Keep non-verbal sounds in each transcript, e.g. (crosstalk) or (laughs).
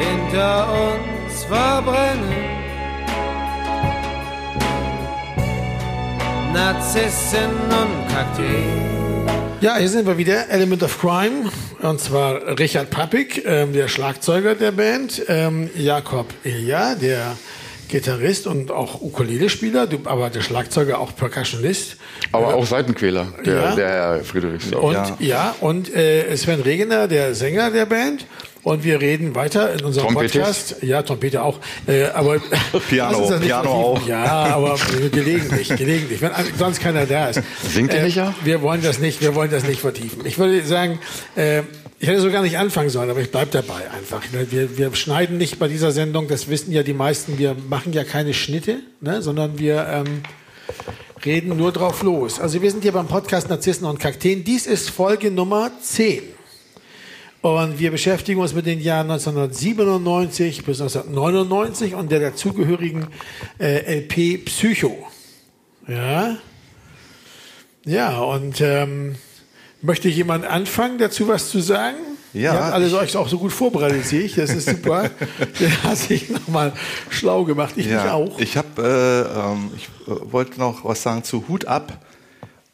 hinter uns verbrennen. Narzissen und Kakteen. Ja, hier sind wir wieder, Element of Crime. Und zwar Richard Pappig, ähm, der Schlagzeuger der Band, ähm, Jakob Ilja, der Gitarrist und auch Ukulele-Spieler, du- aber der Schlagzeuger auch Percussionist. Aber auch Seitenquäler, der, Ja. der Herr Friedrichs. Und ja. ja, und äh, Sven Regener, der Sänger der Band. Und wir reden weiter in unserem Trompetist? Podcast. Ja, Trompete auch. Äh, aber (laughs) Piano, Piano auch. Ja, aber gelegentlich, gelegentlich, wenn sonst keiner da ist. Singt ihr nicht auch? Wir wollen das nicht, wir wollen das nicht vertiefen. Ich würde sagen, äh, ich hätte so gar nicht anfangen sollen, aber ich bleib dabei einfach. Wir, wir schneiden nicht bei dieser Sendung, das wissen ja die meisten, wir machen ja keine Schnitte, ne, sondern wir ähm, reden nur drauf los. Also wir sind hier beim Podcast Narzissen und Kakteen. Dies ist Folge Nummer 10. Und wir beschäftigen uns mit den Jahren 1997 bis 1999 und der dazugehörigen äh, LP Psycho. Ja. Ja, und ähm, möchte jemand anfangen, dazu was zu sagen? Ja, Ihr habt alle euch auch so gut vorbereitet, sehe ich. Das ist super. (laughs) Der hat sich nochmal schlau gemacht. Ich mich Ja, auch. ich habe, äh, ähm, ich äh, wollte noch was sagen zu Hut ab.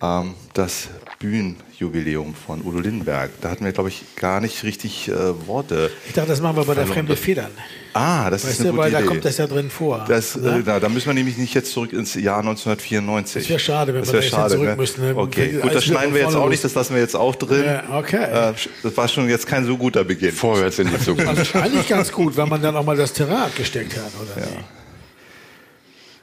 Ähm, das Bühnenjubiläum von Udo Lindenberg. Da hatten wir, glaube ich, gar nicht richtig äh, Worte. Ich dachte, das machen wir bei der. Fremde Federn. Ah, das ist Weißt eine du, gute weil da Idee. kommt das ja drin vor. Das, ne? äh, da, da müssen wir nämlich nicht jetzt zurück ins Jahr 1994. Das wär schade, wenn das wir da schade, zurück ne? müssen, ne? Okay, gut, das schneiden wir jetzt auch nicht, das lassen wir jetzt auch drin. Ja, okay. Äh, das war schon jetzt kein so guter Beginn. Vorwärts in die Zukunft. Also eigentlich ganz gut, wenn man dann auch mal das Terrain abgesteckt hat, oder nicht?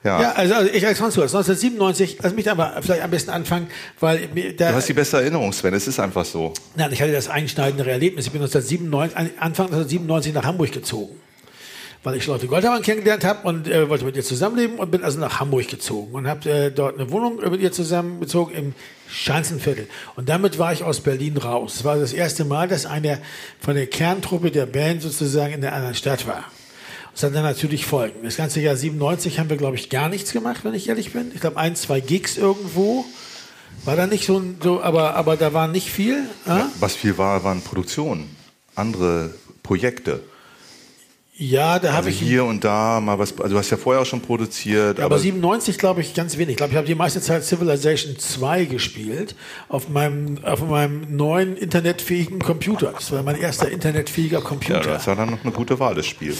Ja. Ja, also, also ich als Franz 1997, lass mich da aber vielleicht am besten anfangen, weil da, Du hast die beste Erinnerung, Sven, es ist einfach so. nein, ich hatte das einschneidende Erlebnis. Ich bin 1997, an- Anfang 1997 nach Hamburg gezogen, weil ich Leute Goldhammer kennengelernt habe und äh, wollte mit ihr zusammenleben und bin also nach Hamburg gezogen und habe äh, dort eine Wohnung mit ihr zusammenbezogen im Schanzenviertel. Und damit war ich aus Berlin raus. Es war das erste Mal, dass einer von der Kerntruppe der Band sozusagen in der anderen Stadt war. Das hat dann natürlich Folgen. Das ganze Jahr 97 haben wir, glaube ich, gar nichts gemacht, wenn ich ehrlich bin. Ich glaube, ein, zwei Gigs irgendwo. War da nicht so, ein- so aber, aber da war nicht viel. Ja, Was viel war, waren Produktionen, andere Projekte. Ja da habe Also ich. hier und da mal was, also du hast ja vorher auch schon produziert, aber 97 glaube ich ganz wenig. Ich glaube, ich habe die meiste Zeit Civilization 2 gespielt auf meinem, auf meinem neuen internetfähigen Computer. Das war mein erster internetfähiger ja, Computer. das war dann noch eine gute Wahl, das Spiel.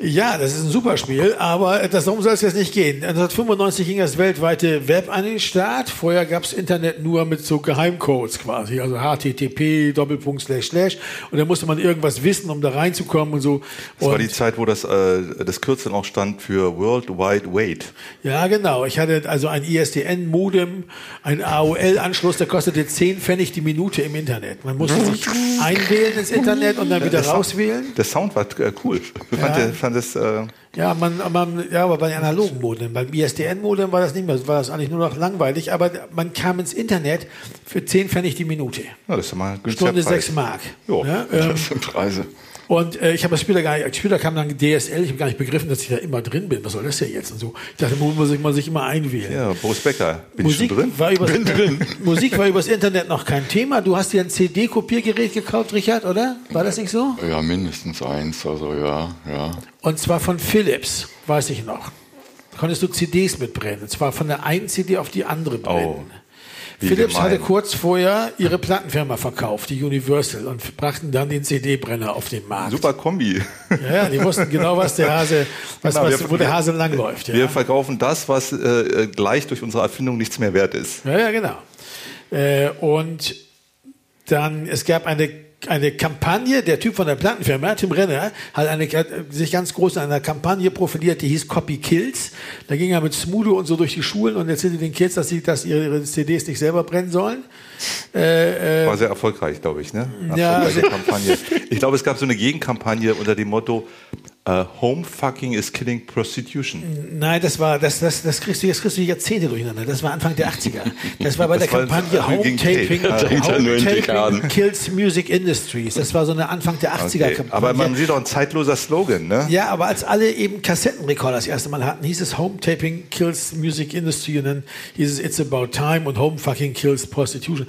Ja, das ist ein super Spiel, aber das, darum soll es jetzt nicht gehen. 1995 ging das weltweite Web an den Start. Vorher gab es Internet nur mit so Geheimcodes quasi, also HTTP, Doppelpunkt, Slash, Slash. Und da musste man irgendwas wissen, um da reinzukommen und so. Und- Zeit, wo das, äh, das Kürzel auch stand für World Wide Wait. Ja, genau. Ich hatte also ein ISDN-Modem, ein AOL-Anschluss, der kostete 10 Pfennig die Minute im Internet. Man musste sich (laughs) einwählen ins Internet und dann wieder Der Sound- rauswählen. Der Sound war äh, cool. Ich fand, Ja. der- fand das, äh, Ja, man, man, ja, aber bei den analogen Modem, beim ISDN-Modem war das nicht mehr, war das eigentlich nur noch langweilig, aber man kam ins Internet für 10 Pfennig die Minute. ja, das ist mal Stunde Preis. 6 Mark. Jo. Ja, ähm, Das sind Preise. Und äh, ich habe das Später gar nicht, später kam dann DSL, ich habe gar nicht begriffen, dass ich da immer drin bin. Was soll das denn jetzt? Und so. Ich dachte, muss man sich, man sich immer einwählen. Ja, Boris Becker, bin Musik ich schon drin? war übers, (laughs) Musik war übers Internet noch kein Thema. Du hast dir ein CD-Kopiergerät gekauft, Richard, oder? War das nicht so? Ja, mindestens eins. Also ja, ja. Und zwar von Philips, weiß ich noch. Konntest du CDs mitbrennen. Und zwar von der einen CD auf die andere brennen. Oh, wie Philips gemein. hatte kurz vorher ihre Plattenfirma verkauft, die Universal, und brachten dann den CD-Brenner auf den Markt. Super Kombi. Ja, ja, die wussten genau, was der Hase, (laughs) was, Genau, was, wir- wo der Hase langläuft. Ja. Wir verkaufen das, was äh, gleich durch unsere Erfindung nichts mehr wert ist. Ja, ja, genau. Äh, und dann, es gab eine, eine Kampagne, der Typ von der Plattenfirma, Tim Renner, hat, eine, hat sich ganz groß in einer Kampagne profiliert, die hieß Copy Kills. Da ging er mit Smudo und so durch die Schulen und erzählte den Kids, dass sie dass ihre CDs nicht selber brennen sollen. War sehr erfolgreich, glaube ich, ne? Ja, Erfolgreiche Kampagne. Ich glaube, es gab so eine Gegenkampagne unter dem Motto äh, Home fucking is killing prostitution. Nein, das war, das, das, das kriegst du, jetzt kriegst du Jahrzehnte durcheinander. Das war Anfang der 80er. Das war bei der Das war Kampagne Home Taping, Home. Taping Kills Music Industries. Das war so eine Anfang der 80er Okay. Kampagne. Aber man sieht doch ein zeitloser Slogan, ne? Ja, aber als alle eben Kassettenrekorder das erste Mal hatten, hieß es Home Taping Kills Music Industry und dann hieß es It's About Time und Home Fucking Kills Prostitution.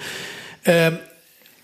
Ähm,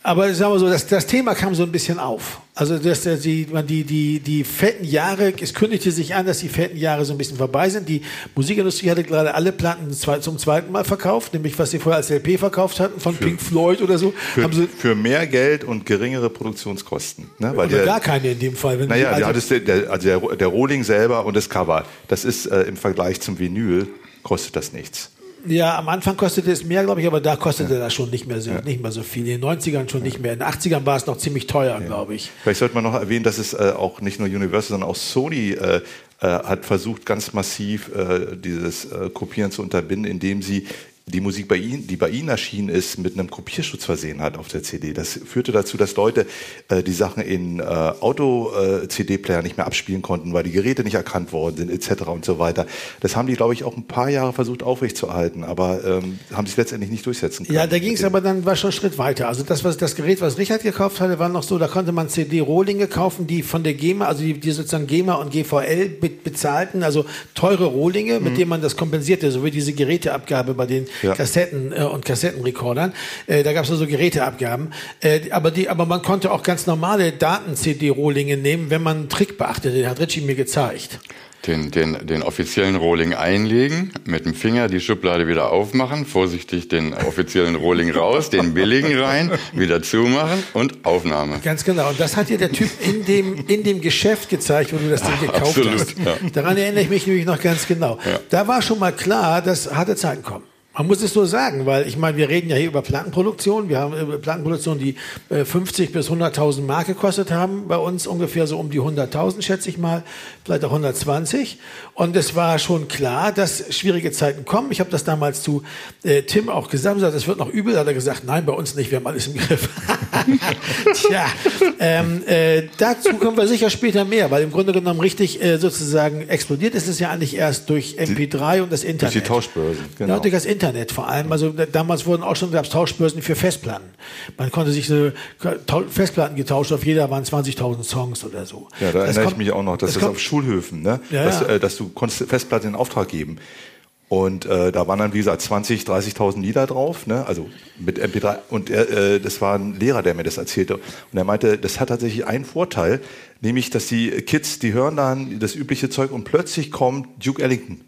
Aber sagen wir so, das, das Thema kam so ein bisschen auf. Also dass der- die, die, die, die fetten Jahre, es kündigte sich an, dass die fetten Jahre so ein bisschen vorbei sind. Die Musikindustrie hatte gerade alle Platten zum zweiten Mal verkauft, nämlich was sie vorher als LP verkauft hatten, von Pink Floyd oder so. Für, haben sie, für mehr Geld und geringere Produktionskosten. Ne? Weil oder der, gar keine in dem Fall. Wenn Naja, die der, hattest der, der, also der, der Rohling selber und das Cover, das ist äh, im Vergleich zum Vinyl, kostet das nichts. Ja, am Anfang kostete es mehr, glaube ich, aber da kostete das schon nicht mehr so, nicht mehr so viel. In den 90ern schon nicht mehr. In den 80ern war es noch ziemlich teuer, glaube ich. Vielleicht sollte man noch erwähnen, dass es äh, auch nicht nur Universal, sondern auch Sony äh, äh, hat versucht, ganz massiv äh, dieses äh, Kopieren zu unterbinden, indem sie die Musik, bei ihnen, die bei ihnen erschienen ist, mit einem Kopierschutz versehen hat auf der CD. Das führte dazu, dass Leute äh, die Sachen in äh, Auto-CD-Player nicht mehr abspielen konnten, weil die Geräte nicht erkannt worden sind, etc. und so weiter. Das haben die, glaube ich, auch ein paar Jahre versucht aufrechtzuerhalten, aber ähm, haben sich letztendlich nicht durchsetzen können. Ja, da ging es aber dann war schon einen Schritt weiter. Also das, was das Gerät, was Richard gekauft hatte, war noch so, da konnte man CD-Rohlinge kaufen, die von der GEMA, also die, die sozusagen GEMA und GVL be bezahlten, also teure Rohlinge, mit denen man das kompensierte, so wie diese Geräteabgabe bei den Ja. Kassetten äh, und Kassettenrekordern. Äh, da gab es also Geräteabgaben. Äh, aber, die, aber man konnte auch ganz normale Daten-CD-Rohlinge nehmen, wenn man einen Trick beachtete. Den hat Richie mir gezeigt. Den, den, den offiziellen Rohling einlegen, mit dem Finger die Schublade wieder aufmachen, vorsichtig den offiziellen Rohling raus, den billigen rein, wieder zumachen und Aufnahme. Ganz genau. Und das hat dir der Typ in dem, in dem Geschäft gezeigt, wo du das Ding (laughs) gekauft absolut, hast. ja. Daran erinnere ich mich nämlich noch ganz genau. Da war schon mal klar, dass harte Zeiten kommen. Man muss es so sagen, weil ich meine, wir reden ja hier über Plattenproduktion. Wir haben äh, Plattenproduktion, die äh, 50 bis 100.000 Mark gekostet haben. Bei uns ungefähr so um die 100.000, schätze ich mal, vielleicht auch 120. Und es war schon klar, dass schwierige Zeiten kommen. Ich habe das damals zu äh, Tim auch gesagt. Sagt, Es wird noch übel. Hat er gesagt, nein, bei uns nicht. Wir haben alles im Griff. (laughs) Tja, ähm, äh, dazu kommen wir sicher später mehr, weil im Grunde genommen richtig äh, sozusagen explodiert ist es ja eigentlich erst durch MP3 und das Internet. die Tauschbörsen, genau. Ja, durch das Internet vor allem. Also da- damals wurden auch schon gab's Tauschbörsen für Festplatten. Man konnte sich so Festplatten getauscht, auf jeder waren 20.000 Songs oder so. Ja, da Das erinnere kommt- ich mich auch noch, dass das das, kommt- auf Schulhöfen, ne? Ja, dass. Äh, dass du konntest Festplatten in Auftrag geben. Und äh, da waren dann, wie gesagt, 20, 30.000 Lieder drauf, ne? also mit MP3. Und er, äh, das war ein Lehrer, der mir das erzählte. Und er meinte, das hat tatsächlich einen Vorteil, nämlich, dass die Kids, die hören dann das übliche Zeug und plötzlich kommt Duke Ellington.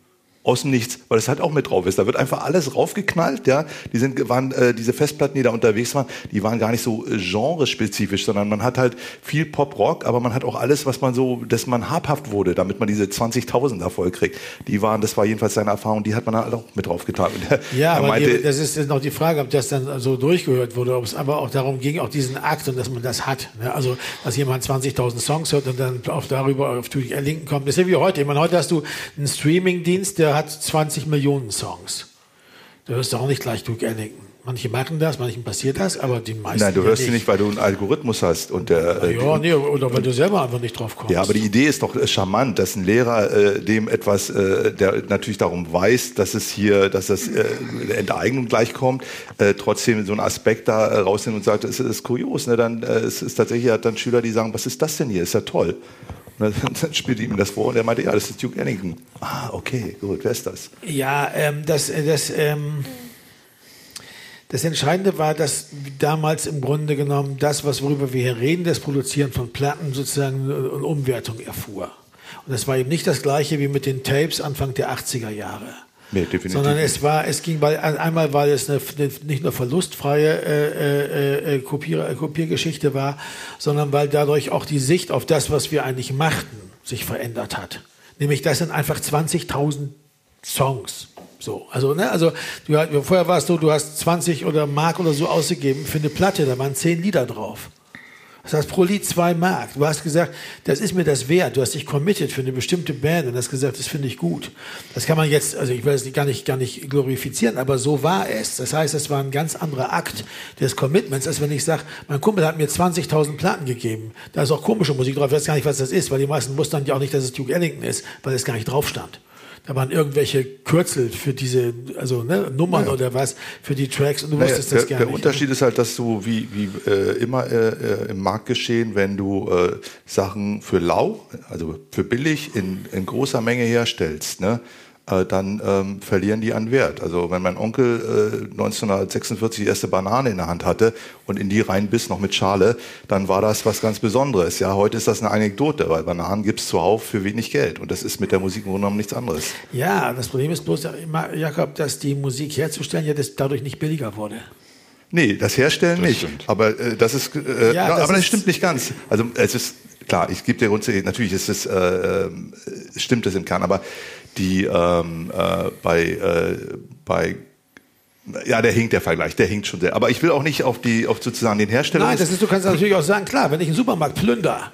Aus dem Nichts, weil das halt auch mit drauf ist. Da wird einfach alles raufgeknallt, ja. Die sind, waren, äh, diese Festplatten, die da unterwegs waren, die waren gar nicht so äh, genrespezifisch, sondern man hat halt viel Pop-Rock, aber man hat auch alles, was man so, dass man habhaft wurde, damit man diese 20.000 da voll kriegt. Die waren, das war jedenfalls seine Erfahrung, die hat man halt auch mit draufgetan. Ja, (laughs) er aber meinte, die, das ist jetzt noch die Frage, ob das dann so durchgehört wurde, ob es aber auch darum ging, auch diesen Akt und dass man das hat. Ne? Also, dass jemand 20.000 Songs hört und dann auch darüber auf Ellington kommt. Das ist ja wie heute. Ich meine, heute hast du einen Streaming-Dienst, der hat 20 Millionen Songs. Da hörst du auch nicht gleich Duke Ellington. Manche machen das, manchen passiert das, aber die meisten. nein, du ja hörst sie nicht, weil du einen Algorithmus hast und der, äh, Ja, nee, oder weil du selber einfach nicht drauf kommst. Ja, aber die Idee ist doch äh, charmant, dass ein Lehrer äh, dem etwas, äh, der natürlich darum weiß, dass es hier, dass das äh, der Enteignung gleichkommt, äh, trotzdem so einen Aspekt da äh, rausnimmt und sagt, das ist kurios. Ne? Dann äh, es ist tatsächlich hat dann Schüler, die sagen, was ist das denn hier? Ist ja toll. Und dann, dann spielt ihm das vor und er meinte, ja, das ist Duke Ellington. Ah, okay, gut, wer ist das? Ja, ähm, das, äh, das, ähm, das Entscheidende war, dass damals im Grunde genommen das, was worüber wir hier reden, das Produzieren von Platten sozusagen eine Umwertung erfuhr. Und das war eben nicht das gleiche wie mit den Tapes Anfang der 80er Jahre. Nee, definitiv Sondern es war, es ging, weil einmal, weil es eine, nicht nur verlustfreie äh, äh, äh, Kopier, Kopiergeschichte war, sondern weil dadurch auch die Sicht auf das, was wir eigentlich machten, sich verändert hat. Nämlich, das sind einfach 20.000 Songs. So, also, ne, also, du, vorher war es so, du hast 20 oder Mark oder so ausgegeben für eine Platte, da waren 10 Lieder drauf. Das heißt, pro Lied zwei Mark. Du hast gesagt, das ist mir das wert. Du hast dich committed für eine bestimmte Band und hast gesagt, das finde ich gut. Das kann man jetzt, also ich will es gar nicht, gar nicht glorifizieren, aber so war es. Das heißt, es war ein ganz anderer Akt des Commitments, als wenn ich sage, mein Kumpel hat mir 20.000 Platten gegeben. Da ist auch komische Musik drauf. Ich weiß gar nicht, was das ist, weil die meisten wussten ja auch nicht, dass es Duke Ellington ist, weil es gar nicht drauf stand. Da waren irgendwelche Kürzel für diese, also ne, Nummern Ja. oder was für die Tracks und du Naja, wusstest das der, gar der nicht. Unterschied ist halt, dass du wie, wie äh, immer äh, äh, im Marktgeschehen, wenn du äh, Sachen für lau, also für billig in, in großer Menge herstellst, ne? Äh, dann ähm, verlieren die an Wert. Also wenn mein Onkel äh, 1946 die erste Banane in der Hand hatte und in die reinbiss noch mit Schale, dann war das was ganz Besonderes. Ja, heute ist das eine Anekdote, weil Bananen gibt's zuhauf für wenig Geld und das ist mit der Musik im Grunde genommen nichts anderes. Ja, das Problem ist bloß, Jakob, dass die Musik herzustellen ja das dadurch nicht billiger wurde. Nee, das Herstellen Das nicht. stimmt. Aber äh, das ist, äh, Ja, ja, das aber das stimmt nicht ganz. Also es ist klar, ich gebe dir grundsätzlich, natürlich ist es, äh, äh, stimmt es im Kern, aber die ähm, äh, bei äh, bei ja, der hinkt der Vergleich, der hinkt schon sehr. Aber ich will auch nicht auf die, auf sozusagen den Hersteller. Nein, das ist, du kannst natürlich auch sagen, klar, wenn ich einen Supermarkt plünder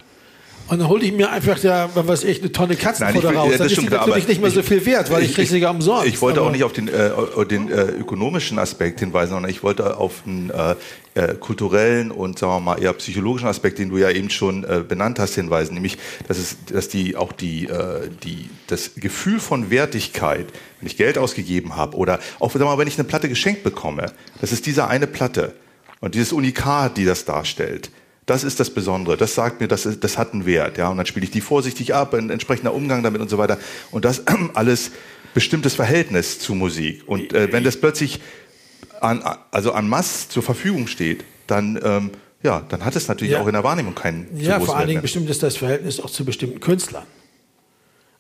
und dann hole ich mir einfach da, was ich, eine Tonne Katzenfutter ich raus, ja, dann das ist aber natürlich nicht mehr so ich- viel wert, weil ich, kriege sie ja umsonst. Ich wollte Aber- auch nicht auf den, äh, den äh, ökonomischen Aspekt hinweisen, sondern ich wollte auf einen äh, äh, kulturellen und sagen wir mal eher psychologischen Aspekt, den du ja eben schon äh, benannt hast, hinweisen, nämlich, dass es, dass die auch die, äh, die das Gefühl von Wertigkeit, wenn ich Geld ausgegeben habe oder auch sag mal, wenn ich eine Platte geschenkt bekomme, das ist diese eine Platte und dieses Unikat, die das darstellt. Das ist das Besondere. Das sagt mir, das, ist, das hat einen Wert. Ja? Und dann spiele ich die vorsichtig ab, ein entsprechender Umgang damit und so weiter. Und das (clears throat) alles bestimmtes Verhältnis zu Musik. Und äh, wenn das plötzlich an, also an Mass zur Verfügung steht, dann, ähm, ja, dann hat es natürlich Ja. auch in der Wahrnehmung keinen Ja, vor allen Dingen bestimmt ist das Verhältnis auch zu bestimmten Künstlern.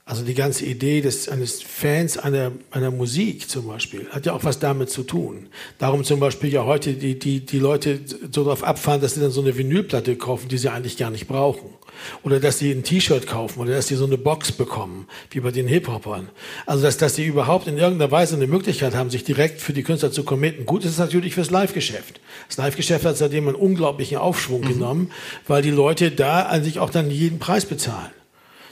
Also die ganze Idee des, eines Fans einer, einer Musik zum Beispiel hat ja auch was damit zu tun. Darum zum Beispiel ja heute die, die, die Leute so darauf abfahren, dass sie dann so eine Vinylplatte kaufen, die sie eigentlich gar nicht brauchen. Oder dass sie ein T-Shirt kaufen oder dass sie so eine Box bekommen, wie bei den Hip-Hopern. Also dass, dass sie überhaupt in irgendeiner Weise eine Möglichkeit haben, sich direkt für die Künstler zu committen. Gut ist es natürlich fürs Live-Geschäft. Das Live-Geschäft hat seitdem einen unglaublichen Aufschwung genommen, weil die Leute da an sich auch dann jeden Preis bezahlen.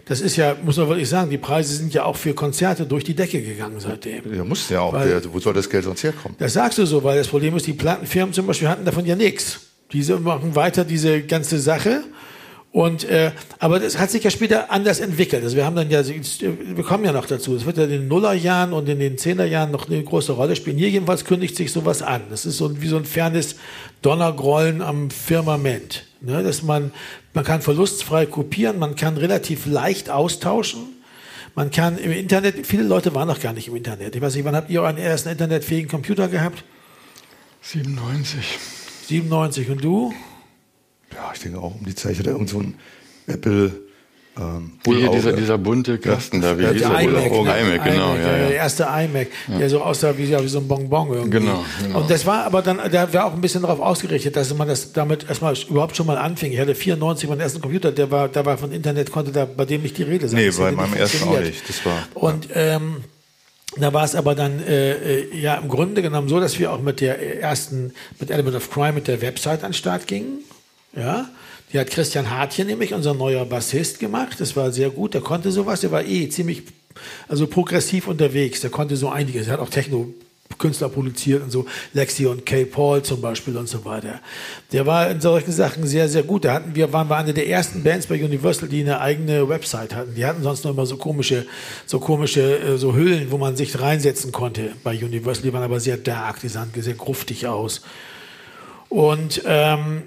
Das ist ja, muss man wirklich sagen, die Preise sind ja auch für Konzerte durch die Decke gegangen seitdem. Ja, muss ja auch. Weil- wo soll das Geld sonst herkommen? Das sagst du so, weil das Problem ist, die Plattenfirmen zum Beispiel hatten davon ja nichts. Diese machen weiter diese ganze Sache. Und, äh, aber das hat sich ja später anders entwickelt. Also wir haben dann ja, wir kommen ja noch dazu. Es wird ja in den Nullerjahren und in den Zehnerjahren noch eine große Rolle spielen. Hier jedenfalls kündigt sich sowas an. Das ist so wie so ein fernes Donnergrollen am Firmament. Ne? Dass man, man kann verlustfrei kopieren, man kann relativ leicht austauschen. Man kann im Internet, viele Leute waren noch gar nicht im Internet. Ich weiß nicht, wann habt ihr euren ersten internetfähigen Computer gehabt? 97. 97 und du? Ja, ich denke auch um die Zeit. Ich hatte irgend so ein Apple. Ähm, Hier dieser, dieser bunte Kasten da, wie Ja, hieß Der er? iMac. Bullauge. ne? iMac, genau. iMac, Ja, Der ja. erste iMac, der so aussah wie, ja, wie so ein Bonbon irgendwie. Genau, genau. Und das war aber dann, da war auch ein bisschen darauf ausgerichtet, dass man das damit erstmal überhaupt schon mal anfing. Ich hatte 94 meinen ersten Computer, der war, da war von Internet, konnte da bei dem nicht die Rede sein. Nee, Das bei meinem ersten auch nicht. Das war- Und, ähm, da war es aber dann äh, äh, ja im Grunde genommen so, dass wir auch mit der ersten, mit Element of Crime, mit der Website an den Start gingen. Ja, die hat Christian Hartje nämlich, unser neuer Bassist, gemacht. Das war sehr gut. Der konnte sowas. Der war eh ziemlich, also progressiv unterwegs. Der konnte so einiges. Er hat auch Techno. Künstler produziert und so, Lexi und Kay Paul zum Beispiel und so weiter. Der war in solchen Sachen sehr, sehr gut. Da hatten wir, waren wir eine der ersten Bands bei Universal, die eine eigene Website hatten. Die hatten sonst noch immer so komische, so komische, äh, so Hüllen, wo man sich reinsetzen konnte bei Universal. Die waren aber sehr dark, die sahen sehr gruftig aus. Und ähm,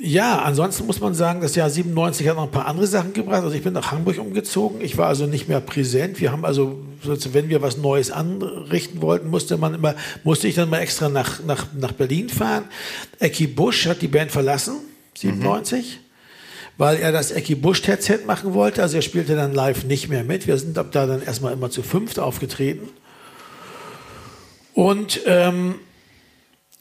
ja, ansonsten muss man sagen, das Jahr 97 hat noch ein paar andere Sachen gebracht. Also ich bin nach Hamburg umgezogen. Ich war also nicht mehr präsent. Wir haben also, so, wenn wir was Neues anrichten wollten, musste man immer, musste ich dann mal extra nach, nach, nach Berlin fahren. Ecki Busch hat die Band verlassen, 97. Weil er das Ecki Busch-Headset machen wollte. Also er spielte dann live nicht mehr mit. Wir sind ab da dann erstmal immer zu fünft aufgetreten. Und ähm,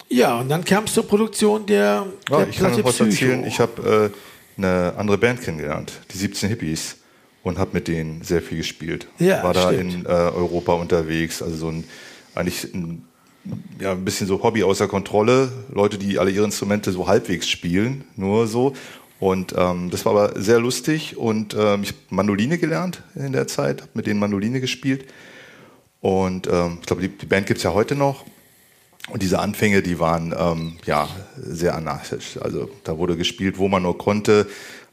ja, und dann kam es zur Produktion der, Ja, der ich kann noch was erzählen. Ich habe äh, eine andere Band kennengelernt, die 17 Hippies, und habe mit denen sehr viel gespielt. Ja, War da stimmt. in äh, Europa unterwegs, also so ein eigentlich ein, ja, ein bisschen so Hobby außer Kontrolle. Leute, die alle ihre Instrumente so halbwegs spielen, nur so. Und ähm, das war aber sehr lustig und ähm, ich habe Mandoline gelernt in der Zeit, habe mit denen Mandoline gespielt. Und ähm, ich glaube, die, die Band gibt's ja heute noch. Und diese Anfänge, die waren ähm, ja sehr anarchisch. Also da wurde gespielt, wo man nur konnte.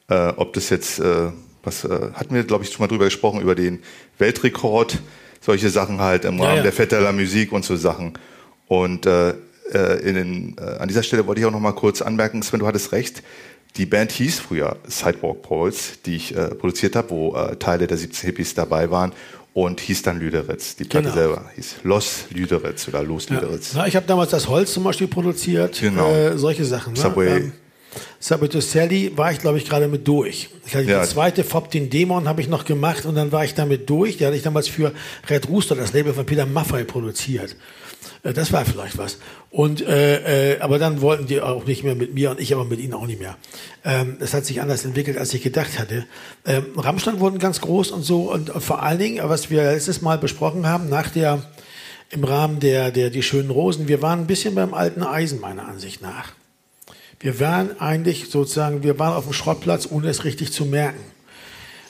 Äh, ob das jetzt, äh, was äh, hatten wir, glaube ich, schon mal drüber gesprochen, über den Weltrekord, solche Sachen halt im Ja, Rahmen ja. der la Musik und so Sachen. Und äh, äh, in den, äh, an dieser Stelle wollte ich auch noch mal kurz anmerken, Sven, du hattest recht. die Band hieß früher Sidewalk Poles, die ich äh, produziert habe, wo äh, Teile der 17 Hippies dabei waren und hieß dann Lüderitz. Die Platte Genau. selber hieß Los Lüderitz oder Los Lüderitz. Na, ich habe damals das Holz zum Beispiel produziert, Genau. äh, solche Sachen. Ne? Subway. Subway to Sally war ich, glaube ich, gerade mit durch. Ich hatte Ja. die zweite Fob den Dämon habe ich noch gemacht und dann war ich damit durch. Die hatte ich damals für Red Rooster, das Label von Peter Maffay, produziert. Äh, Das war vielleicht was. Und äh, äh, aber dann wollten die auch nicht mehr mit mir und ich aber mit ihnen auch nicht mehr. Ähm, das hat sich anders entwickelt, als ich gedacht hatte. Ähm, Rammstein wurden ganz groß und so und vor allen Dingen, was wir letztes Mal besprochen haben, nach der im Rahmen der der die schönen Rosen, wir waren ein bisschen beim alten Eisen meiner Ansicht nach. Wir waren eigentlich sozusagen, wir waren auf dem Schrottplatz, ohne es richtig zu merken.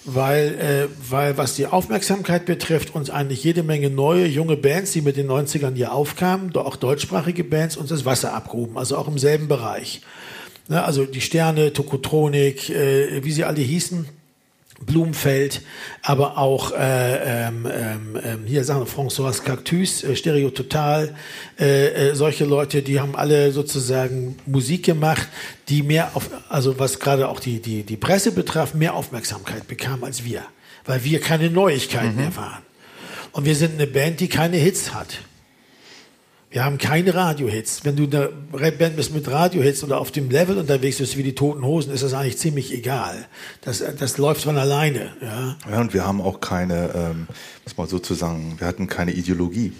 Weil, äh, weil was die Aufmerksamkeit betrifft, uns eigentlich jede Menge neue, junge Bands, die mit den 90ern hier aufkamen, auch deutschsprachige Bands, uns das Wasser abgruben, also auch im selben Bereich. Ne, also die Sterne, Tokotronik, äh, wie sie alle hießen, Blumenfeld, aber auch äh, ähm, ähm, ähm, hier sagen wir François Cactus, äh, Stereo Total, äh, äh, solche Leute, die haben alle sozusagen Musik gemacht, die mehr auf, also was gerade auch die, die, die Presse betraf, mehr Aufmerksamkeit bekam als wir, weil wir keine Neuigkeiten mehr waren. Und wir sind eine Band, die keine Hits hat. Wir haben keine Radiohits. Wenn du eine Band bist mit Radiohits oder auf dem Level unterwegs bist wie die Toten Hosen, ist das eigentlich ziemlich egal. Das, das läuft von alleine. Ja. Ja, und wir haben auch keine, ähm, muss man sozusagen, wir hatten keine Ideologie.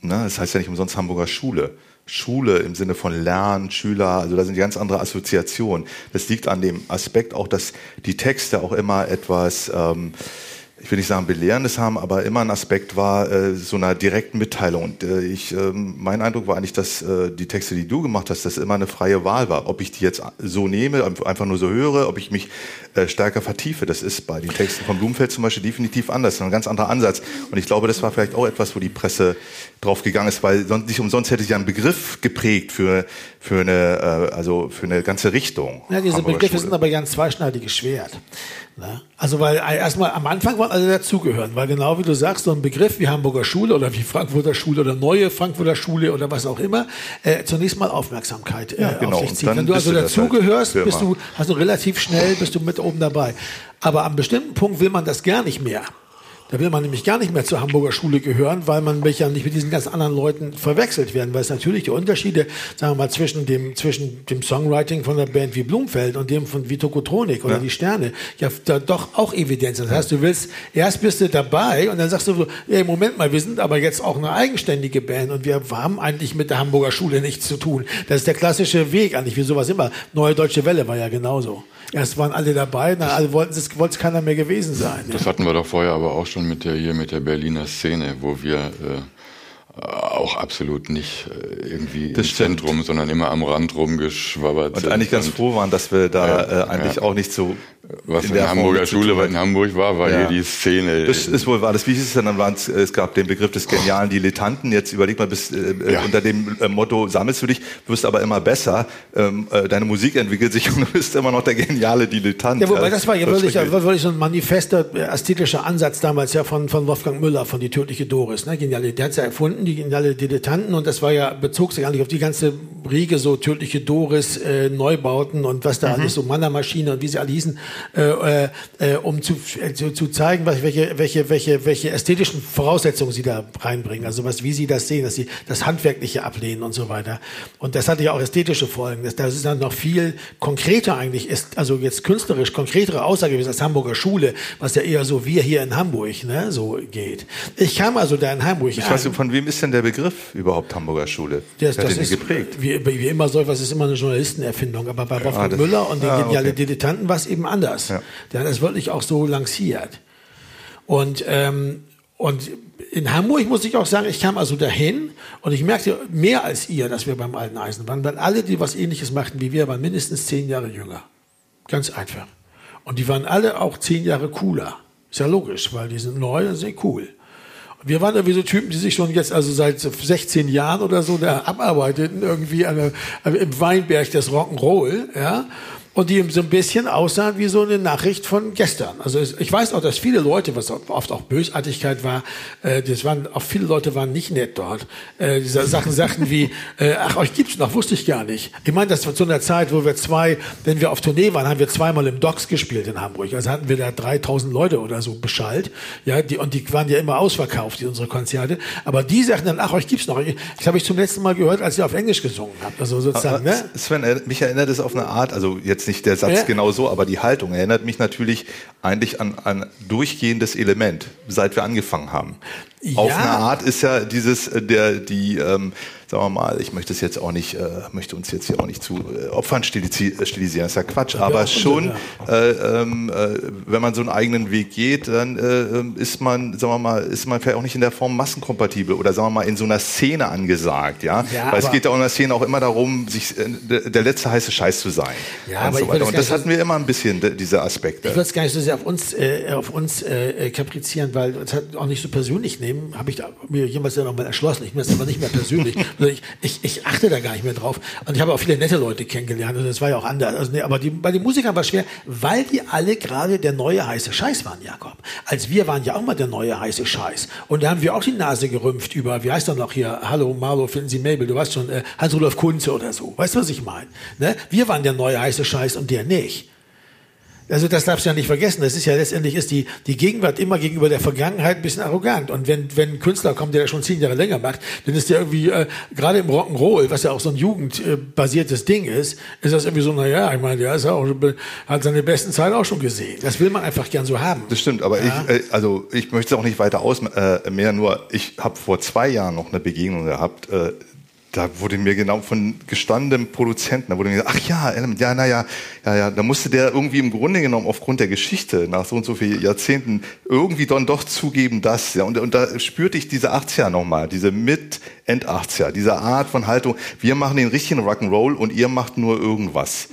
Ne? Das heißt ja nicht umsonst Hamburger Schule. Schule im Sinne von Lernen, Schüler, also da sind ganz andere Assoziationen. Das liegt an dem Aspekt auch, dass die Texte auch immer etwas, ähm, ich will nicht sagen belehrendes haben, aber immer ein Aspekt war äh, so einer direkten Mitteilung. Und äh, ich, ähm, mein Eindruck war eigentlich, dass äh, die Texte, die du gemacht hast, dass immer eine freie Wahl war. Ob ich die jetzt so nehme, einfach nur so höre, ob ich mich äh, stärker vertiefe. Das ist bei den Texten von Blumenfeld zum Beispiel definitiv anders, ein ganz anderer Ansatz. Und ich glaube, das war vielleicht auch etwas, wo die Presse drauf gegangen ist, weil sonst, nicht umsonst hätte sie ja einen Begriff geprägt für, für eine, äh, also für eine ganze Richtung. Ja, diese Begriffe Schule. sind aber ja ein zweischneidiges Schwert. Ne? Also weil äh, erstmal am Anfang wollen alle dazugehören, weil genau wie du sagst, so ein Begriff wie Hamburger Schule oder wie Frankfurter Schule oder neue Frankfurter Schule oder was auch immer, äh, zunächst mal Aufmerksamkeit äh, Ja, genau. auf sich zieht. Wenn du also halt dazugehörst, für bist du, hast du relativ schnell, bist du mit oben dabei. Aber am bestimmten Punkt will man das gar nicht mehr. Da will man nämlich gar nicht mehr zur Hamburger Schule gehören, weil man mich ja nicht mit diesen ganz anderen Leuten verwechselt werden, weil es natürlich die Unterschiede, sagen wir mal, zwischen dem, zwischen dem Songwriting von der Band wie Blumfeld und dem von wie Tokotronik oder Ja. die Sterne, ja da doch auch Evidenz. Das heißt, du willst, erst bist du dabei und dann sagst du so, ey, Moment mal, wir sind aber jetzt auch eine eigenständige Band und wir haben eigentlich mit der Hamburger Schule nichts zu tun. Das ist der klassische Weg eigentlich, wie sowas immer. Neue Deutsche Welle war ja genauso. Erst waren alle dabei, dann alle wollten es, wollte es keiner mehr gewesen sein. Ja. Das hatten wir doch vorher aber auch schon mit der hier mit der Berliner Szene, wo wir äh, auch absolut nicht äh, irgendwie Das im stimmt. Zentrum, sondern immer am Rand rumgeschwabbert Und sind. eigentlich ganz Und froh waren, dass wir da Ja, äh, eigentlich ja. auch nicht so Was in, der der Hamburger Schule tun in Hamburg war, war Ja. hier die Szene. Das ist wohl wahr. Das, wie hieß es denn? Dann waren's, äh, es gab den Begriff des genialen Dilettanten. Jetzt überleg mal, bis, äh, Ja. äh, unter dem äh, Motto sammelst du dich, wirst aber immer besser. Ähm, äh, deine Musik entwickelt sich (laughs) und du bist immer noch der geniale Dilettant. Ja, wobei das war ja wirklich, war wirklich so ein manifester ästhetischer Ansatz damals ja von, von Wolfgang Müller, von Die tödliche Doris. Ne? Geniale, der hat ja erfunden, die geniale Dilettanten und das war ja, bezog sich eigentlich auf die ganze Riege, so tödliche Doris, äh, Neubauten und was da alles, so Mannermaschine und wie sie alle hießen, äh, äh, äh, um zu, äh, zu, zu zeigen, was, welche, welche, welche, welche ästhetischen Voraussetzungen sie da reinbringen. Also was, wie sie das sehen, dass sie das Handwerkliche ablehnen und so weiter. Und das hatte ja auch ästhetische Folgen. Das, das ist dann noch viel konkreter eigentlich, ist, also jetzt künstlerisch konkretere Aussage gewesen als Hamburger Schule, was ja eher so wir hier in Hamburg, ne, so geht. Ich kam also da in Hamburg Ich an. weiß von wem ist denn der Begriff überhaupt Hamburger Schule? Das, das ist geprägt? Wie, wie immer so etwas ist immer eine Journalistenerfindung, aber bei Wolfgang das- Müller und den ah, genialen okay. Dilettanten war es eben anders. Ja. Der hat das wirklich auch so lanciert. Und ähm, und in Hamburg muss ich auch sagen, ich kam also dahin und ich merkte mehr als ihr, dass wir beim Alten Eisen waren, weil alle, die was Ähnliches machten wie wir, waren mindestens zehn Jahre jünger. Ganz einfach. Und die waren alle auch zehn Jahre cooler. Ist ja logisch, weil die sind neu und sind cool. Und wir waren irgendwie so Typen, die sich schon jetzt, also seit 16 Jahren oder so, da abarbeiteten, irgendwie an der, im Weinberg des Rock'n'Roll, ja. Und die so ein bisschen aussahen wie so eine Nachricht von gestern. Also ich weiß auch, dass viele Leute, was oft auch Bösartigkeit war, äh, das waren auch viele Leute waren nicht nett dort. Äh, diese Sachen sagten wie, (laughs) äh, ach euch gibt's noch, wusste ich gar nicht. Ich meine, das war zu einer Zeit, wo wir zwei, wenn wir auf Tournee waren, haben wir zweimal im Docks gespielt in Hamburg. Also hatten wir da 3000 Leute oder so beschallt. Ja, die und die waren ja immer ausverkauft, die unsere Konzerte. Aber die sagten dann, ach euch gibt's noch. Das habe ich zum letzten Mal gehört, als ihr auf Englisch gesungen habt. Also sozusagen. Ne? Sven, mich erinnert es auf eine Art, also jetzt nicht der Satz ja. genau so, aber die Haltung erinnert mich natürlich eigentlich an ein durchgehendes Element, seit wir angefangen haben. Ja. Auf eine Art ist ja dieses, äh, der, die, ähm, sagen wir mal, ich möchte es jetzt auch nicht, äh, möchte uns jetzt hier auch nicht zu äh, Opfern stilisieren, das ist ja Quatsch, ja, aber schon, ja. äh, ähm, äh, wenn man so einen eigenen Weg geht, dann äh, ähm, ist man, sagen wir mal, ist man vielleicht auch nicht in der Form massenkompatibel oder sagen wir mal in so einer Szene angesagt, ja, ja weil es geht ja in der Szene auch immer darum, sich äh, der letzte heiße Scheiß zu sein ja, und aber so weiter. Und das hatten wir immer ein bisschen, diese Aspekte. Ich würde es gar nicht so sehr auf uns, äh, auf uns äh, kaprizieren, weil es hat auch nicht so persönlich nehmen, habe ich da, mir jemals ja noch mal erschlossen. Ich mir das aber nicht mehr persönlich. (laughs) Ich, ich, ich achte da gar nicht mehr drauf. Und ich habe auch viele nette Leute kennengelernt. Und das war ja auch anders. Also, nee, aber die, bei den Musikern war es schwer, weil die alle gerade der neue heiße Scheiß waren, Jakob. Als wir waren ja auch mal der neue heiße Scheiß. Und da haben wir auch die Nase gerümpft über, wie heißt er noch hier? Hallo Marlo, finden Sie Mabel? Du weißt schon, äh, Hans-Rudolf Kunze oder so. Weißt du, was ich meine? Ne? Wir waren der neue heiße Scheiß und der nicht. Also das darfst du ja nicht vergessen. Das ist ja letztendlich ist die, die Gegenwart immer gegenüber der Vergangenheit ein bisschen arrogant. Und wenn, wenn ein Künstler kommt, der das schon zehn Jahre länger macht, dann ist der irgendwie, äh, gerade im Rock'n'Roll, was ja auch so ein jugendbasiertes Ding ist, ist das irgendwie so, naja, ich meine, der ist auch, hat seine besten Zeit auch schon gesehen. Das will man einfach gern so haben. Das stimmt, aber ja. ich, äh, also ich möchte es auch nicht weiter aus, äh, mehr nur, ich habe vor zwei Jahren noch eine Begegnung gehabt, äh, da wurde mir genau von gestandenem Produzenten, da wurde mir gesagt, ach ja, ja, naja, ja, ja, da musste der irgendwie im Grunde genommen aufgrund der Geschichte nach so und so vielen Jahrzehnten irgendwie dann doch zugeben, dass, ja, und, und da spürte ich diese 80er nochmal, diese mit End 80er, diese Art von Haltung, wir machen den richtigen Rock'n'Roll und ihr macht nur irgendwas.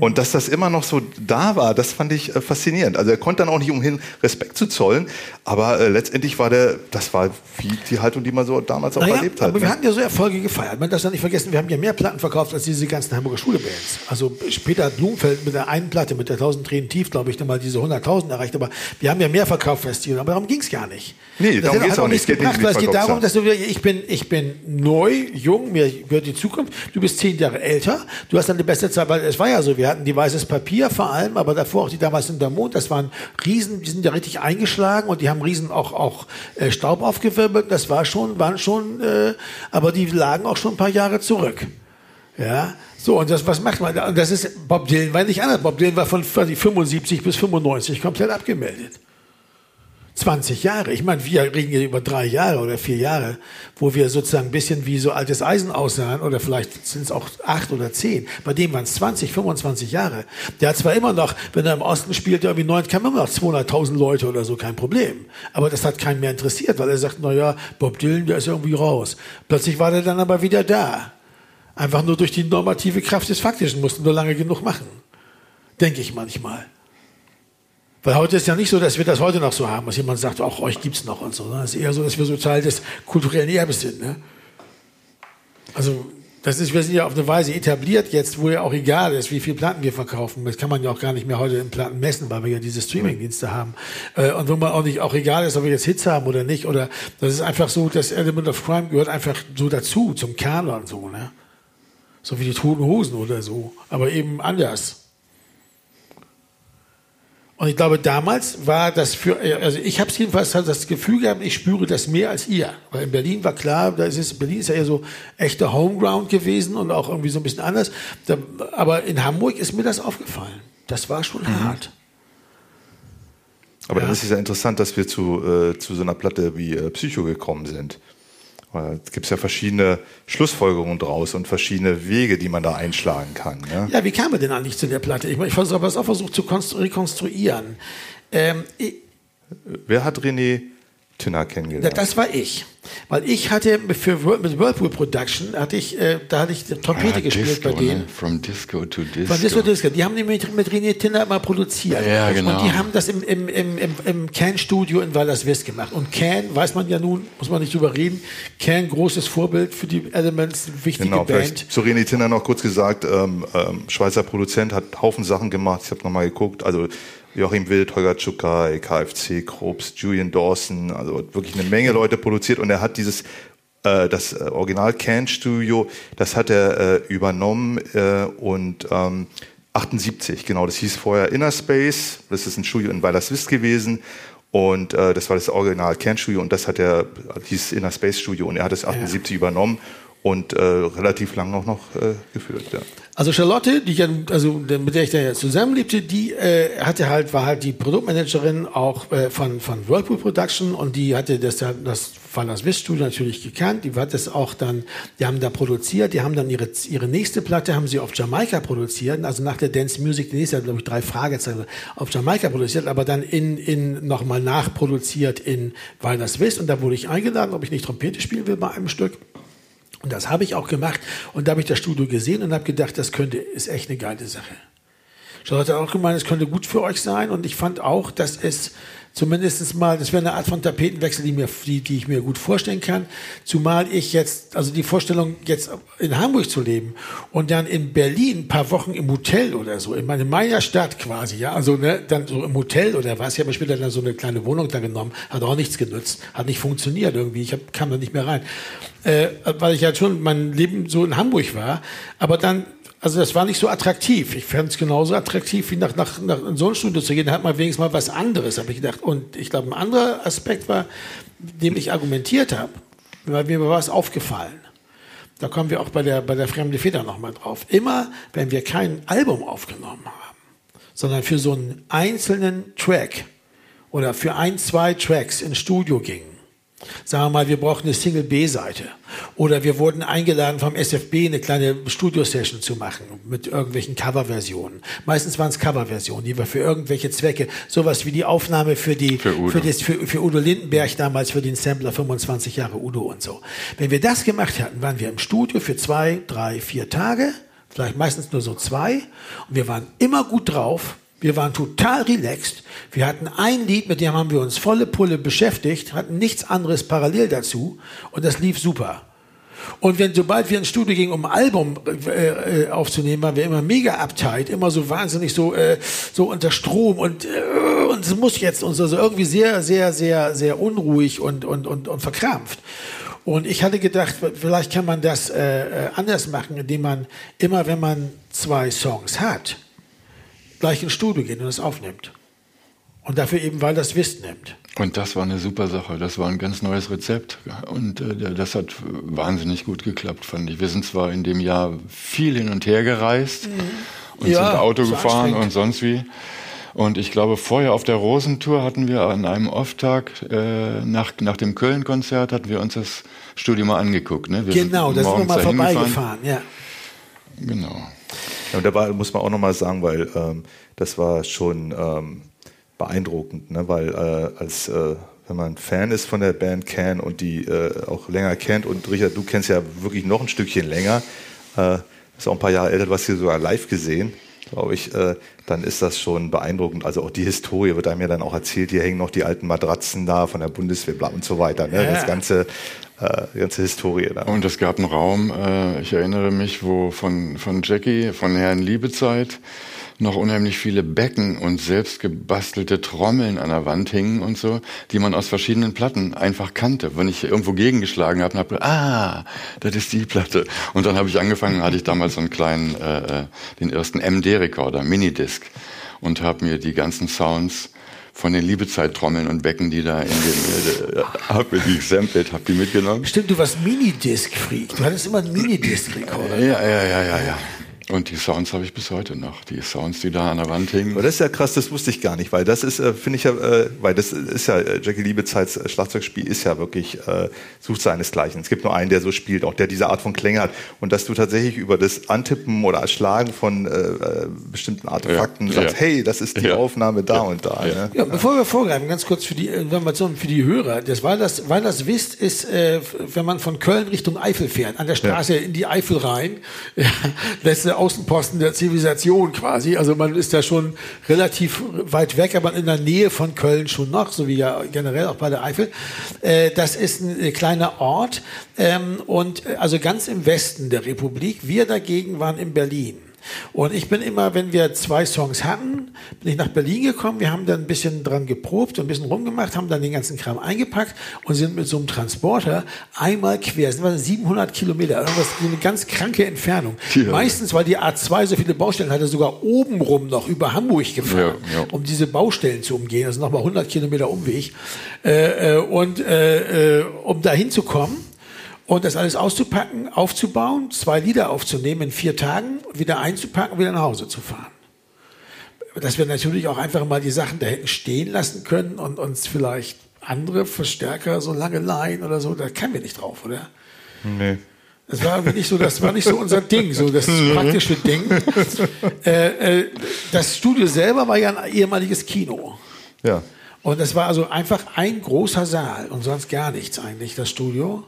Und dass das immer noch so da war, das fand ich äh, faszinierend. Also er konnte dann auch nicht umhin, Respekt zu zollen, aber äh, letztendlich war der, das war wie die Haltung, die man so damals auch naja, erlebt hat. Aber ne? wir hatten ja so Erfolge gefeiert. Man darf das nicht vergessen, wir haben ja mehr Platten verkauft als diese ganzen Hamburger Schulebands. Also später hat Blumenfeld mit der einen Platte, mit der 1000 Tränen tief, glaube ich, dann mal diese 100.000 erreicht. Aber wir haben ja mehr verkauft Festival. Aber darum ging es gar nicht. Nee, darum geht es auch nicht. Gebracht, es geht darum, dass du, ich bin, ich bin neu, jung, mir gehört die Zukunft. Du bist zehn Jahre älter. Du hast dann die beste Zeit, weil es war ja so, wir hatten die weißes Papier vor allem, aber davor auch die damals in der Mond. Das waren Riesen, die sind ja richtig eingeschlagen und die haben Riesen auch, auch äh, Staub aufgewirbelt. Das war schon, waren schon, äh, aber die lagen auch schon ein paar Jahre zurück. Ja, so, und das, was macht man da? Und das ist, Bob Dylan war nicht anders. Bob Dylan war von 75 bis 95 komplett abgemeldet. 20 Jahre. Ich meine, wir reden hier über drei Jahre oder vier Jahre, wo wir sozusagen ein bisschen wie so altes Eisen aussahen oder vielleicht sind es auch acht oder zehn. Bei dem waren es 20, 25 Jahre. Der hat zwar immer noch, wenn er im Osten spielt, irgendwie neun, kamen immer noch 200.000 Leute oder so, kein Problem. Aber das hat keinen mehr interessiert, weil er sagt, na ja, Bob Dylan, der ist irgendwie raus. Plötzlich war der dann aber wieder da. Einfach nur durch die normative Kraft des Faktischen, mussten nur lange genug machen. Denke ich manchmal. Weil heute ist ja nicht so, dass wir das heute noch so haben, dass jemand sagt, auch euch gibt's noch und so. Es ist eher so, dass wir so Teil des kulturellen Erbes sind. Ne? Also das ist, wir sind ja auf eine Weise etabliert jetzt, wo ja auch egal ist, wie viele Platten wir verkaufen. Das kann man ja auch gar nicht mehr heute in Platten messen, weil wir ja diese Streaming-Dienste haben. Äh, und wo man auch nicht auch egal ist, ob wir jetzt Hits haben oder nicht. Oder das ist einfach so, das Element of Crime gehört einfach so dazu, zum Kanon so, ne? So wie die Toten Hosen oder so. Aber eben anders. Und ich glaube, damals war das für, also ich habe es jedenfalls das Gefühl gehabt, ich spüre das mehr als ihr. Weil in Berlin war klar, da ist es, Berlin ist ja eher so echter Homeground gewesen und auch irgendwie so ein bisschen anders. Da, aber in Hamburg ist mir das aufgefallen. Das war schon mhm. hart. Aber ja. dann ist es ja interessant, dass wir zu, äh, zu so einer Platte wie äh, Psycho gekommen sind. Es gibt ja verschiedene Schlussfolgerungen draus und verschiedene Wege, die man da einschlagen kann. Ja, ja wie kam er denn eigentlich zu der Platte? Ich, ich habe es auch versucht zu rekonstruieren. Ähm, Wer hat René Tinner Ja, kennengelernt? das war ich. Weil ich hatte für mit Whirlpool Production hatte ich, äh, da hatte ich Trompete Ah, gespielt Disco, bei denen. Ne? From Disco to Disco. Von Disco Disco. Die haben die mit, mit René Tinner immer produziert. Ja, genau. Und die haben das im, im, im, im, im Can-Studio in Wallerswist gemacht. Und Can, weiß man ja nun, muss man nicht drüber reden, Can, großes Vorbild für die Elements, wichtige Genau, Band. zu René Tinner noch kurz gesagt, ähm, ähm, Schweizer Produzent, hat Haufen Sachen gemacht, ich habe nochmal geguckt, also Joachim Wild, Holger Tschukai, KFC, Krups, Julian Dawson, also wirklich eine Menge Leute produziert und er hat dieses äh, das äh, Original Can Studio, das hat er äh, übernommen äh, und ähm, 78, genau, das hieß vorher Inner Space, das ist ein Studio in Weilerswist gewesen. Und äh, das war das Original Can Studio und das hat er, hieß Inner Space Studio. Und er hat es 78 übernommen und äh, relativ lang auch noch äh, geführt. Ja. Also Charlotte, die ja, also mit der ich da ja zusammenlebte, die äh, hatte halt, war halt die Produktmanagerin auch äh, von, von Whirlpool Production und die hatte das, das war das Studio natürlich gekannt. Die hat das auch dann, die haben da produziert, die haben dann ihre, ihre nächste Platte haben sie auf Jamaika produziert, also nach der Dance Music, die nächste, glaube ich, drei Fragezeichen auf Jamaika produziert, aber dann in, in nochmal nachproduziert in Walderswist und da wurde ich eingeladen, ob ich nicht Trompete spielen will bei einem Stück. Und das habe ich auch gemacht. Und da habe ich das Studio gesehen und habe gedacht, das könnte, ist echt eine geile Sache. Charlotte hat auch gemeint, es könnte gut für euch sein. Und ich fand auch, dass es zumindest mal, das wäre eine Art von Tapetenwechsel, die, mir, die, die ich mir gut vorstellen kann. Zumal ich jetzt, also die Vorstellung, jetzt in Hamburg zu leben und dann in Berlin ein paar Wochen im Hotel oder so, in meine, meiner Stadt quasi, ja, also ne, dann so im Hotel oder was. Ich habe später dann so eine kleine Wohnung da genommen, hat auch nichts genutzt, hat nicht funktioniert irgendwie. Ich hab, kam da nicht mehr rein, äh, weil ich halt schon mein Leben so in Hamburg war. Aber dann also das war nicht so attraktiv. Ich fand es genauso attraktiv, wie nach, nach, nach in so ein Studio zu gehen. Da hat man wenigstens mal was anderes, habe ich gedacht. Und ich glaube, ein anderer Aspekt war, dem ich argumentiert habe, weil mir war was aufgefallen. Da kommen wir auch bei der, bei der Fremde Feder nochmal drauf. Immer, wenn wir kein Album aufgenommen haben, sondern für so einen einzelnen Track oder für ein, zwei Tracks ins Studio gingen, Sagen wir mal, wir brauchen eine Single B-Seite. Oder wir wurden eingeladen vom SFB eine kleine Studio-Session zu machen mit irgendwelchen Coverversionen. Meistens waren es Coverversionen, die wir für irgendwelche Zwecke, sowas wie die Aufnahme für die, Für Udo. das, für, für Udo Lindenberg damals, für den Sampler 25 Jahre Udo und so. Wenn wir das gemacht hatten, waren wir im Studio für zwei, drei, vier Tage, vielleicht meistens nur so zwei. Und wir waren immer gut drauf. Wir waren total relaxed. Wir hatten ein Lied, mit dem haben wir uns volle Pulle beschäftigt, hatten nichts anderes parallel dazu und das lief super. Und wenn, sobald wir ins Studio gingen, um ein Album äh, äh, aufzunehmen, waren wir immer mega uptight, immer so wahnsinnig so, äh, so unter Strom und, äh, und es muss jetzt und so, so irgendwie sehr, sehr, sehr, sehr unruhig und, und, und, und verkrampft. Und ich hatte gedacht, vielleicht kann man das äh, äh, anders machen, indem man immer, wenn man zwei Songs hat, gleich ins Studio geht und es aufnimmt. Und dafür eben, weil das Wissen nimmt. Und das war eine super Sache. Das war ein ganz neues Rezept. Und äh, das hat wahnsinnig gut geklappt, fand ich. Wir sind zwar in dem Jahr viel hin und her gereist und Ja, sind Auto ist gefahren und sonst wie. Und ich glaube, vorher auf der Rosentour hatten wir an einem Off-Tag äh, nach, nach dem Köln-Konzert hatten wir uns das Studio mal angeguckt. Ne? Wir Genau, da sind wir mal vorbeigefahren. Ja. Genau. Ja, und da war, muss man auch nochmal sagen, weil ähm, das war schon ähm, beeindruckend, ne? weil äh, als äh, wenn man Fan ist von der Band Can und die äh, auch länger kennt und Richard, du kennst ja wirklich noch ein Stückchen länger, äh, ist auch ein paar Jahre älter, du hast sie sogar live gesehen, glaube ich, äh, dann ist das schon beeindruckend. Also auch die Historie wird einem ja dann auch erzählt, hier hängen noch die alten Matratzen da von der Bundeswehr bla und so weiter. Ne? Ja. Das ganze, äh, ganze Historie da. Und es gab einen Raum, äh, ich erinnere mich, wo von, von Jackie, von Herrn Liebezeit, noch unheimlich viele Becken und selbst gebastelte Trommeln an der Wand hingen und so, die man aus verschiedenen Platten einfach kannte. Wenn ich irgendwo gegengeschlagen habe, habe ah, das ist die Platte. Und dann habe ich angefangen, hatte ich damals so einen kleinen, äh, äh, den ersten MD-Rekorder, Minidisc, und habe mir die ganzen Sounds von den Liebezeit-Trommeln und Becken, die da in den, äh, hab mir die gesampelt, hab die mitgenommen. Stimmt, du warst Minidisc-Freak. Du hattest immer einen Minidisc-Rekorder. Ja, ja, ja, ja, ja. Und die Sounds habe ich bis heute noch. Die Sounds, die da an der Wand hingen. Aber das ist ja krass, das wusste ich gar nicht, weil das ist, äh, finde ich ja, äh, weil das ist ja, äh, Jackie Liebezeits äh, Schlagzeugspiel ist ja wirklich, äh, sucht seinesgleichen. Es gibt nur einen, der so spielt, auch der diese Art von Klänge hat. Und dass du tatsächlich über das Antippen oder Schlagen von äh, bestimmten Artefakten Ja, sagst, ja. hey, das ist die Ja. Aufnahme da Ja. und da. Ja. Ne? Ja, bevor wir vorgreifen, ganz kurz für die Information für die Hörer. Das weil das, weil das wisst, ist, wenn man von Köln Richtung Eifel fährt, an der Straße in die Eifel rein, (laughs) letzte Außenposten der Zivilisation quasi. Also man ist ja schon relativ weit weg, aber in der Nähe von Köln schon noch, so wie ja generell auch bei der Eifel. Äh, das ist ein äh, kleiner Ort ähm, und äh, also ganz im Westen der Republik. Wir dagegen waren in Berlin. Und ich bin immer, wenn wir zwei Songs hatten, bin ich nach Berlin gekommen. Wir haben dann ein bisschen dran geprobt und ein bisschen rumgemacht, haben dann den ganzen Kram eingepackt und sind mit so einem Transporter einmal quer, sind wir 700 Kilometer, irgendwas, eine ganz kranke Entfernung. Ja. Meistens, weil die A2 so viele Baustellen hatte, sogar obenrum noch über Hamburg gefahren, Ja, ja. um diese Baustellen zu umgehen. Also nochmal 100 Kilometer Umweg. Äh, äh, und äh, äh, um da hinzukommen, und das alles auszupacken, aufzubauen, zwei Lieder aufzunehmen in vier Tagen, wieder einzupacken wieder nach Hause zu fahren. Dass wir natürlich auch einfach mal die Sachen da hätten stehen lassen können und uns vielleicht andere Verstärker so lange leihen oder so, da kamen wir nicht drauf, oder? Nee. Das war nicht so, das war nicht so unser Ding, so das (laughs) praktische Ding. Äh, äh, das Studio selber war ja ein ehemaliges Kino. Ja. Und es war also einfach ein großer Saal und sonst gar nichts eigentlich, das Studio.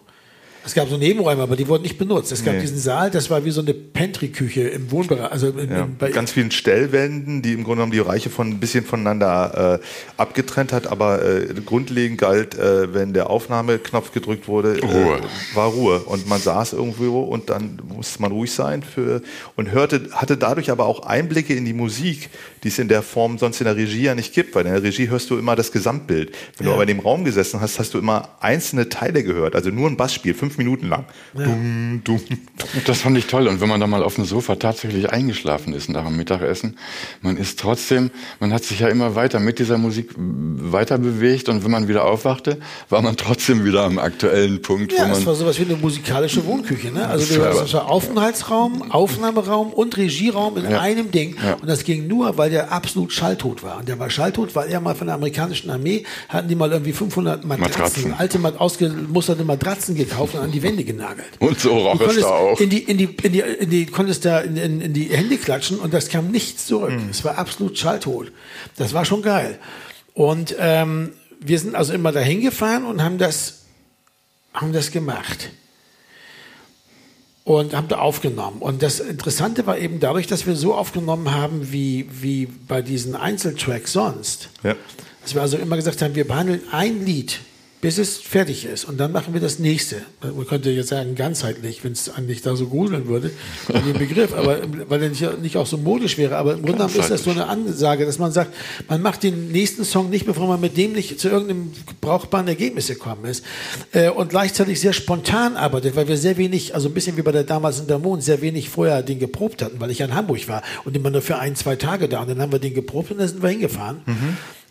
Es gab so Nebenräume, aber die wurden nicht benutzt. Es gab Nee. diesen Saal, das war wie so eine Pantry-Küche im Wohnbereich. Also in, Ja, in, bei, mit ganz vielen Stellwänden, die im Grunde genommen die Reiche von ein bisschen voneinander äh, abgetrennt hat, aber äh, grundlegend galt, äh, wenn der Aufnahmeknopf gedrückt wurde, Ruhe. Äh, war Ruhe und man saß irgendwo und dann musste man ruhig sein für und hörte hatte dadurch aber auch Einblicke in die Musik, die es in der Form sonst in der Regie ja nicht gibt, weil in der Regie hörst du immer das Gesamtbild. Wenn du Ja. aber in dem Raum gesessen hast, hast du immer einzelne Teile gehört, also nur ein Bassspiel, fünf Minuten lang. Dumm, dumm, Das fand ich toll. Und wenn man dann mal auf dem Sofa tatsächlich eingeschlafen ist nach dem Mittagessen, man ist trotzdem, man hat sich ja immer weiter mit dieser Musik weiter bewegt und wenn man wieder aufwachte, war man trotzdem wieder am aktuellen Punkt, ja, wo das man war sowas wie eine musikalische Wohnküche. Ne? Also Das du war- hast- das war Aufenthaltsraum, Aufnahmeraum und Regieraum in Ja. einem Ding. Ja. Und das ging nur, weil der absolut schalltot war. Und der war schalltot, weil er mal von der amerikanischen Armee hatten die mal irgendwie 500 Matratzen, Matratzen. alte ausgemusterte Matratzen gekauft und an die Wände genagelt. Und so roch es da auch. In die, in die, in die, in die, konntest da in, in, in die Hände klatschen und das kam nichts zurück. Hm. Es war absolut schalltot. Das war schon geil. Und ähm, wir sind also immer dahin gefahren und haben das, haben das gemacht. Und haben da aufgenommen. Und das Interessante war eben dadurch, dass wir so aufgenommen haben, wie, wie bei diesen Einzeltracks sonst. Ja. Dass wir also immer gesagt haben, wir behandeln ein Lied, bis es fertig ist. Und dann machen wir das nächste. Man könnte jetzt sagen, ganzheitlich, wenn es eigentlich da so gruseln würde, den Begriff, aber weil er nicht, auch so modisch wäre. Aber im Grunde genommen ist das so eine Ansage, dass man sagt, man macht den nächsten Song nicht, bevor man mit dem nicht zu irgendeinem brauchbaren Ergebnis gekommen ist. Äh, Und gleichzeitig sehr spontan arbeitet, weil wir sehr wenig, also ein bisschen wie bei der damals in der Mond, sehr wenig vorher den geprobt hatten, weil ich ja in Hamburg war und immer nur für ein, zwei Tage da. Und dann haben wir den geprobt und dann sind wir hingefahren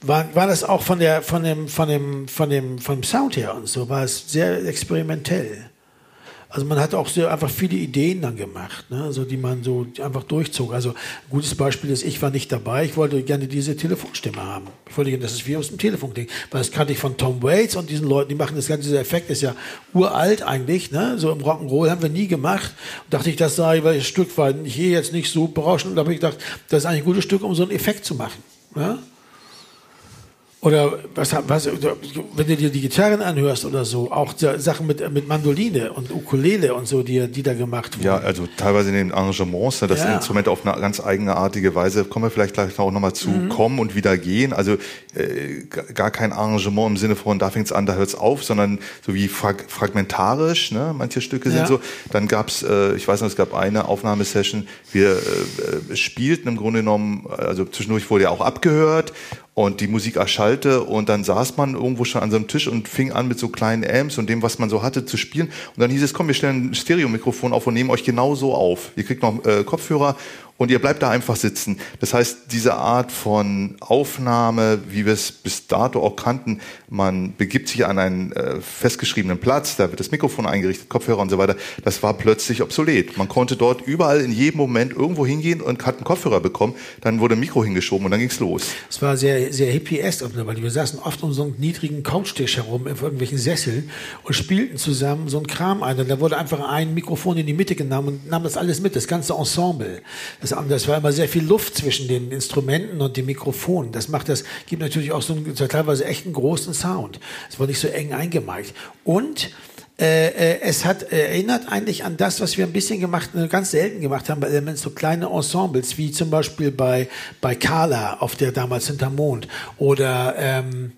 war, war das auch von der von dem von dem von dem vom Sound her und so war es sehr experimentell. Also man hat auch sehr einfach viele Ideen dann gemacht, ne? also die man so einfach durchzog. Also ein gutes Beispiel ist, ich war nicht dabei, ich wollte gerne diese Telefonstimme haben. Ich wollte gerne, das ist wie aus dem Telefonding, weil das kannte ich von Tom Waits und diesen Leuten, die machen das ganze, dieser Effekt ist ja uralt eigentlich, ne? so im Rock'n'Roll haben wir nie gemacht. Und dachte ich, das sei, weil das Stück war hier jetzt nicht so berauschend, und da habe ich gedacht, das ist eigentlich ein gutes Stück, um so einen Effekt zu machen. Ne? Oder was, was, wenn du dir die Gitarren anhörst oder so, auch die Sachen mit, mit Mandoline und Ukulele und so, die, die da gemacht wurden. Ja, also teilweise in den Arrangements, ne, das Ja. Instrument auf eine ganz eigenartige Weise, kommen wir vielleicht gleich auch nochmal zu kommen und wieder gehen. Also äh, gar kein Arrangement im Sinne von, da fängt's an, da hört's auf, sondern so wie frag fragmentarisch, ne? manche Stücke Ja. sind so. Dann gab's, äh, ich weiß noch, es gab eine Aufnahmesession, wir äh, äh, spielten im Grunde genommen, also zwischendurch wurde ja auch abgehört und die Musik erschallte und dann saß man irgendwo schon an so einem Tisch und fing an mit so kleinen Amps und dem, was man so hatte, zu spielen. Und dann hieß es, komm, wir stellen ein Stereomikrofon auf und nehmen euch genau so auf. Ihr kriegt noch äh, Kopfhörer und ihr bleibt da einfach sitzen. Das heißt, diese Art von Aufnahme, wie wir es bis dato auch kannten, man begibt sich an einen äh, festgeschriebenen Platz, da wird das Mikrofon eingerichtet, Kopfhörer und so weiter, das war plötzlich obsolet. Man konnte dort überall in jedem Moment irgendwo hingehen und hat einen Kopfhörer bekommen, dann wurde ein Mikro hingeschoben und dann ging's los. Es war sehr, sehr hippiesk, weil wir saßen oft um so einen niedrigen Couchtisch herum, in irgendwelchen Sesseln und spielten zusammen so einen Kram ein. Und da wurde einfach ein Mikrofon in die Mitte genommen und nahm das alles mit, das ganze Ensemble. Das, das war immer sehr viel Luft zwischen den Instrumenten und dem Mikrofon. Das macht das, gibt natürlich auch so einen teilweise echt einen großen Sound. Es war nicht so eng eingemeigt. Und äh, äh, es hat äh, erinnert eigentlich an das, was wir ein bisschen gemacht, äh, ganz selten gemacht haben bei Elements, so kleine Ensembles, wie zum Beispiel bei, bei Carla auf der damals Hintermond oder ähm,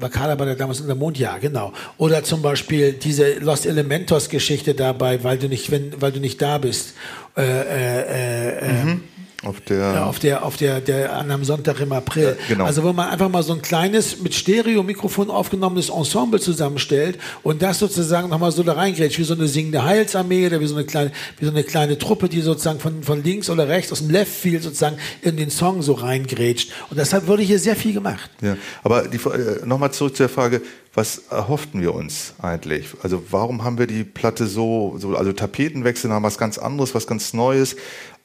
war Carla bei der damals Mond? Ja, genau. Oder zum Beispiel diese Lost Elementos Geschichte dabei, weil du nicht, wenn, weil du nicht da bist. Äh, äh, äh, mhm. Auf der, ja, auf der, auf der, der, an einem Sonntag im April. Ja, genau. Also, wo man einfach mal so ein kleines, mit Stereo-Mikrofon aufgenommenes Ensemble zusammenstellt und das sozusagen nochmal so da reingrätscht, wie so eine singende Heilsarmee oder wie so eine kleine, wie so eine kleine Truppe, die sozusagen von, von links oder rechts aus dem Left Field sozusagen in den Song so reingrätscht. Und deshalb wurde hier sehr viel gemacht. Ja, aber die, äh, nochmal zurück zur Frage, was erhofften wir uns eigentlich? Also warum haben wir die Platte so, so also Tapetenwechsel haben was ganz anderes, was ganz Neues.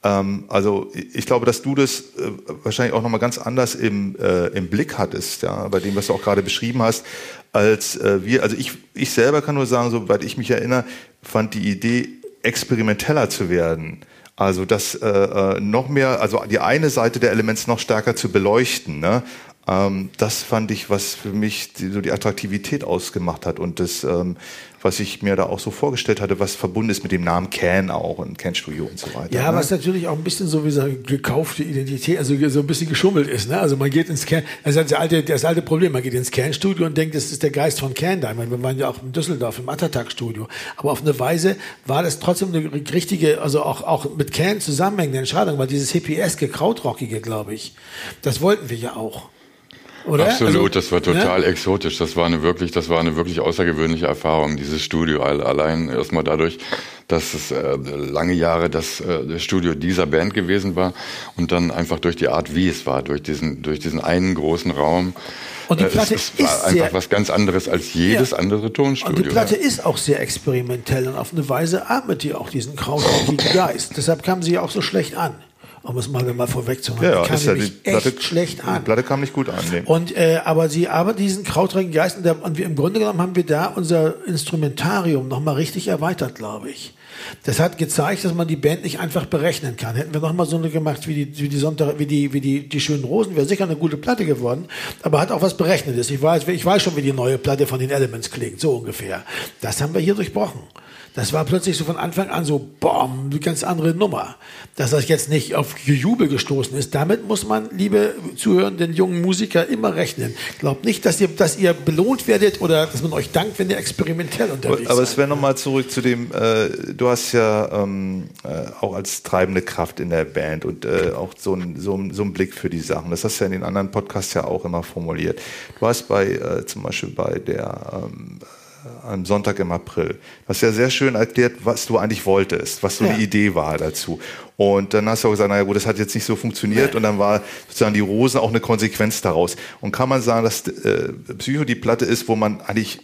Ähm, also ich glaube, dass du das äh, wahrscheinlich auch nochmal ganz anders im, äh, im Blick hattest, ja, bei dem, was du auch gerade beschrieben hast, als äh, wir. Also ich, ich selber kann nur sagen, soweit ich mich erinnere, fand die Idee, experimenteller zu werden. Also das äh, äh noch mehr, also die eine Seite der Elements noch stärker zu beleuchten. Ne? Ähm, das fand ich, was für mich die, so die Attraktivität ausgemacht hat und das, ähm, was ich mir da auch so vorgestellt hatte, was verbunden ist mit dem Namen Can auch und Can Studio und so weiter. Ja, ne? was natürlich auch ein bisschen so wie so eine gekaufte Identität, also so ein bisschen geschummelt ist. Ne? Also man geht ins Can, also das alte, das alte Problem, man geht ins Can Studio und denkt, das ist der Geist von Can da. Ich meine, wir waren ja auch in Düsseldorf im Attatak Studio, aber auf eine Weise war das trotzdem eine richtige, also auch auch mit Can zusammenhängende Entscheidung, weil dieses hippieske, krautrockige, glaube ich, das wollten wir ja auch. Oder? Absolut, also, das war total ne? exotisch. Das war eine wirklich, das war eine wirklich außergewöhnliche Erfahrung, dieses Studio. Allein erstmal dadurch, dass es äh, lange Jahre das, äh, das Studio dieser Band gewesen war und dann einfach durch die Art, wie es war, durch diesen, durch diesen einen großen Raum. Und die äh, Platte es, es ist war einfach was ganz anderes als jedes ja. andere Tonstudio. Und die Platte ja. ist auch sehr experimentell und auf eine Weise atmet die auch diesen krautrockige Geist. Deshalb kam sie ja auch so schlecht an um es mal, mal vorwegzunehmen. Ja, die kam ist ja die Platte, echt schlecht an. Die Platte kam nicht gut an. Nee. Und, äh, aber sie arbeitet diesen krautrigen Geist und, der, und wir, im Grunde genommen haben wir da unser Instrumentarium nochmal richtig erweitert, glaube ich. Das hat gezeigt, dass man die Band nicht einfach berechnen kann. Hätten wir nochmal so eine gemacht wie die, wie die Sonntag, wie die, wie die, die schönen Rosen, wäre sicher eine gute Platte geworden, aber hat auch was Berechnetes. Ich weiß, ich weiß schon, wie die neue Platte von den Elements klingt, so ungefähr. Das haben wir hier durchbrochen. Das war plötzlich so von Anfang an so, boom, eine ganz andere Nummer. Dass das jetzt nicht auf Jubel gestoßen ist, damit muss man, liebe zuhörenden jungen Musiker, immer rechnen. Glaubt nicht, dass ihr, dass ihr belohnt werdet oder dass man euch dankt, wenn ihr experimentell unterwegs seid. Aber es wäre nochmal zurück zu dem, äh, du hast ja ähm, äh, auch als treibende Kraft in der Band und äh, auch so ein, so, so ein Blick für die Sachen. Das hast du ja in den anderen Podcasts ja auch immer formuliert. Du hast bei, äh, zum Beispiel bei der, ähm, am Sonntag im April. Du hast ja sehr schön erklärt, was du eigentlich wolltest, was so ja. die Idee war dazu. Und dann hast du auch gesagt, naja gut, das hat jetzt nicht so funktioniert nee. und dann war sozusagen die Rosen auch eine Konsequenz daraus. Und kann man sagen, dass äh, Psycho die Platte ist, wo man eigentlich,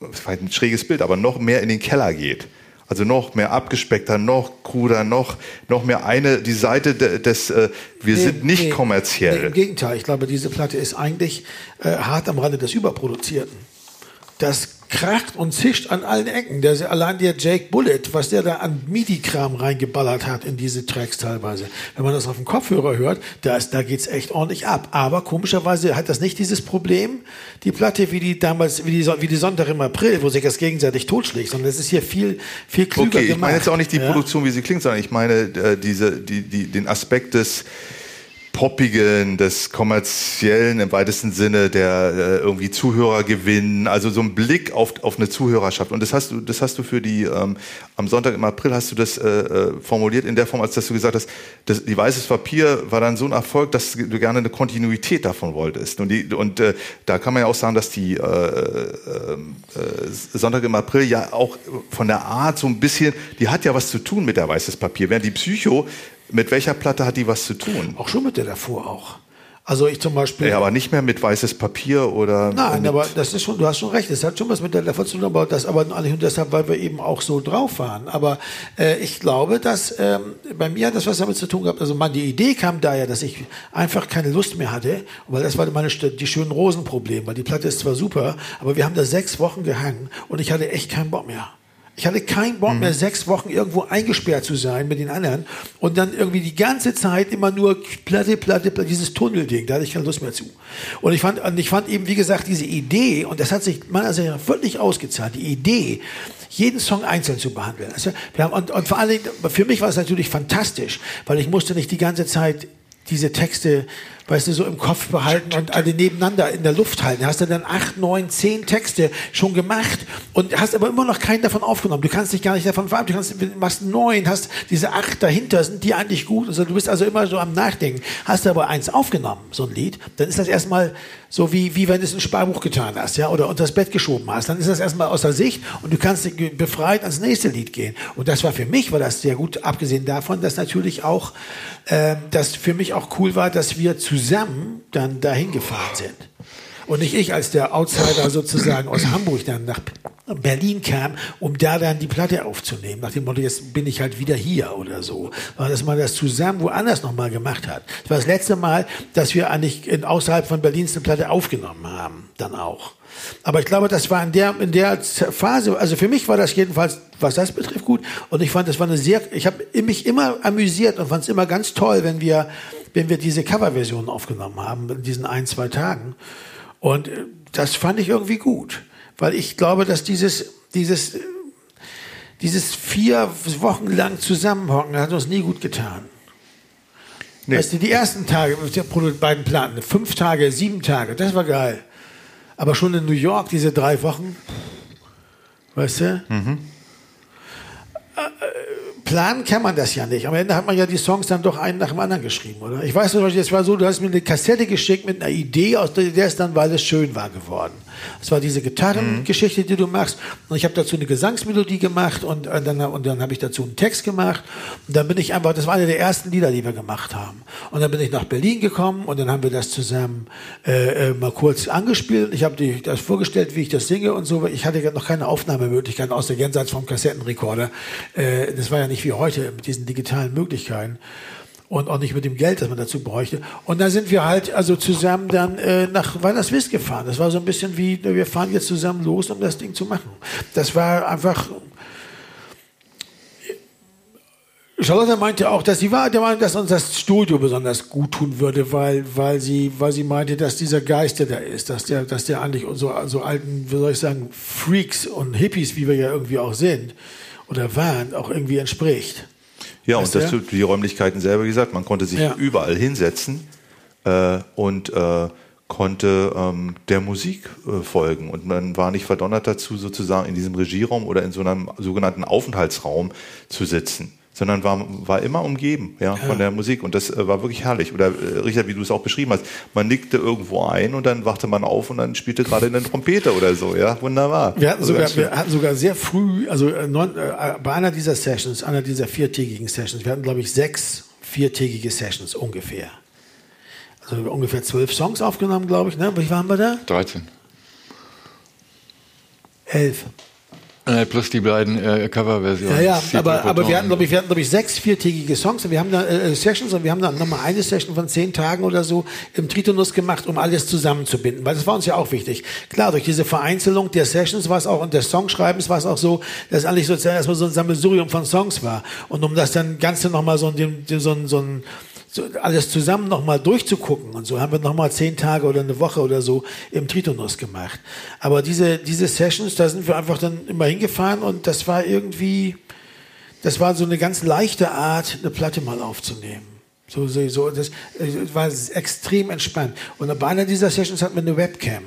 das war ein schräges Bild, aber noch mehr in den Keller geht. Also noch mehr abgespeckter, noch kruder, noch, noch mehr eine, die Seite des, äh, wir nee, sind nicht nee, kommerziell. Nee, Im Gegenteil, ich glaube, diese Platte ist eigentlich äh, hart am Rande des Überproduzierten. Das kracht und zischt an allen Ecken. Der, allein der Jake Bullet, was der da an MIDI-Kram reingeballert hat in diese Tracks teilweise. Wenn man das auf dem Kopfhörer hört, da, ist, da geht's echt ordentlich ab. Aber komischerweise hat das nicht dieses Problem, die Platte wie die damals, wie die, wie die Sonntag im April, wo sich das gegenseitig totschlägt, sondern es ist hier viel, viel klüger okay, gemacht. Ich meine jetzt auch nicht die ja? Produktion, wie sie klingt, sondern ich meine äh, diese, die, die, den Aspekt des, Poppigen, des Kommerziellen im weitesten Sinne, der äh, irgendwie Zuhörer gewinnen, also so ein Blick auf, auf eine Zuhörerschaft. Und das hast du, das hast du für die, ähm, am Sonntag im April hast du das äh, äh, formuliert in der Form, als dass du gesagt hast, das, die weißes Papier war dann so ein Erfolg, dass du gerne eine Kontinuität davon wolltest. Und, die, und äh, da kann man ja auch sagen, dass die äh, äh, äh, Sonntag im April ja auch von der Art so ein bisschen, die hat ja was zu tun mit der weißes Papier, während die Psycho mit welcher Platte hat die was zu tun? Auch schon mit der davor auch. Also ich zum Beispiel. Ja, aber nicht mehr mit weißes Papier oder. Nein, aber das ist schon, du hast schon recht, es hat schon was mit der davon zu tun, aber das aber nicht nur deshalb, weil wir eben auch so drauf waren. Aber äh, ich glaube, dass ähm, bei mir hat das was damit zu tun gehabt. Also man, die Idee kam daher, dass ich einfach keine Lust mehr hatte, weil das war meine die schönen Rosenproblem, weil die Platte ist zwar super, aber wir haben da sechs Wochen gehangen und ich hatte echt keinen Bock mehr. Ich hatte keinen Bock mehr, sechs Wochen irgendwo eingesperrt zu sein mit den anderen und dann irgendwie die ganze Zeit immer nur Platte, Platte, Platte, dieses Tunnelding, da hatte ich keine Lust mehr zu. Und ich fand, und ich fand eben, wie gesagt, diese Idee, und das hat sich meiner Seite nach wirklich ausgezahlt, die Idee, jeden Song einzeln zu behandeln. Also wir haben, und, und vor allen Dingen, für mich war es natürlich fantastisch, weil ich musste nicht die ganze Zeit diese Texte, weißt du, so im Kopf behalten und alle nebeneinander in der Luft halten. Hast du dann acht, neun, zehn Texte schon gemacht und hast aber immer noch keinen davon aufgenommen. Du kannst dich gar nicht davon verabschieden. Du kannst, machst neun, hast diese acht dahinter, sind die eigentlich gut? Also du bist also immer so am Nachdenken. Hast du aber eins aufgenommen, so ein Lied, dann ist das erstmal so wie, wie wenn du es in Sparbuch getan hast, ja, oder unter das Bett geschoben hast. Dann ist das erstmal außer Sicht und du kannst befreit ans nächste Lied gehen. Und das war für mich, war das sehr gut, abgesehen davon, dass natürlich auch, äh, dass für mich auch cool war, dass wir zusammen dann dahin gefahren sind. Und nicht ich als der Outsider sozusagen aus Hamburg dann nach Berlin kam, um da dann die Platte aufzunehmen. Nach dem Motto, jetzt bin ich halt wieder hier oder so. Weil dass man das zusammen woanders nochmal gemacht hat. Das war das letzte Mal, dass wir eigentlich in, außerhalb von Berlins eine Platte aufgenommen haben. Dann auch. Aber ich glaube, das war in der, in der Phase, also für mich war das jedenfalls, was das betrifft, gut. Und ich fand, das war eine sehr, ich habe mich immer amüsiert und fand es immer ganz toll, wenn wir, wenn wir diese Coverversionen aufgenommen haben, in diesen ein, zwei Tagen. Und äh, das fand ich irgendwie gut, weil ich glaube, dass dieses, dieses, dieses vier Wochen lang Zusammenhocken hat uns nie gut getan. Nee. Weißt du, die ersten Tage, die beiden Platten, fünf Tage, sieben Tage, das war geil. Aber schon in New York, diese drei Wochen, weißt du? Mhm. Planen kann man das ja nicht. Am Ende hat man ja die Songs dann doch einen nach dem anderen geschrieben, oder? Ich weiß nicht, es war so, du hast mir eine Kassette geschickt mit einer Idee, aus der ist dann, weil es schön war, geworden. Es war diese Gitarrengeschichte, die du machst. Und ich habe dazu eine Gesangsmelodie gemacht und, und dann, und dann habe ich dazu einen Text gemacht. Und dann bin ich einfach, das war eine der ersten Lieder, die wir gemacht haben. Und dann bin ich nach Berlin gekommen und dann haben wir das zusammen äh, äh mal kurz angespielt. Ich habe dir das vorgestellt, wie ich das singe und so. Ich hatte noch keine Aufnahmemöglichkeiten aus der jenseits vom Kassettenrekorder. Äh, das war ja nicht wie heute mit diesen digitalen Möglichkeiten und auch nicht mit dem Geld, das man dazu bräuchte. Und dann sind wir halt also zusammen dann äh, nach Weilerswist gefahren. Das war so ein bisschen wie, wir fahren jetzt zusammen los, um das Ding zu machen. Das war einfach. Charlotte meinte auch, dass sie war der Meinung, dass uns das Studio besonders gut tun würde, weil, weil, sie, weil sie meinte, dass dieser Geist, der da ist, dass der, dass der eigentlich so, so alten, wie soll ich sagen, Freaks und Hippies, wie wir ja irgendwie auch sind oder waren, auch irgendwie entspricht. Ja, weißt und das, die Räumlichkeiten selber, wie gesagt, man konnte sich ja. überall hinsetzen äh, und äh, konnte ähm, der Musik äh, folgen. Und man war nicht verdonnert dazu, sozusagen in diesem Regieraum oder in so einem sogenannten Aufenthaltsraum zu sitzen sondern war, war immer umgeben ja, ja. von der Musik. Und das äh, war wirklich herrlich. Oder äh, Richard, wie du es auch beschrieben hast, man nickte irgendwo ein und dann wachte man auf und dann spielte gerade eine Trompete oder so. Ja, wunderbar. Wir hatten, also sogar, wir hatten sogar sehr früh, also äh, neun, äh, bei einer dieser Sessions, einer dieser viertägigen Sessions, wir hatten, glaube ich, sechs viertägige Sessions ungefähr. Also ungefähr zwölf Songs aufgenommen, glaube ich. Ne? Wie waren wir da? 13. Elf. Äh, plus die beiden äh, Coverversionen. Ja, ja, aber, aber wir hatten, glaube ich, wir hatten, glaube ich, sechs viertägige Songs und wir haben da äh, Sessions und wir haben dann nochmal eine Session von zehn Tagen oder so im Tritonus gemacht, um alles zusammenzubinden, weil das war uns ja auch wichtig. Klar, durch diese Vereinzelung der Sessions war es auch und des Songschreibens war es auch so, dass eigentlich sozusagen erstmal so ein Sammelsurium von Songs war und um das dann Ganze nochmal so, so, so, so ein alles zusammen nochmal durchzugucken. Und so haben wir nochmal zehn Tage oder eine Woche oder so im Tritonus gemacht. Aber diese, diese Sessions, da sind wir einfach dann immer hingefahren und das war irgendwie, das war so eine ganz leichte Art, eine Platte mal aufzunehmen. So, so, so das, das war extrem entspannt. Und bei einer dieser Sessions hatten wir eine Webcam.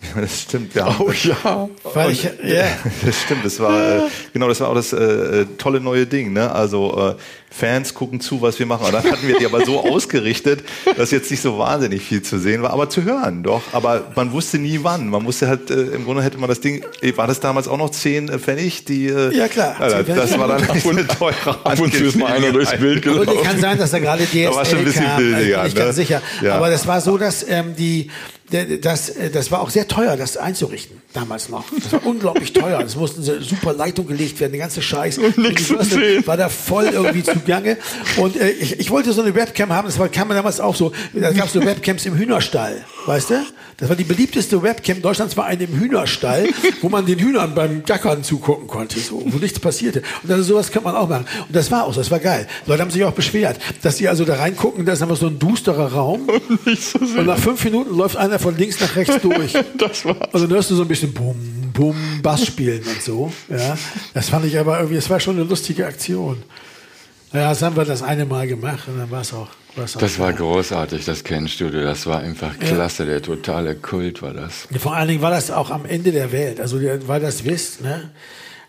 (laughs) Das stimmt, haben, Oh ja. Weil ich, ja, (laughs) das stimmt, das war äh, genau, das war auch das äh, tolle neue Ding, ne? Also äh, Fans gucken zu, was wir machen. Und dann hatten wir die aber so (laughs) ausgerichtet, dass jetzt nicht so wahnsinnig viel zu sehen war, aber zu hören, doch. Aber man wusste nie wann. Man musste halt, äh, im Grunde hätte man das Ding, äh, war das damals auch noch 10 Pfennig? Die, äh, Ja, klar. Ja, 10 das war dann Ab und- eine teure Ab und zu ist mal einer durchs Bild Und gelaufen. kann sein, dass da gerade DSL Da war schon ein bisschen kam, billiger, also nicht ne? ganz sicher. Ja. Aber das war so, dass ähm, die, das, äh, das war auch sehr teuer, das einzurichten damals noch. Das war unglaublich teuer. Das mussten so super Leitung gelegt werden, der ganze Scheiß. Und sehen. war da voll irgendwie zugange. Und äh, ich, ich wollte so eine Webcam haben, das war, kam mir damals auch so. Da gab es so Webcams im Hühnerstall, weißt du? Das war die beliebteste Webcam Deutschlands, war eine im Hühnerstall, wo man den Hühnern beim Gackern zugucken konnte, so, wo nichts passierte. Und dann sowas kann man auch machen. Und das war auch so, das war geil. Leute haben sich auch beschwert, dass sie also da reingucken, da ist einfach so ein dusterer Raum. (laughs) Nicht so Und nach fünf Minuten läuft einer von links nach rechts durch. (laughs) Das war's. Also dann hörst du so ein bisschen Bum, Bum, Bass spielen und so. Ja, das fand ich aber irgendwie, es war schon eine lustige Aktion. Naja, das haben wir das eine Mal gemacht und dann war es auch. war's auch Das war großartig, das Kennstudio. Das war einfach klasse. Der totale Kult war das. Vor allen Dingen war das auch am Ende der Welt. Also weil das wisst, ne?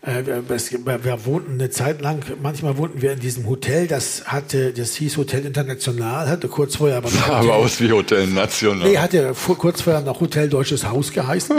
Äh, es- Wir wohnten eine Zeit lang, manchmal wohnten wir in diesem Hotel, das hatte, das hieß Hotel International, hatte kurz vorher aber noch Sah aber aus wie Hotel National. Nee, hatte vor, kurz vorher noch Hotel Deutsches Haus geheißen.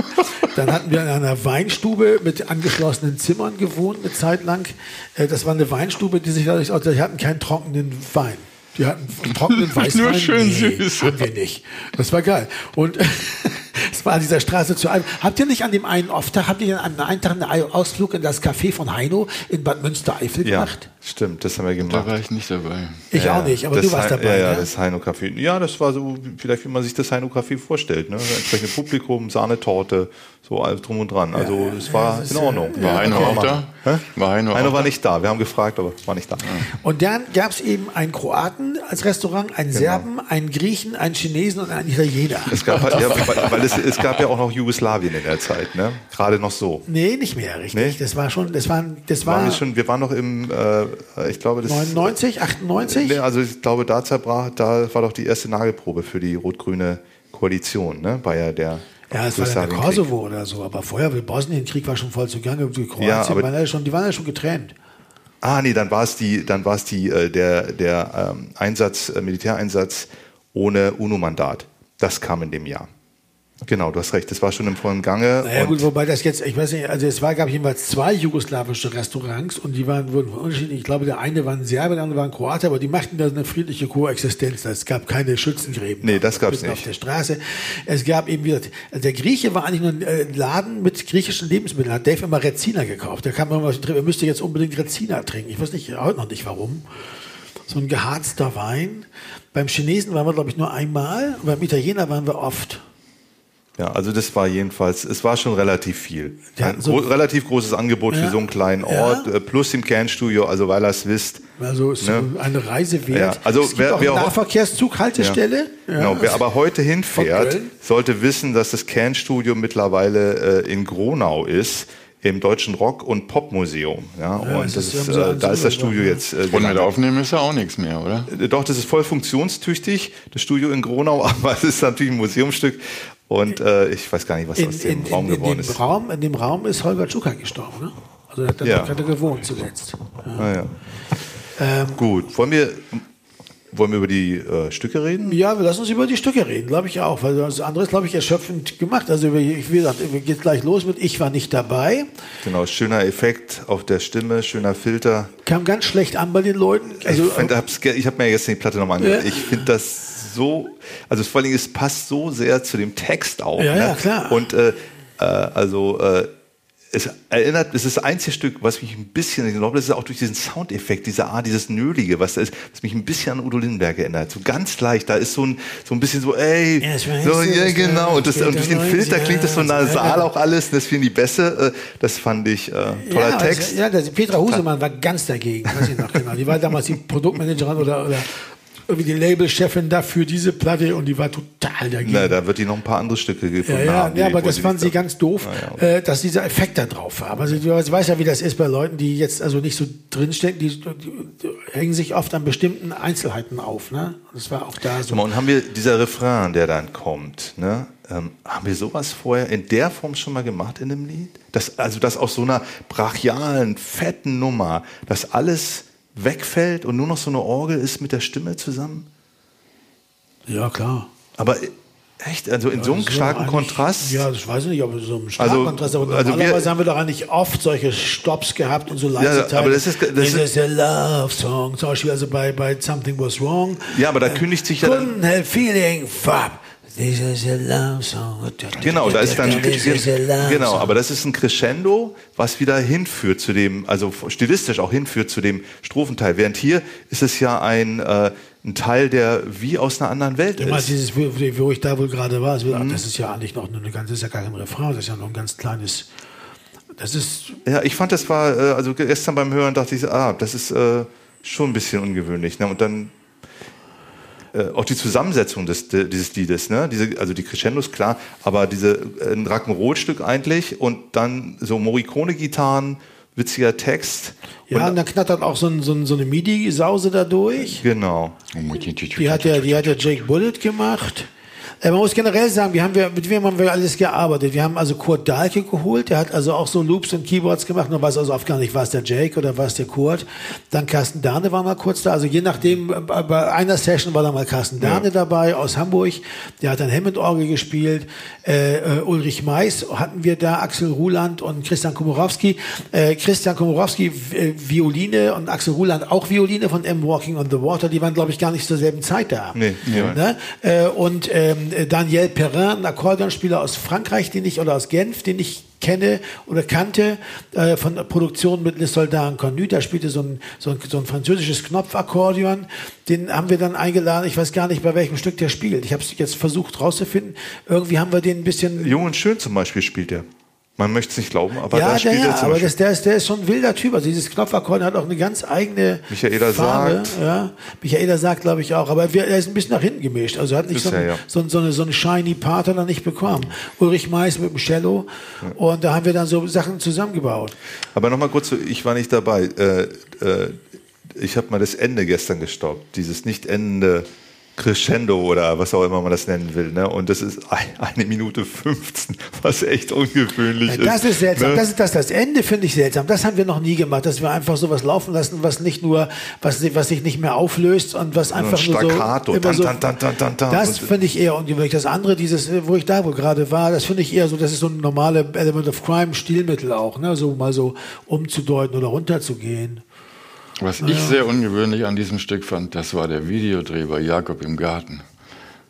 Dann hatten wir in einer Weinstube mit angeschlossenen Zimmern gewohnt, eine Zeit lang. Äh, Das war eine Weinstube, die sich dadurch aus, die hatten keinen trockenen Wein. Die hatten trockenen (laughs) Weißwein. Nur schön nee, süß. Haben wir nicht. Das war geil. Und (laughs) es war an dieser Straße zu einem. Habt ihr nicht an dem einen Offtag, habt ihr an einem Tag einen Ausflug in das Café von Heino in Bad Münstereifel Ja, gemacht? stimmt, das haben wir Da gemacht. war ich nicht dabei. Ich Ja, auch nicht, aber das du warst Hei- dabei. Ja, ja, ne? das Heino Café. Ja, das war so, vielleicht wie man sich das Heino Café vorstellt. Ne? Entsprechende Publikum, Sahnetorte, so alles drum und dran. Also es war in Ordnung. War Heino auch da? Hä? War Heino Heino auch war da? nicht da. Wir haben gefragt, aber war nicht da. Und dann gab es eben einen Kroaten als Restaurant, einen Serben, einen Griechen, einen Chinesen und einen Italiener. Es gab, halt, ja, weil, es, es gab ja auch noch Jugoslawien in der Zeit, ne? Gerade noch so. Nee, nicht mehr richtig. Nee? Das war schon, das waren, das Waren war wir, schon, wir waren noch im, äh, ich glaube, das 99, 98. Nee, also ich glaube, da zerbrach, da war doch die erste Nagelprobe für die rot-grüne Koalition, ne? War ja der ja, es war dann der. Kosovo oder so, aber vorher, der Bosnienkrieg war schon voll zugange. Die Kroatien Ja, aber- waren ja schon, die waren ja schon getrennt. Ah, nee, dann war es die, dann war es die, äh, der, der ähm, Einsatz, äh, Militäreinsatz ohne UNO-Mandat. Das kam in dem Jahr. Genau, du hast recht, das war schon im vollen Gange. Naja, gut, wobei das jetzt, ich weiß nicht, also es war, gab jedenfalls zwei jugoslawische Restaurants und die waren, wurden unterschiedlich. Ich glaube, der eine war ein Serbe, der andere war ein Kroate, aber die machten da eine friedliche Koexistenz. Es gab keine Schützengräben. Nee, das gab's mitten nicht. Auf der Straße. Es gab eben wieder, also der Grieche war eigentlich nur ein äh, Laden mit griechischen Lebensmitteln. Hat Dave immer Rezina gekauft. Der kam immer was, er müsste jetzt unbedingt Rezina trinken. Ich weiß nicht, heute noch nicht warum. So ein geharzter Wein. Beim Chinesen waren wir, glaube ich, nur einmal. Beim Italiener waren wir oft. Ja, also das war jedenfalls, es war schon relativ viel. Ja, Ein so- gro relativ großes Angebot Ja. für so einen kleinen Ja. Ort, äh, plus im Kernstudio, also weil ihr es wisst. Also ist Ne? so eine Reise wert. Ja, also es gibt wer- auch wer Nahverkehrszug-Haltestelle. Ja. genau, wer aber heute hinfährt, sollte wissen, dass das Kernstudio mittlerweile äh, in Gronau ist, im Deutschen Rock- und Popmuseum. Ja, und es das ist äh, da ist das Studio jetzt. Äh, Und mit aufnehmen ist ja auch nichts mehr, oder? Äh, Doch, das ist voll funktionstüchtig, das Studio in Gronau, (laughs) aber es ist natürlich ein Museumsstück und äh, ich weiß gar nicht, was in, aus dem in, Raum in, in, geworden ist. Raum, in dem Raum ist Holger Tschukan gestorben. Ne? Also hat er Ja. er gewohnt zuletzt. Ja. Ah, ja. Ähm, Gut, wollen wir, wollen wir über die äh, Stücke reden? Ja, wir lassen uns über die Stücke reden, glaube ich auch, weil das andere ist, glaube ich, erschöpfend gemacht. Also wie gesagt, geht gleich los mit Ich war nicht dabei. Genau, schöner Effekt auf der Stimme, schöner Filter. Kam ganz schlecht an bei den Leuten. Also, ich ich habe mir gestern die Platte nochmal angehört. Ja. Ich finde das so, also vor allen Dingen, es passt so sehr zu dem Text auch. Ja, ne? ja, klar. Und äh, äh, also äh, es erinnert, es ist das einzige Stück, was mich ein bisschen, ich glaube, das ist auch durch diesen Soundeffekt, diese Art, dieses Nölige, was da ist, was mich ein bisschen an Udo Lindenberg erinnert. So ganz leicht, da ist so ein, so ein bisschen so, ey, Ja, so, ja, genau. Und, das, und durch den 90er, Filter klingt das so nasal auch alles, und das finde ich besser. Äh, Das fand ich äh, toller ja, Text. Also, ja, Petra Husemann war ganz dagegen, weiß ich noch genau. Die war damals die Produktmanagerin oder, oder irgendwie die Labelchefin dafür diese Platte und die war total dagegen. Na, da wird die noch ein paar andere Stücke Ja, gefunden ja, haben. ja, aber das fand sie ganz doof, ja, okay. äh, dass dieser Effekt da drauf war. Aber sie du weißt ja, wie das ist bei Leuten, die jetzt also nicht so drinstecken, die, die, die hängen sich oft an bestimmten Einzelheiten auf. Ne? Das war auch da so. Und haben wir dieser Refrain, der dann kommt, ne? Ähm, haben wir sowas vorher in der Form schon mal gemacht in einem Lied? Das, also, dass aus so einer brachialen, fetten Nummer, dass alles wegfällt und nur noch so eine Orgel ist mit der Stimme zusammen? Ja, klar. Aber echt, also in so einem starken Kontrast. Ja, das weiß ich nicht, ob es so ein starken Also- Kontrast, aber also wir- normalerweise haben wir doch eigentlich oft solche Stops gehabt und so leise Ja, Teile. aber das ist- das ist- is a love song, zum Beispiel also bei, bei Something Was Wrong. Ja, aber da kündigt sich ja dann- Couldn't help feeling fab. Genau, da ist dann genau, aber das ist ein Crescendo, was wieder hinführt zu dem, also stilistisch auch hinführt zu dem Strophenteil. Während hier ist es ja ein, äh, ein Teil, der wie aus einer anderen Welt Du meinst ist. dieses, wo, wo ich da wohl gerade war, das, Mhm. das ist ja eigentlich noch eine ganze, das ist ja gar kein Refrain, das ist ja noch ein ganz kleines, das ist, Ja, ich fand das war, äh, also gestern beim Hören dachte ich, so, ah, das ist äh, schon ein bisschen ungewöhnlich. Ne? Und dann äh, auch die Zusammensetzung des, de, dieses Liedes, ne? Diese, also die Crescendos, klar, aber diese äh, ein Rock'n'Roll-Stück eigentlich und dann so Morricone-Gitarren, witziger Text. ja, und und, dann knattert auch so, ein, so, ein, so eine MIDI-Sause da durch. genau. Die hat ja, die hat ja Jake Bullitt gemacht. Äh, man muss generell sagen, wir haben wir, mit wem haben wir alles gearbeitet? Wir haben also Kurt Dahlke geholt, der hat also auch so Loops und Keyboards gemacht, nur weiß also oft gar nicht, war es der Jake oder war es der Kurt. Dann Carsten Dahne war mal kurz da, also je nachdem, äh, bei einer Session war da mal Carsten Dahne dabei aus Hamburg, der hat dann Hammond-Orgel gespielt, äh, äh, Ulrich Mais hatten wir da, Axel Ruland und Christian Komorowski. Äh, Christian Komorowski äh, Violine und Axel Ruland auch Violine von M. Walking on the Water, die waren glaube ich gar nicht zur selben Zeit da. Nee, ja. Ne? Und ähm, Daniel Perrin, ein Akkordeonspieler aus Frankreich, den ich oder aus Genf, den ich kenne oder kannte äh, von Produktion mit Les Soldats Connus, der spielte so ein, so ein, so ein französisches Knopfakkordeon. Den haben wir dann eingeladen. Ich weiß gar nicht, bei welchem Stück der spielt. Ich habe es jetzt versucht rauszufinden. Irgendwie haben wir den ein bisschen Jung und Schön zum Beispiel spielt er. Man möchte es nicht glauben, aber ja, da der, spielt ja, er zum aber das, der, ist, der ist schon ein wilder Typ. Also dieses Knopfakkordeon hat auch eine ganz eigene Michaela Farbe. sagt. Ja, Michaela sagt, glaube ich, auch. Aber er ist ein bisschen nach hinten gemischt. Also hat nicht Ist so, ein, er, ja. so, so, eine, so eine shiny Part hat er nicht bekommen. Ulrich Mais mit dem Cello. Und da haben wir dann so Sachen zusammengebaut. Aber nochmal kurz, ich war nicht dabei. Äh, äh, ich habe mal das Ende gestern gestoppt. Dieses nicht endende Crescendo oder was auch immer man das nennen will. Ne? Und das ist ein, eine Minute 15, was echt ungewöhnlich ist. Das ist seltsam. Ne? Das, ist, das, das Ende finde ich seltsam. Das haben wir noch nie gemacht, dass wir einfach sowas laufen lassen, was nicht nur, was, was sich nicht mehr auflöst und was einfach nur so, immer so tan, tan. Das Und- finde ich eher ungewöhnlich. Das andere, dieses, wo ich da wohl gerade war, das finde ich eher so, das ist so ein normale Element of Crime Stilmittel auch, ne, so mal so umzudeuten oder runterzugehen. Was ich sehr ungewöhnlich an diesem Stück fand, das war der Videodreh bei Jakob im Garten.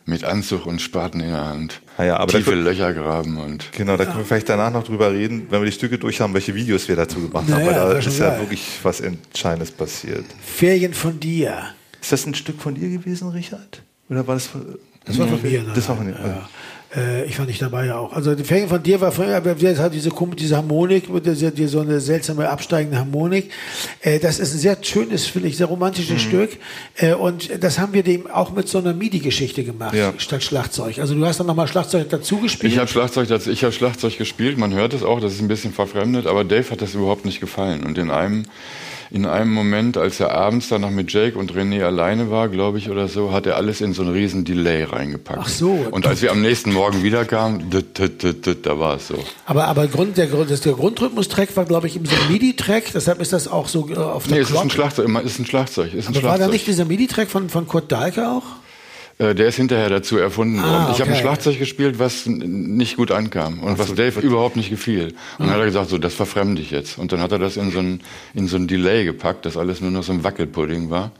Mit Anzug und Spaten in der Hand. Ah ja, aber da Tiefe Löcher graben und. Genau, da können wir vielleicht danach noch drüber reden, wenn wir die Stücke durch haben, welche Videos wir dazu gemacht haben. Naja, Weil da wäre schon ist ja geil. wirklich was Entscheidendes passiert. Ferien von dir. Ist das ein Stück von dir gewesen, Richard? Oder war das von, Das war von mir. Das war von dir. Ja. Äh, ich war nicht dabei ja auch. Also die Ferien von dir war aber der hat diese, diese Harmonik, mit der, die, so eine seltsame absteigende Harmonik. Äh, das ist ein sehr schönes, finde ich, sehr romantisches Mhm. Stück. Äh, und das haben wir dem auch mit so einer MIDI-Geschichte gemacht, Ja. statt Schlagzeug. Also du hast dann nochmal Schlagzeug dazu gespielt. Ich habe Schlagzeug, dazu- ich hab Schlagzeug gespielt, man hört es auch, das ist ein bisschen verfremdet, aber Dave hat das überhaupt nicht gefallen. Und in einem, in einem Moment, als er abends dann noch mit Jake und René alleine war, glaube ich, oder so, hat er alles in so einen riesen Delay reingepackt. Ach so. Und als wir am nächsten Morgen wiederkamen, dit, dit, da war es so. aber aber Grund, der, Grund- der Grundrhythmus-Track war, glaube ich, eben so ein MIDI-Track. Deshalb ist das auch so äh, auf der Nee, es ist ein. Schlagzeug, ist ein Schlagzeug, ist ein Aber war da Schlagzeug. nicht dieser MIDI-Track von, von Kurt Dahlke auch? Äh, Der ist hinterher dazu erfunden Ah, worden. Ich habe ein. Schlagzeug gespielt, was nicht gut ankam und was Dave überhaupt nicht gefiel. Und dann hat er gesagt, so, das verfremde ich jetzt. Und dann hat er das in so ein, in so ein Delay gepackt, das alles nur noch so ein Wackelpudding war.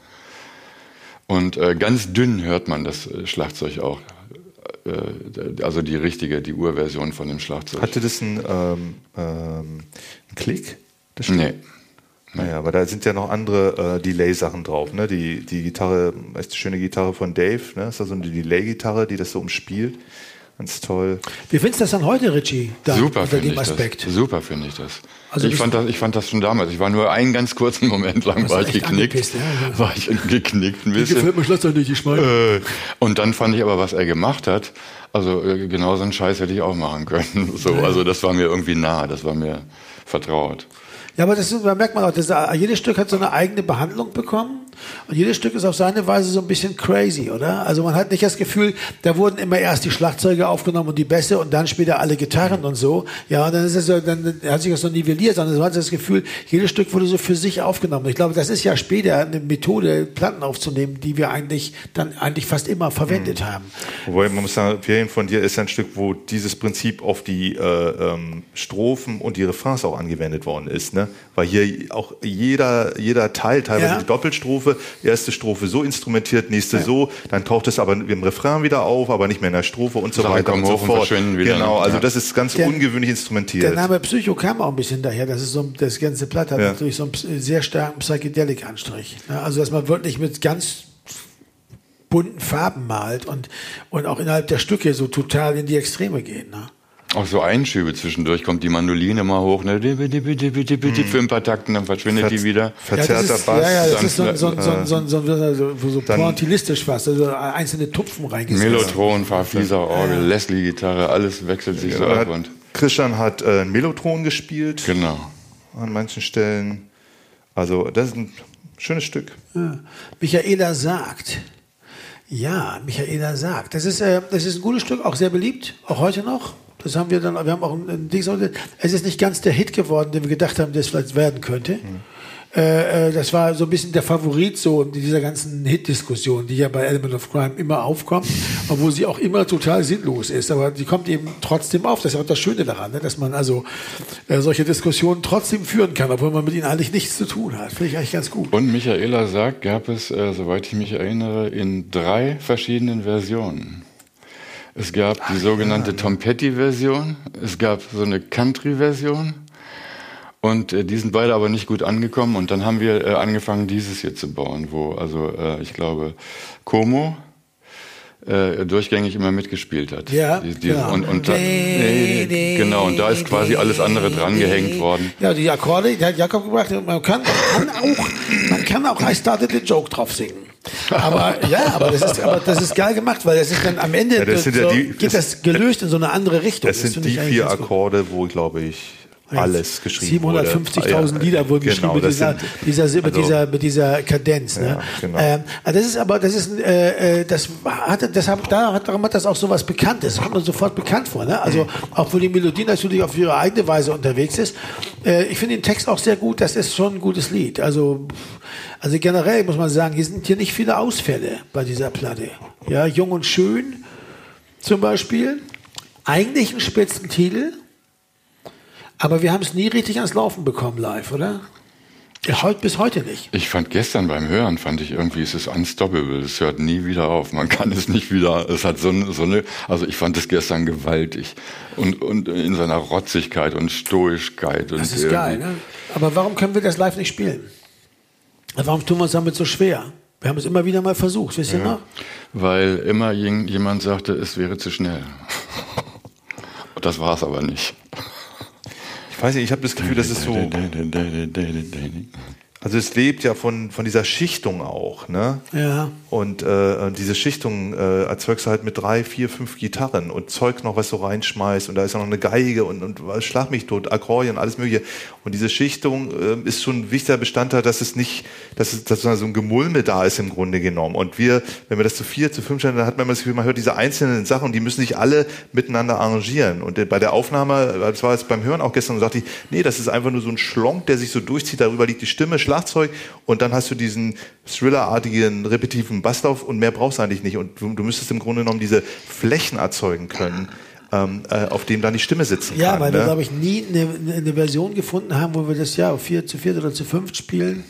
Und äh, ganz dünn hört man das äh, Schlagzeug auch. Äh, also die richtige, die Urversion von dem Schlagzeug. Hatte das einen, ähm, ähm, einen Klick? Das nee. Naja, aber da sind ja noch andere äh, Delay-Sachen drauf. Ne? Die, die Gitarre, ist die schöne Gitarre von Dave, ne? ist da so eine Delay-Gitarre, die das so umspielt. Ganz toll. Wie findest du das dann heute, Richie? Da, Super unter finde dem ich Aspekt. das. Super finde ich das. Also ich, fand das. Ich fand das schon damals. Ich war nur einen ganz kurzen Moment lang war ich geknickt. ja. War ich (laughs) geknickt ein bisschen. mir Schlagzeug nicht, ich meine. Äh, Und dann fand ich aber, was er gemacht hat, also äh, genau so einen Scheiß hätte ich auch machen können. (laughs) So, also das war mir irgendwie nah, das war mir vertraut. Ja, aber das ist, da merkt man auch, das, jedes Stück hat so eine eigene Behandlung bekommen. Und jedes Stück ist auf seine Weise so ein bisschen crazy, oder? Also man hat nicht das Gefühl, da wurden immer erst die Schlagzeuge aufgenommen und die Bässe und dann später alle Gitarren und so. Ja, und dann ist es so, dann hat sich das so nivelliert, sondern man hat das Gefühl, jedes Stück wurde so für sich aufgenommen. Ich glaube, das ist ja später eine Methode, Platten aufzunehmen, die wir eigentlich dann eigentlich fast immer verwendet mhm. haben. Wobei man muss sagen, Ferien von dir ist ein Stück, wo dieses Prinzip auf die äh, ähm, Strophen und die Refrains auch angewendet worden ist, ne? Weil hier auch jeder, jeder Teil, teilweise ja. die Doppelstrophe, erste Strophe so instrumentiert, nächste ja. so, dann taucht es aber im Refrain wieder auf, aber nicht mehr in der Strophe und so, so weiter und so fort. Und genau, also ja. das ist ganz der, ungewöhnlich instrumentiert. Der Name Psycho kam auch ein bisschen daher, das ist so, das ganze Blatt hat natürlich so einen sehr starken Psychedelic-Anstrich. Ne? Also, dass man wirklich mit ganz bunten Farben malt und, und auch innerhalb der Stücke so total in die Extreme geht. Ne? Auch so Einschübe zwischendurch kommt die Mandoline mal hoch, ne? Mhm. für ein paar Takten, dann verschwindet Ver die wieder. Verzerrter Bass. Ja, ja, das ist so, so, so, so, so, so, so pointillistisch fast, also einzelne Tupfen reingesetzt. Melotron, Farfisa, Orgel, ja. Leslie-Gitarre, alles wechselt sich ja, so ab. Und Christian hat äh, Melotron gespielt. Genau. An manchen Stellen. Also, das ist ein schönes Stück. Ja. Michaela sagt, ja, Michaela sagt, das ist, äh, das ist ein gutes Stück, auch sehr beliebt, auch heute noch. Das haben wir dann, wir haben auch ein, Ding, es ist nicht ganz der Hit geworden, den wir gedacht haben, der es vielleicht werden könnte. Mhm. Äh, das war so ein bisschen der Favorit so in dieser ganzen Hit-Diskussion, die ja bei Element of Crime immer aufkommt, (laughs) obwohl sie auch immer total sinnlos ist. Aber die kommt eben trotzdem auf. Das ist auch das Schöne daran, ne? dass man also äh, solche Diskussionen trotzdem führen kann, obwohl man mit ihnen eigentlich nichts zu tun hat. Finde ich eigentlich ganz gut. Und Michaela sagt, gab es, äh, soweit ich mich erinnere, in drei verschiedenen Versionen. Es gab die sogenannte ja. Tom Petty-Version, es gab so eine Country-Version und äh, die sind beide aber nicht gut angekommen und dann haben wir äh, angefangen, dieses hier zu bauen, wo also äh, ich glaube Como äh, durchgängig immer mitgespielt hat. Ja, die, die, genau. Und, und da, genau, und da ist quasi alles andere drangehängt worden. Ja, die Akkorde, die hat Jakob gebracht, man kann, man kann auch, man kann auch I Started the Joke drauf singen. Aber ja, aber das ist, aber das ist geil gemacht, weil das ist dann am Ende ja, so, ja die, geht das, das gelöst in so eine andere Richtung. Das, das sind die vier Akkorde, wo glaube ich alles geschrieben 750.000 Lieder wurden genau, geschrieben mit dieser, dieser, mit, also, dieser, mit dieser Kadenz. Ne? Ja, genau. ähm, also das ist aber, das ist, äh, äh das hatte, deshalb, da hat, darum hat das auch so was Bekanntes. Das kommt man sofort bekannt vor. Ne? Also auch wo die Melodie natürlich auf ihre eigene Weise unterwegs ist. Äh, ich finde den Text auch sehr gut. Das ist schon ein gutes Lied. Also, also generell muss man sagen, hier sind hier nicht viele Ausfälle bei dieser Platte. Ja, Jung und Schön zum Beispiel. Eigentlich ein Spitzentitel aber wir haben es nie richtig ans Laufen bekommen live, oder? Heute, bis heute nicht. Ich fand gestern beim Hören, fand ich irgendwie, es ist unstoppable. Es hört nie wieder auf. Man kann es nicht wieder, es hat so eine, so eine also ich fand es gestern gewaltig. Und, und in seiner Rotzigkeit und Stoischkeit. Und das ist geil, ne? Aber warum können wir das live nicht spielen? Warum tun wir uns damit so schwer? Wir haben es immer wieder mal versucht, wisst ihr ja, noch? Weil immer jemand sagte, es wäre zu schnell. (laughs) das war es aber nicht weiß nicht, ich habe das Gefühl, das ist so. Also es lebt ja von, von dieser Schichtung auch, ne? Ja. Und äh, diese Schichtung äh, erzeugst du halt mit drei, vier, fünf Gitarren und Zeug noch, was du reinschmeißt und da ist ja noch eine Geige und, und Schlag mich tot, Akkordeon, alles mögliche. Und diese Schichtung äh, ist schon ein wichtiger Bestandteil, dass es nicht, dass es dass so ein Gemulme da ist im Grunde genommen. Und wir, wenn wir das zu vier, zu fünf stellen, dann hat man das Gefühl, man hört diese einzelnen Sachen und die müssen sich alle miteinander arrangieren. Und bei der Aufnahme, das war jetzt beim Hören auch gestern, sagte ich, nee, das ist einfach nur so ein Schlonk, der sich so durchzieht, darüber liegt die Stimme, Schlagzeug und dann hast du diesen Thriller-artigen, repetitiven Basslauf und mehr brauchst du eigentlich nicht. Und du, du müsstest im Grunde genommen diese Flächen erzeugen können. Ähm, äh, auf dem dann die Stimme sitzen ja, kann. Ja, weil ne? wir, glaube ich, nie eine, eine, Version gefunden haben, wo wir das ja auf vier zu viert oder zu fünft spielen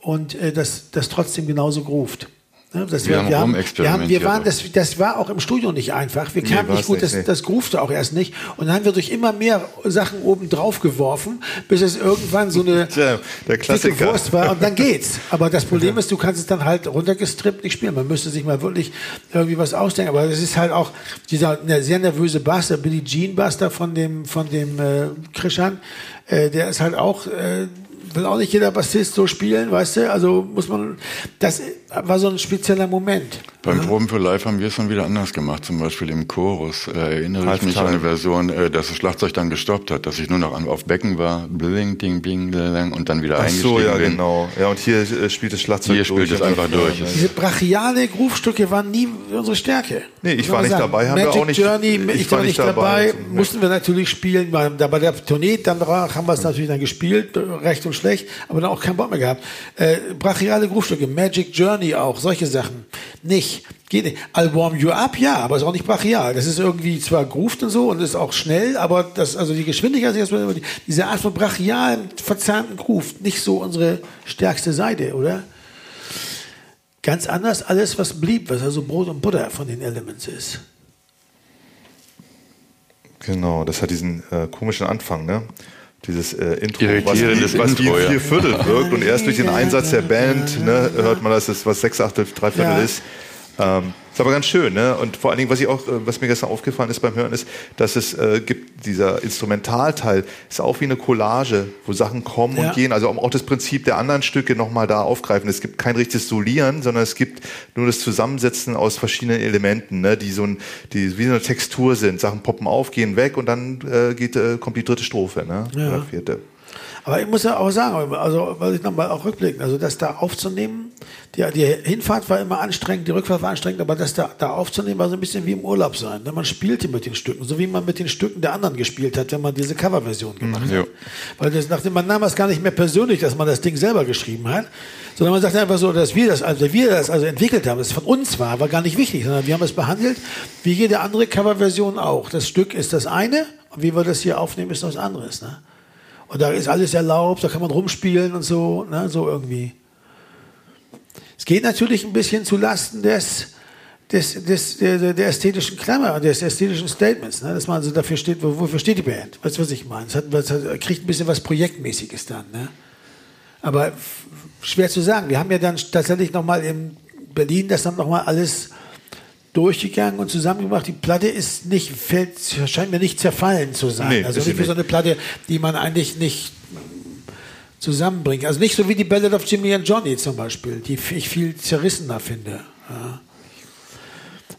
und äh, das, das trotzdem genauso groovt. Das wir, wir, haben, wir, haben, wir waren, das, das war auch im Studio nicht einfach. Wir kamen nee, nicht gut, nicht, das, nee. das groovte auch erst nicht. Und dann haben wir durch immer mehr Sachen oben drauf geworfen, bis es irgendwann so eine (laughs) Tja, der Klassiker. Wurst war und dann geht's. Aber das Problem ist, du kannst es dann halt runtergestrippt nicht spielen. Man müsste sich mal wirklich irgendwie was ausdenken. Aber es ist halt auch dieser sehr nervöse Bass, der Billy Jean Bass da von dem, von dem äh, Krishan, äh, der ist halt auch, äh, will auch nicht jeder Bassist so spielen, weißt du? Also muss man das war so ein spezieller Moment. Beim Proben für Live haben wir es dann wieder anders gemacht. Zum Beispiel im Chorus äh, erinnere ich mich an eine Version, äh, dass das Schlagzeug dann gestoppt hat, dass ich nur noch an, auf Becken war, bling, ding, bing, bling, und dann wieder Ach eingestiegen so, ja, bin. genau. Ja, und hier äh, spielt das Schlagzeug Hier spielt durch. es und einfach dann- durch. Ja, Diese brachiale Groove-Stücke waren nie unsere Stärke. Nee, ich war nicht sagen. dabei, haben wir Magic auch nicht- Journey, ich ich, war nicht dabei, dabei. mussten wir natürlich spielen. Bei, da bei der Tournee dann danach haben wir es natürlich dann gespielt, recht und schlecht, aber dann auch keinen Bock mehr gehabt. Äh, brachiale Groove-Stücke, Magic Journey auch, solche Sachen. Nicht. Geht nicht. I'll warm you up, ja, aber ist auch nicht brachial. Das ist irgendwie zwar grooved und so und ist auch schnell, aber das, also die Geschwindigkeit, erstmal- diese Art von brachialen, verzahnten Groove, nicht so unsere stärkste Seite, oder? Ganz anders alles, was blieb, was also Brot und Butter von den Elements ist. Genau, das hat diesen äh, komischen Anfang, ne? Dieses äh, Intro, Irritierendes was, wie- vier Viertel wirkt und erst durch den Einsatz der Band ne, hört man, dass es was sechs Achtel, drei Viertel Ja. ist. Ähm, ist aber ganz schön, ne? Und vor allen Dingen, was ich auch, äh, was mir gestern aufgefallen ist beim Hören, ist, dass es äh, gibt dieser Instrumentalteil ist auch wie eine Collage, wo Sachen kommen Ja. und gehen. Also auch das Prinzip der anderen Stücke nochmal da aufgreifen. Es gibt kein richtiges Solieren, sondern es gibt nur das Zusammensetzen aus verschiedenen Elementen, ne? die so ein, die wie so eine Textur sind. Sachen poppen auf, gehen weg und dann äh, geht, äh, kommt die dritte Strophe, ne? Ja. Oder vierte. Aber ich muss ja auch sagen, also weil ich nochmal auch rückblicken, also das da aufzunehmen, die, die Hinfahrt war immer anstrengend, die Rückfahrt war anstrengend, aber das da, da aufzunehmen war so ein bisschen wie im Urlaub sein. Ne? Man spielte mit den Stücken, so wie man mit den Stücken der anderen gespielt hat, wenn man diese Coverversion gemacht Ja. hat. Weil das, nachdem man nahm es gar nicht mehr persönlich, dass man das Ding selber geschrieben hat, sondern man sagte einfach so, dass wir das, also wir das also entwickelt haben, dass es von uns war, war gar nicht wichtig, sondern wir haben es behandelt wie jede andere Coverversion auch. Das Stück ist das eine und wie wir das hier aufnehmen, ist was anderes. Ne? Und da ist alles erlaubt, da kann man rumspielen und so, ne, so irgendwie. Es geht natürlich ein bisschen zu Lasten des, des, des, der, der ästhetischen Klammer, des ästhetischen Statements, ne, dass man also dafür steht, wo- wofür steht die Band? Weißt du, was ich meine? Es hat, es hat, kriegt ein bisschen was Projektmäßiges dann, ne? Aber schwer zu sagen. Wir haben ja dann tatsächlich nochmal in Berlin das dann nochmal alles durchgegangen und zusammengemacht. Die Platte ist nicht, fällt, scheint mir nicht zerfallen zu sein. Nee, also nicht wie so eine Platte, die man eigentlich nicht zusammenbringt. Also nicht so wie die Ballad of Jimmy and Johnny zum Beispiel, die ich viel zerrissener finde. Ja.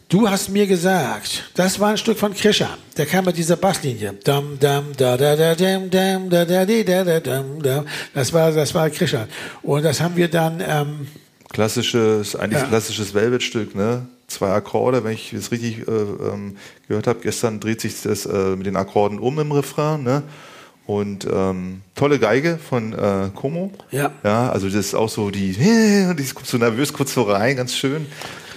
Du hast mir gesagt, das war ein Stück von Krischer. Der kam mit dieser Basslinie. Dam, dam, da, da, da, dam, dam, da, da, di, da, da, dam, dam. Das war, das war Krischer. Und das haben wir dann, ähm, Klassisches, eigentlich Ja. klassisches Velvet-Stück, ne? Zwei Akkorde, wenn ich es richtig äh, ähm, gehört habe. Gestern dreht sich das äh, mit den Akkorden um im Refrain, ne? Und ähm, tolle Geige von äh, Como. Ja. Ja, also das ist auch so die, (laughs) die kommt so nervös kurz so rein, ganz schön.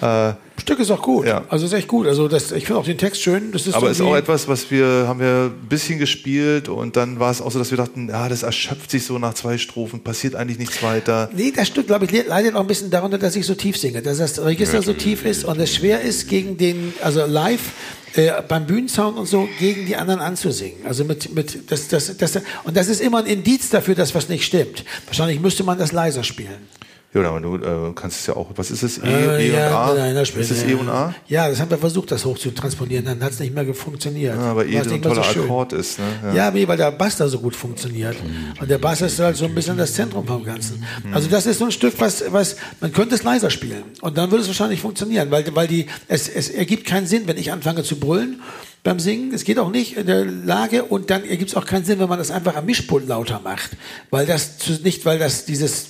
Äh, Stück ist auch gut. Ja. Also ist echt gut. Also das, ich finde auch den Text schön. Das ist aber ist auch etwas, was wir, haben wir ein bisschen gespielt und dann war es auch so, dass wir dachten, ja, das erschöpft sich so nach zwei Strophen, passiert eigentlich nichts weiter. Nee, das Stück, glaube ich, leidet auch ein bisschen darunter, dass ich so tief singe, dass das Register so tief ist und es schwer ist, gegen den, also live, äh, beim Bühnensound und so, gegen die anderen anzusingen. Also mit, mit, das, das, das, und das ist immer ein Indiz dafür, dass was nicht stimmt. Wahrscheinlich müsste man das leiser spielen. Ja, aber du äh, kannst es ja auch, was ist es? E, Äh, e und ja, A? nein, das spielt- ist es E und A? Ja, das haben wir versucht, das hoch zu transponieren, dann hat es nicht mehr funktioniert. Ja, aber E so ein toller schön. Akkord ist, ne? Ja, nee, weil der Bass da so gut funktioniert. Und der Bass ist halt so ein bisschen das Zentrum vom Ganzen. Also das ist so ein Stück, was, was man könnte es leiser spielen. Und dann würde es wahrscheinlich funktionieren, weil, weil die, es, es ergibt keinen Sinn, wenn ich anfange zu brüllen beim Singen. Es geht auch nicht in der Lage und dann ergibt es auch keinen Sinn, wenn man das einfach am Mischpult lauter macht. Weil das zu, nicht, weil das dieses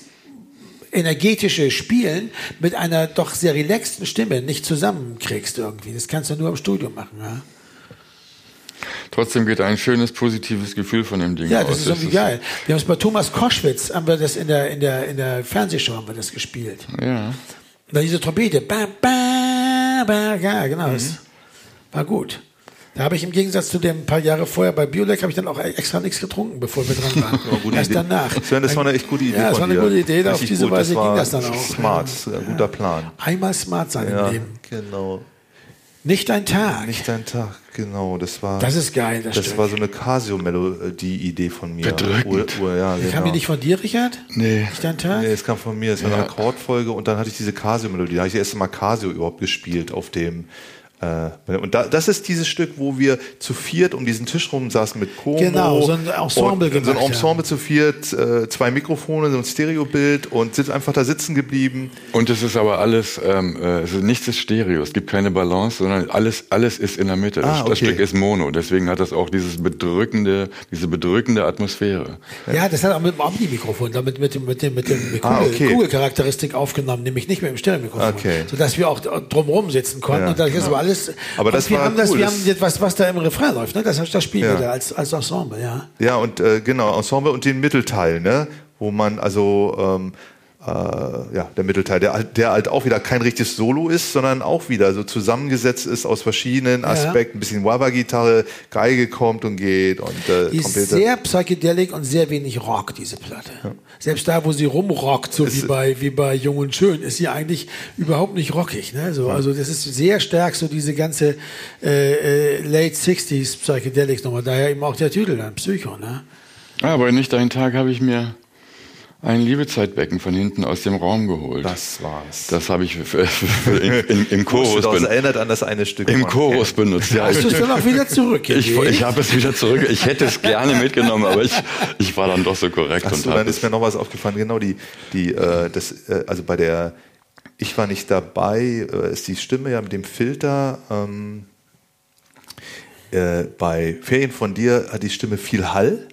energetische Spielen mit einer doch sehr relaxten Stimme nicht zusammenkriegst irgendwie. Das kannst du nur im Studio machen. Ja? Trotzdem geht ein schönes, positives Gefühl von dem Ding Ja, aus. das ist irgendwie geil. Wir haben es bei Thomas Koschwitz, haben wir das in der, in der, in der Fernsehshow haben wir das gespielt. Ja. Und dann diese Trompete. Ba, ba, ba, ja, genau. Mhm. Das war gut. Da habe ich im Gegensatz zu dem paar Jahre vorher bei Biolek habe ich dann auch extra nichts getrunken, bevor wir dran waren. (laughs) Ja, gute Erst Idee. danach. Sven, das war eine echt gute Idee Ja, das von war eine gute Idee. Auf diese gut. Weise war ging das dann auch. Smart, das ist ein guter Plan. Einmal smart sein Ja, im Leben. genau. Nicht ein Tag. Nicht dein Tag, genau. Das war. Das ist geil, das Das Stück. war so eine Casio-Melodie-Idee von mir. Bedrückend. Ur, Ur, ja, genau. Kam die nicht von dir, Richard? Nee. Nicht ein Tag? Nee, es kam von mir. Es war eine Akkordfolge und dann hatte ich diese Casio-Melodie. Da habe ich das erste Mal Casio überhaupt gespielt auf dem Äh, und da, das ist dieses Stück, wo wir zu viert um diesen Tisch rum saßen mit Como. Genau, so ein Ensemble und, So ein gemacht, Ensemble ja. zu viert, äh, zwei Mikrofone, so ein Stereobild und sind einfach da sitzen geblieben. Und es ist aber alles, ähm, äh, es ist, nichts ist Stereo, es gibt keine Balance, sondern alles, alles ist in der Mitte. Ah, Das, das okay. Stück ist Mono, deswegen hat das auch dieses bedrückende, diese bedrückende Atmosphäre. Ja, das hat auch mit dem Omni-Mikrofon, damit mit dem, mit dem, mit dem Kugel, Ah, okay. Kugelcharakteristik aufgenommen, nämlich nicht mit dem Stereo-Mikrofon. Okay. Sodass wir auch drumherum sitzen konnten. Ja, und das ist aber alles. Aber und das wir war haben das, cool, wir das- haben jetzt was, was da im Refrain läuft, ne? Das, das spielen Ja. wir da als, als Ensemble, ja. Ja, und äh, genau, Ensemble und den Mittelteil, ne? wo man also, ähm, äh, ja, der Mittelteil, der, halt- der halt auch wieder kein richtiges Solo ist, sondern auch wieder so zusammengesetzt ist aus verschiedenen Aspekten. Ein bisschen Wah-Wah-Gitarre, Geige kommt und geht und äh, Die ist Trompete. sehr psychedelic und sehr wenig Rock, diese Platte. Selbst da, wo sie rumrockt, so wie bei, wie bei Jung und Schön, ist sie eigentlich überhaupt nicht rockig. Ne? So, also das ist sehr stark so diese ganze äh, äh, Late 60s Psychedelics nochmal. Daher eben auch der Titel dann, Psycho. Ne? Aber nicht einen Tag habe ich mir ein Liebezeitbecken von hinten aus dem Raum geholt. Das war's. Das habe ich für, für, in, in, im (laughs) Chorus, das ben, erinnert an das eine Stück. im Chorus benutzt. Ja, Hast ich, du es dann auch wieder zurück? ich, ich habe es wieder zurück. Ich hätte es gerne mitgenommen, aber ich, ich war dann doch so korrekt Ach und so, habe dann ist mir noch was aufgefallen. Genau, die, die, äh, das, äh, also bei der, ich war nicht dabei, äh, ist die Stimme ja mit dem Filter. Ähm, äh, bei Ferien von dir hat die Stimme viel Hall.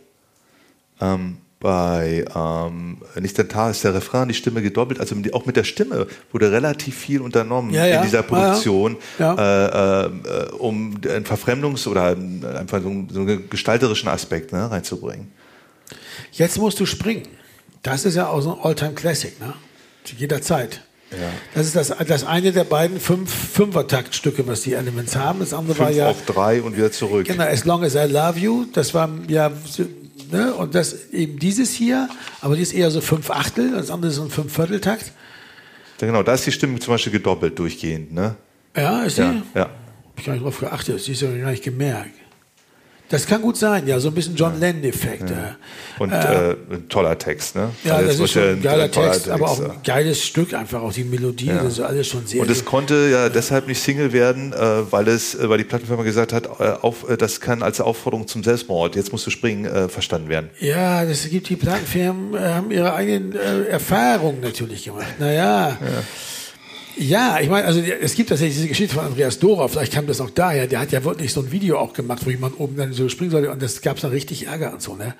Ähm, bei ähm, Nicht der Tag ist der Refrain, die Stimme gedoppelt. Also auch mit der Stimme wurde relativ viel unternommen Ja, ja. in dieser Produktion, Ja, Äh, äh, um einen Verfremdungs- oder einfach so einen, so einen gestalterischen Aspekt ne, reinzubringen. Jetzt musst du springen. Das ist ja auch so ein Alltime Classic, ne? Zu jeder Zeit. Das ist das, das eine der beiden fünf Fünfertaktstücke, was die Elements haben. Das andere war Fünf ja auf drei und wieder zurück. Genau, As Long As I Love You, das war ja, ne, und das eben dieses hier, aber die ist eher so fünf Achtel, das andere ist so ein Fünfvierteltakt. Ja, genau, da ist die Stimme zum Beispiel gedoppelt durchgehend, ne? Ja, ist die? Ja, ja. Hab ich gar nicht drauf geachtet, die ist ja gar nicht gemerkt. Das kann gut sein, ja, so ein bisschen John Lennon-Effekt. Ja. Und äh, ein toller Text, ne? Ja, Also das ist schon ein geiler toller Text, aber auch ja. ein geiles Stück einfach, auch die Melodie, das ist alles schon sehr... Und es konnte ja deshalb nicht Single werden, äh, weil es, äh, weil die Plattenfirma gesagt hat, äh, auf, äh, das kann als Aufforderung zum Selbstmord, jetzt musst du springen, äh, verstanden werden. Ja, das gibt die Plattenfirmen, äh, haben ihre eigenen äh, Erfahrungen natürlich gemacht. Naja. Ja, ich meine, also es gibt tatsächlich diese Geschichte von Andreas Dora, vielleicht kam das auch daher, der hat ja wirklich so ein Video auch gemacht, wo jemand oben dann so springen sollte und das gab es dann richtig Ärger und so, ne?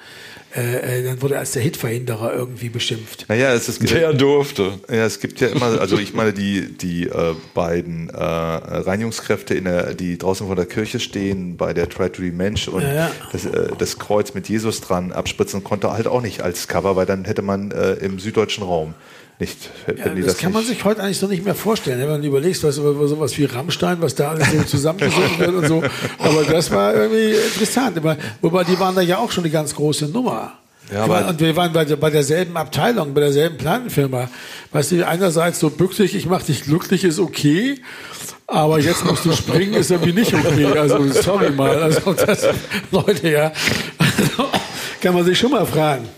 Äh, äh, dann wurde er als der Hitverhinderer irgendwie beschimpft. Naja, es ist Der durfte. Ja, es gibt ja immer, also ich meine, die, die äh, beiden äh, Reinigungskräfte, in der, die draußen vor der Kirche stehen, bei der Try to be Mensch und Ja, ja. Das, äh, das Kreuz mit Jesus dran abspritzen konnte halt auch nicht als Cover, weil dann hätte man äh, im süddeutschen Raum nicht, Ja, das, das kann man nicht. sich heute eigentlich so nicht mehr vorstellen, wenn du überlegst, was über sowas wie Rammstein, was da alles so zusammengesungen wird und so. Aber das war irgendwie interessant. Wobei die waren da ja auch schon eine ganz große Nummer. Ja, meine, und wir waren bei, bei derselben Abteilung, bei derselben Plattenfirma. Weißt du, einerseits so bück dich, ich mach dich glücklich, ist okay. Aber jetzt musst du springen, ist irgendwie nicht okay. Also, sorry mal. Also, das, Leute, ja. Kann man sich schon mal fragen.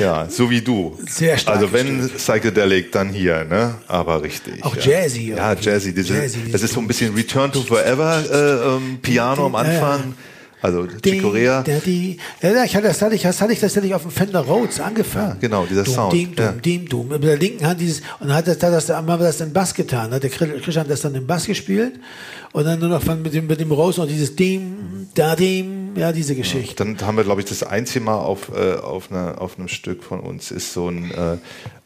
Ja, so wie du. Sehr starkes Also wenn Psychedelic, dann hier, ne? Aber richtig. Auch ja. jazzy Ja. Jazzy. Diese, Jazzy, diese- das ist so ein bisschen Return to Forever äh, ähm, Piano am. Anfang. Also Chick Corea. Da, die. Ja, ja, ich hatte das hatte ich, das hatte ich tatsächlich auf dem Fender Rhodes angefangen. Ja, genau, dieser dum, Sound, Dim, dum, ja. dim, dum. Mit der linken Hand dieses, und hat das, hat das, haben wir das in Bass getan. Hat der Christian das dann im Bass gespielt und dann nur noch von, mit dem, mit dem Rose noch dieses Dim, da, Dim, ja, diese Geschichte. Dann haben wir, glaube ich, das einzige Mal auf, äh, auf, einer, auf einem Stück von uns ist so ein, äh,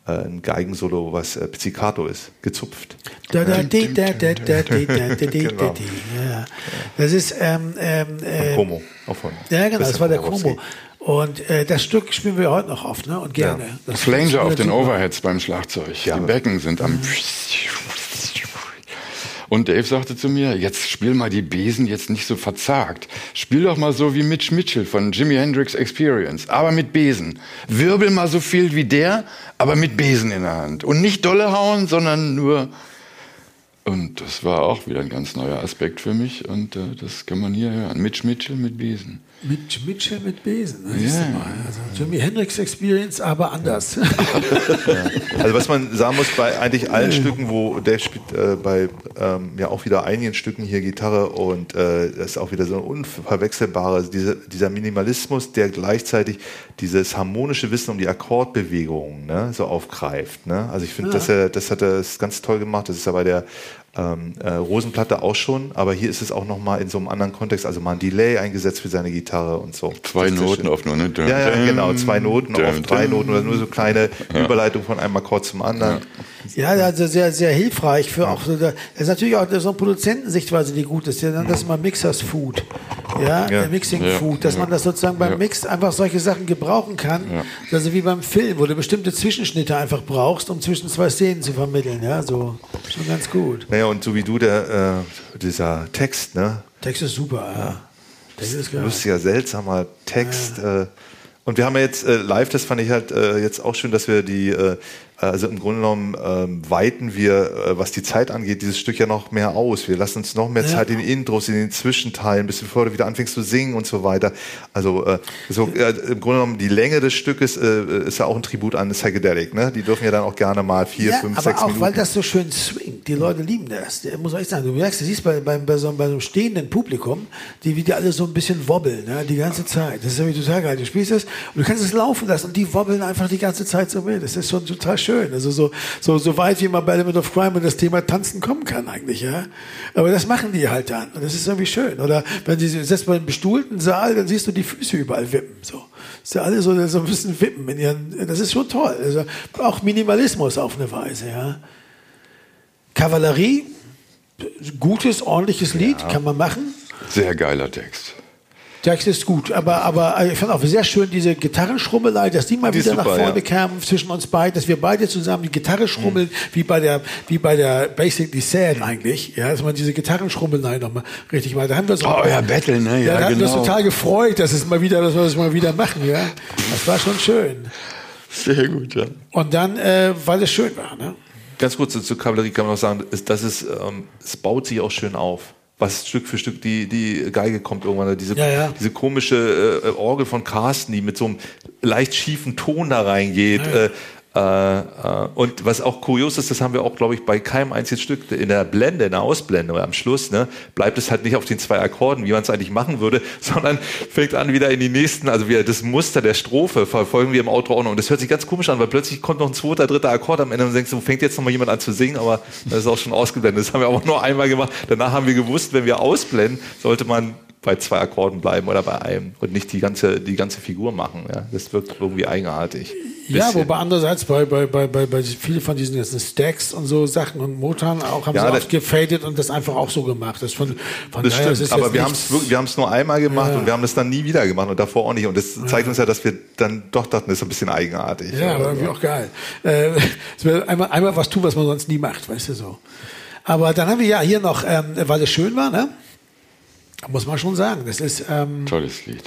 äh, ein Geigensolo, was äh, Pizzicato ist, gezupft. Da, da, di, da, da, da, di, da, da, di, (laughs) da, Genau. di. Ja. Das ist, ähm, ähm, äh, Como, ja, genau, das war der. Como. Und äh, das Stück spielen wir heute noch oft, ne? Und gerne. Ja. Das Flanger auf den. Overheads beim Schlagzeug. Ja. Die Becken sind am. Und Dave sagte zu mir, jetzt spiel mal die Besen jetzt nicht so verzagt. Spiel doch mal so wie Mitch Mitchell von Jimi Hendrix Experience, aber mit Besen. Wirbel mal so viel wie der, aber mit Besen in der Hand. Und nicht dolle hauen, sondern nur Und das war auch wieder ein ganz neuer Aspekt für mich und äh, das kann man hier hören. Mitch Mitchell mit Besen. Mit Mitchell mit Besen. Ne? Ja. Mal. Also Jimi Hendrix Experience, aber anders. Also was man sagen muss, bei eigentlich allen Stücken, wo der spielt äh, bei ähm, ja auch wieder einigen Stücken hier Gitarre und äh, das ist auch wieder so ein unverwechselbarer, also diese, dieser Minimalismus, der gleichzeitig dieses harmonische Wissen um die Akkordbewegungen ne, so aufgreift. Ne? Also ich finde, dass er, das hat er das ganz toll gemacht. Das ist ja bei der ähm, äh, Rosenplatte auch schon, aber hier ist es auch nochmal in so einem anderen Kontext, also mal ein Delay eingesetzt für seine Gitarre und so. Zwei Noten auf nur, ne? Ja, ja, genau, zwei Noten Dum, auf drei dum. Noten oder nur so kleine Überleitung von einem Akkord zum anderen. Ja, also sehr, sehr hilfreich für auch so, das ist natürlich auch so eine Produzentensichtweise, die gut ist. Ja, dann das ist mal Mixers Food. Ja, Ja. äh, Mixing Ja. Food, dass Ja. man das sozusagen beim. Mix einfach solche Sachen gebrauchen kann. Also wie beim Film, wo du bestimmte Zwischenschnitte einfach brauchst, um zwischen zwei Szenen zu vermitteln. Ja, so schon ganz gut. Naja, und so wie du, der, äh, dieser Text, ne? Text ist super, ja. Text ist geil. Lustiger, seltsamer Text. Äh, und wir haben ja jetzt äh, live, das fand ich halt äh, jetzt auch schön, dass wir die, äh, also im Grunde genommen ähm, weiten wir, äh, was die Zeit angeht, dieses Stück ja noch mehr aus. Wir lassen uns noch mehr Ja. Zeit in den Intros, in den Zwischenteilen, bis bevor du wieder anfängst zu singen und so weiter. Also äh, so, äh, im Grunde genommen die Länge des Stückes äh, ist ja auch ein Tribut an Psychedelic. Ne? Die dürfen ja dann auch gerne mal vier, ja, fünf, aber sechs auch Minuten. weil das so schön swingt. Die Leute lieben das. Der muss ich sagen, du merkst, du siehst bei, bei, bei, so, bei so einem stehenden Publikum, die wie die alle so ein bisschen wobbeln, ne? die ganze Zeit. Das ist ja wie total geil. Du spielst es und du kannst es laufen lassen und die wobbeln einfach die ganze Zeit so mit. Das ist schon total schön. Also so, so, so weit wie man bei Element of Crime und das Thema Tanzen kommen kann eigentlich, ja. Aber das machen die halt dann. Und das ist irgendwie schön. Oder wenn sie setzt mal einen bestuhlten Saal, dann siehst du die Füße überall wippen. So. Ist ja alle so, so ein bisschen wippen in ihren, das ist schon toll. Also auch Minimalismus auf eine Weise, ja. Kavallerie, gutes, ordentliches Lied, kann man machen. Sehr geiler Text. Text ist gut, aber, aber ich fand auch sehr schön diese Gitarrenschrummelei, dass die mal Die wieder nach super, vorne ja. kamen zwischen uns beiden, dass wir beide zusammen die Gitarre schrummeln, wie bei der, wie bei der Basically Sad eigentlich, ja, dass man diese Gitarrenschrummelei nochmal richtig mal, da haben wir so, Oh ja, Battle, ne? ja, Ja, da haben wir uns genau. total gefreut, dass es mal wieder, dass wir das mal wieder machen, ja. Das war schon schön. Sehr gut, ja. Und dann, äh, weil es schön war, ne? Ganz kurz zur Kavallerie kann man noch sagen, ist, das ist, ähm, es baut sich auch schön auf. Was Stück für Stück die, die Geige kommt irgendwann, diese, Ja, ja. diese komische äh, Orgel von Carsten, die mit so einem leicht schiefen Ton da reingeht. Äh, äh, äh, und was auch kurios ist, das haben wir auch, glaube ich, bei keinem einzigen Stück in der Blende, in der Ausblende oder am Schluss, ne, bleibt es halt nicht auf den zwei Akkorden, wie man es eigentlich machen würde, (laughs) sondern fängt an wieder in die nächsten, also wieder das Muster der Strophe verfolgen wir im Outro auch noch. Und das hört sich ganz komisch an, weil plötzlich kommt noch ein zweiter, dritter Akkord am Ende und denkst, so fängt jetzt noch mal jemand an zu singen, aber das ist auch schon ausgeblendet. Das haben wir aber nur einmal gemacht. Danach haben wir gewusst, wenn wir ausblenden, sollte man bei zwei Akkorden bleiben oder bei einem und nicht die ganze, die ganze Figur machen. Ja. Das wirkt irgendwie eigenartig. Ja, Bisschen. wobei andererseits bei, bei, bei, bei, bei viele von diesen ganzen Stacks und so Sachen und Motoren auch haben Ja, sie oft gefadet und das einfach auch so gemacht. Das von, von Das daher, stimmt, aber wir haben es wir haben es nur einmal gemacht Ja. und wir haben es dann nie wieder gemacht und davor auch nicht. Und das zeigt uns ja, dass wir dann doch dachten, das ist ein bisschen eigenartig. Ja, aber irgendwie auch geil. Äh, (laughs) einmal, einmal was tun, was man sonst nie macht, weißt du so. Aber dann haben wir ja hier noch, ähm, weil es schön war, ne? Muss man schon sagen. Das ist, ähm, Tolles Lied.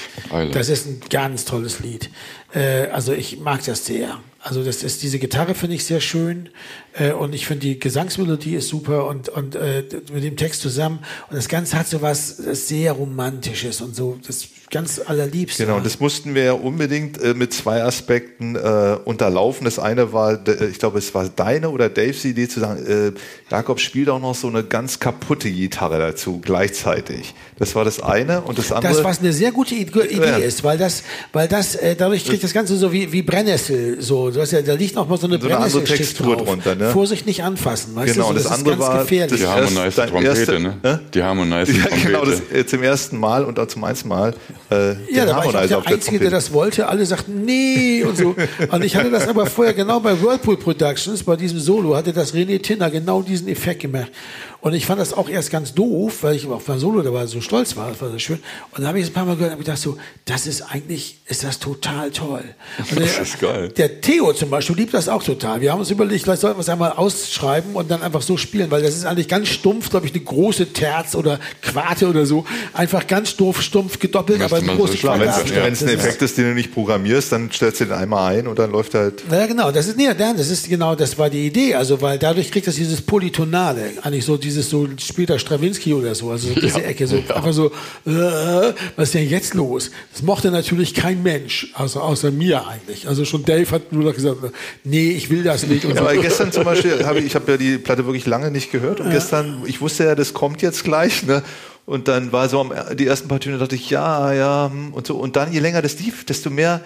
Das ist ein ganz tolles Lied. Äh, also ich mag das sehr. Also das ist diese Gitarre finde ich sehr schön äh, und ich finde die Gesangsmelodie ist super und und äh, mit dem Text zusammen und das Ganze hat so was sehr romantisches und so das ganz allerliebste. Genau, das mussten wir ja unbedingt äh, mit zwei Aspekten äh, unterlaufen. Das eine war, de- ich glaube, es war deine oder Daves Idee zu sagen, äh, Jakob spielt auch noch so eine ganz kaputte Gitarre dazu gleichzeitig. Das war das eine und das andere. Das, was eine sehr gute Idee Ja. ist, weil das, weil das, äh, dadurch kriegt das Ganze so wie, wie Brennnessel, so, du weißt ja, da liegt noch mal so eine So eine andere Textur drauf. drunter, ne? Vorsicht nicht anfassen, weißt Genau, du, so, das ist andere ganz war gefährlich. Die das harmonized Trompete, erste- ne? Die harmonized (laughs) ja, Trompete. genau, das äh, zum ersten Mal und auch zum einzigen Mal äh, Ja, da war ich Harmonizer der Einzige, der das wollte. Alle sagten, nee und so. Und ich hatte das aber vorher genau bei Whirlpool Productions, bei diesem Solo, hatte das René Tinner genau diesen Effekt gemacht. Und ich fand das auch erst ganz doof, weil ich auf mein Solo dabei so stolz war, das war so schön. Und dann habe ich es ein paar Mal gehört und hab gedacht so, das ist eigentlich, ist das total toll. Und Das der, ist geil. Der Theo zum Beispiel liebt das auch total. Wir haben uns überlegt, vielleicht sollten wir es einmal ausschreiben und dann einfach so spielen, weil das ist eigentlich ganz stumpf, glaube ich, eine große Terz oder Quarte oder so. Einfach ganz doof, stumpf, gedoppelt, aber eine man so Quarte. Wenn es ein Effekt ist, den du nicht programmierst, dann stellst du den einmal ein und dann läuft halt. ja, genau, das ist, nee, das ist genau, das war die Idee. Also, weil dadurch kriegt das dieses Polytonale, eigentlich so dieses so später Stravinsky oder so, also so diese Ecke, so einfach so, äh, was ist denn jetzt los? Das mochte natürlich kein Mensch, also außer mir eigentlich. Also schon Dave hat nur noch gesagt, nee, ich will das nicht. Und Ja, so. aber gestern zum Beispiel, habe ich, ich habe ja die Platte wirklich lange nicht gehört und gestern, ich wusste ja, das kommt jetzt gleich, ne? Und dann war so am, die ersten paar Töne, dachte ich, ja, ja, hm, und so. Und dann, je länger das lief, desto mehr,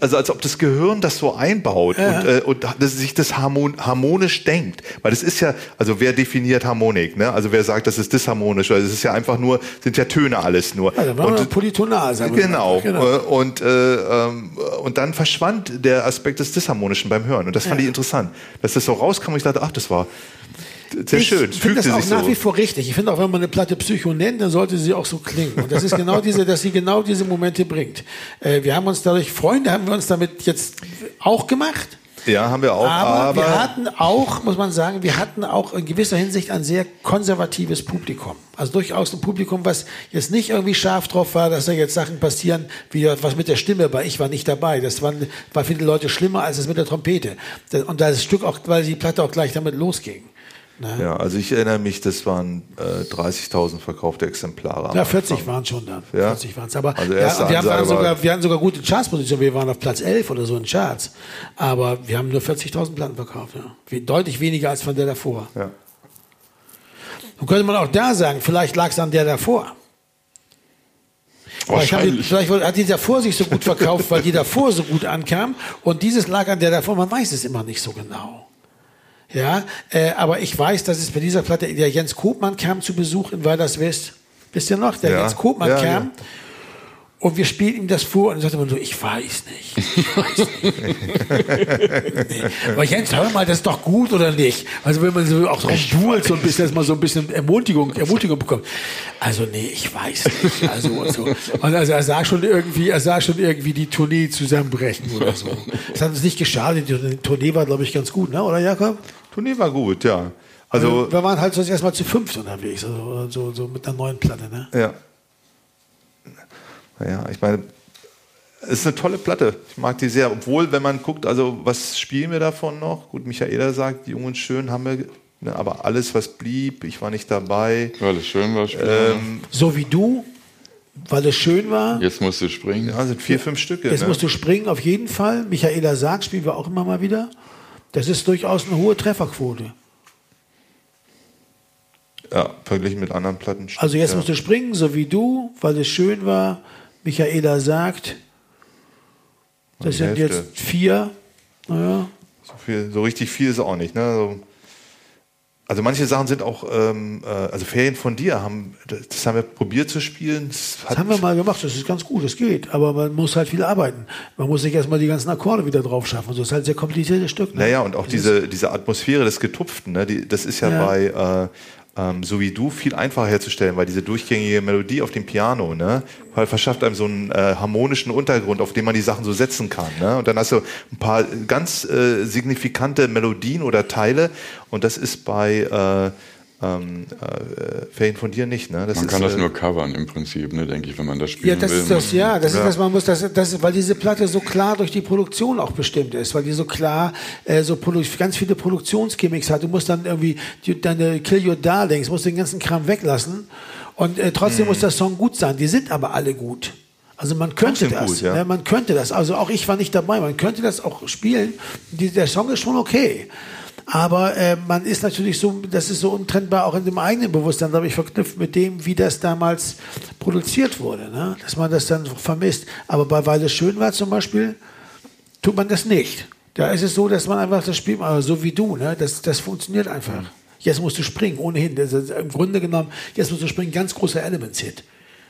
also als ob das Gehirn das so einbaut und, äh, und dass sich das harmon, harmonisch denkt. Weil das ist ja, also wer definiert Harmonik, ne? Also wer sagt, das ist disharmonisch, weil es ist ja einfach nur, sind ja Töne alles nur. also und, polytonal, sagen Genau. genau. Äh, Und, äh, ähm, und dann verschwand der Aspekt des Disharmonischen beim Hören. Und das fand ich interessant. Dass das so rauskam und ich dachte, ach, das war sehr ich schön. Es finde das auch nach so. wie vor richtig. Ich finde auch, wenn man eine Platte Psycho nennt, dann sollte sie auch so klingen. Und das ist genau diese, dass sie genau diese Momente bringt. Äh, wir haben uns dadurch, Freunde haben wir uns damit jetzt auch gemacht. Ja, haben wir auch. Aber, Aber, wir hatten auch, muss man sagen, wir hatten auch in gewisser Hinsicht ein sehr konservatives Publikum. Also durchaus ein Publikum, was jetzt nicht irgendwie scharf drauf war, dass da jetzt Sachen passieren, wie was mit der Stimme war. Ich war nicht dabei. Das war, war für die Leute schlimmer als es mit der Trompete. Und da das Stück auch, weil die Platte auch gleich damit losging. Ja, also ich erinnere mich, das waren äh, 30.000 verkaufte Exemplare. Ja, Anfang. 40 waren schon dann. Ja? 40 waren es. Aber Also ja, wir, haben sogar, wir hatten sogar gute Chartspositionen. Wir waren auf Platz 11 oder so in Charts. Aber wir haben nur 40.000 Platten verkauft. Ja. Deutlich weniger als von der davor. Ja. Nun könnte man auch da sagen, vielleicht lag es an der davor. Haben die, Wahrscheinlich. vielleicht hat die davor sich so gut verkauft, weil die davor so gut ankam. Und dieses lag an der davor. Man weiß es immer nicht so genau. Ja, äh, aber ich weiß, dass es bei dieser Platte, der Jens Kopmann kam zu Besuch in Weiders West. Wisst ihr noch? Der Ja. Jens Kopmann Ja, kam. ja. Und wir spielten ihm das vor und er sagte immer so, ich weiß nicht. Ich weiß nicht. (laughs) nee. Aber Jens, hör mal, das ist doch gut oder nicht? Also wenn man so auch so buhlt, so ein bisschen, dass man so ein bisschen Ermutigung, Ermutigung bekommt. Also nee, ich weiß nicht. Also, und so. Und also er sah schon irgendwie, er sah schon irgendwie die Tournee zusammenbrechen oder so. Das hat uns nicht geschadet. Die Tournee war, glaube ich, ganz gut, ne? oder Jakob? Tournee war gut, ja. Also, wir waren halt so erstmal zu fünft unterwegs, also so, so mit einer neuen Platte, ne? ja. Naja, ich meine, es ist eine tolle Platte. Ich mag die sehr. Obwohl, wenn man guckt, also was spielen wir davon noch? Gut, Michaela sagt, Jung und Schön haben wir, ne, aber alles, was blieb, ich war nicht dabei. Weil es schön war. Spielen. Ähm, So wie du, weil es schön war. Jetzt musst du springen. ja, sind vier, fünf Stücke. Jetzt ne? musst du springen, auf jeden Fall. Michaela sagt, spielen wir auch immer mal wieder. Das ist durchaus eine hohe Trefferquote. Ja, verglichen mit anderen Platten. Also jetzt ja. musst du springen, so wie du, weil es schön war. Michaela sagt, das sind Hälfte. jetzt vier. Naja, So, viel, so richtig viel ist auch nicht. Ne? So, also manche Sachen sind auch, ähm, äh, also Ferien von dir haben, das, das haben wir probiert zu spielen. Das, das haben wir mal gemacht, das ist ganz gut, das geht. Aber man muss halt viel arbeiten. Man muss sich erstmal die ganzen Akkorde wieder drauf schaffen. Das ist halt ein sehr kompliziertes Stück. Ne? Naja, und auch Das diese, diese Atmosphäre des Getupften, ne? die, das ist ja, Ja. bei äh, ähm, So wie du viel einfacher herzustellen, weil diese durchgängige Melodie auf dem Piano, ne, verschafft einem so einen äh, harmonischen Untergrund, auf den man die Sachen so setzen kann. Ne? Und dann hast du ein paar ganz äh, signifikante Melodien oder Teile und das ist bei äh, ähm, äh, Ferien von dir nicht. Ne? Das Man ist, kann das äh, nur covern im Prinzip, ne, denke ich, wenn man das spielen Ja, das will. ist das, ja, das Ja. ist das, man muss das, das, weil diese Platte so klar durch die Produktion auch bestimmt ist, weil die so klar, äh, so produ ganz viele Produktionsgimmicks hat. Du musst dann irgendwie die, deine Kill Your Darlings, musst den ganzen Kram weglassen und äh, trotzdem muss der Song gut sein. Die sind aber alle gut. Also man könnte das, gut, ja. ne, man könnte das. Also auch ich war nicht dabei. Man könnte das auch spielen. Die, der Song ist schon okay. Aber äh, man ist natürlich so, das ist so untrennbar auch in dem eigenen Bewusstsein, glaube ich, verknüpft mit dem, wie das damals produziert wurde, ne? dass man das dann vermisst. Aber bei Weil es schön war zum Beispiel, tut man das nicht. Da ist es so, dass man einfach das spielt, also so wie du, ne? das, das funktioniert einfach. Jetzt musst du springen, ohnehin. Das ist Im Grunde genommen, jetzt musst du springen, ganz großer Elements-Hit.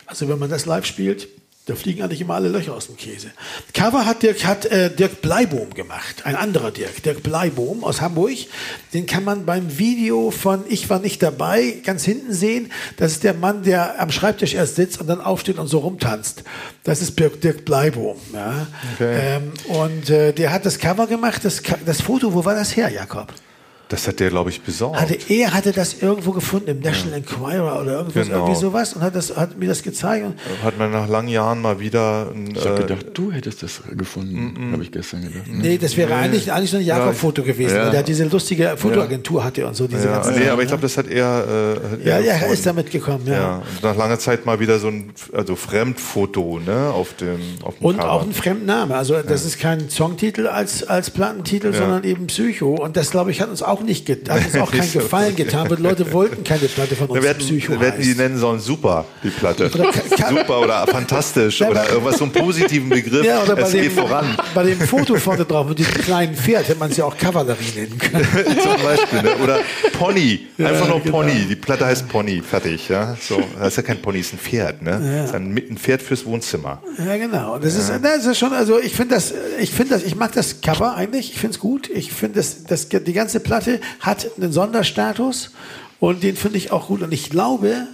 Also wenn man das live spielt, da fliegen eigentlich immer alle Löcher aus dem Käse. Cover hat Dirk, hat, äh, Dirk Bleibohm gemacht, ein anderer Dirk, Dirk Bleibohm aus Hamburg. Den kann man beim Video von Ich war nicht dabei ganz hinten sehen. Das ist der Mann, der am Schreibtisch erst sitzt und dann aufsteht und so rumtanzt. Das ist Dirk, Dirk Bleibohm. Ja. Okay. Ähm, und äh, der hat das Cover gemacht. Das, das Foto, wo war das her, Jakob? Das hat der, glaube ich, besorgt. Hatte, er hatte das irgendwo gefunden im National Enquirer oder irgendwas, Genau. irgendwie sowas und hat, das, hat mir das gezeigt. Und hat man nach langen Jahren mal wieder ein, Ich habe äh, gedacht, du hättest das gefunden, habe ich gestern gedacht. Ne? nee, das wäre eigentlich, eigentlich so ein Jakob-Foto gewesen, Ja. weil der diese lustige Fotoagentur hatte und so. Diese ja, ganzen nee, Sachen, aber ich ne? glaube, das hat er. Äh, hat Ja, er ja, ist damit gekommen, ja. Ja, nach langer Zeit mal wieder so ein also Fremdfoto, ne, auf dem auf dem Und Cover. auch ein Fremdname. Also das ist kein Songtitel als, als Plattentitel, sondern eben Psycho. Und das, glaube ich, hat uns auch nicht hat uns auch keinen (laughs) Gefallen getan, weil Leute wollten keine Platte von uns, Ja, wir hätten, Psycho wir hätten die nennen sollen super, die Platte. Oder super oder fantastisch Ja, oder irgendwas, so einen positiven Begriff. Ja, oder bei es dem, geht voran. bei dem Foto vorne drauf mit diesem kleinen Pferd hätte man es ja auch Kavallerie nennen können. (laughs) Zum Beispiel. Ne? Oder Pony. Einfach nur genau. Pony. Die Platte heißt Pony. Fertig. Ja? So, das ist ja kein Pony, ist ein Pferd. Ne? Das ist ein, ein Pferd fürs Wohnzimmer. Ja, genau. Das ist, das ist schon, also ich finde das, ich finde das, ich mag das Cover eigentlich, ich finde es gut. Ich finde, das, das, die ganze Platte hat einen Sonderstatus und den finde ich auch gut. Und ich glaube,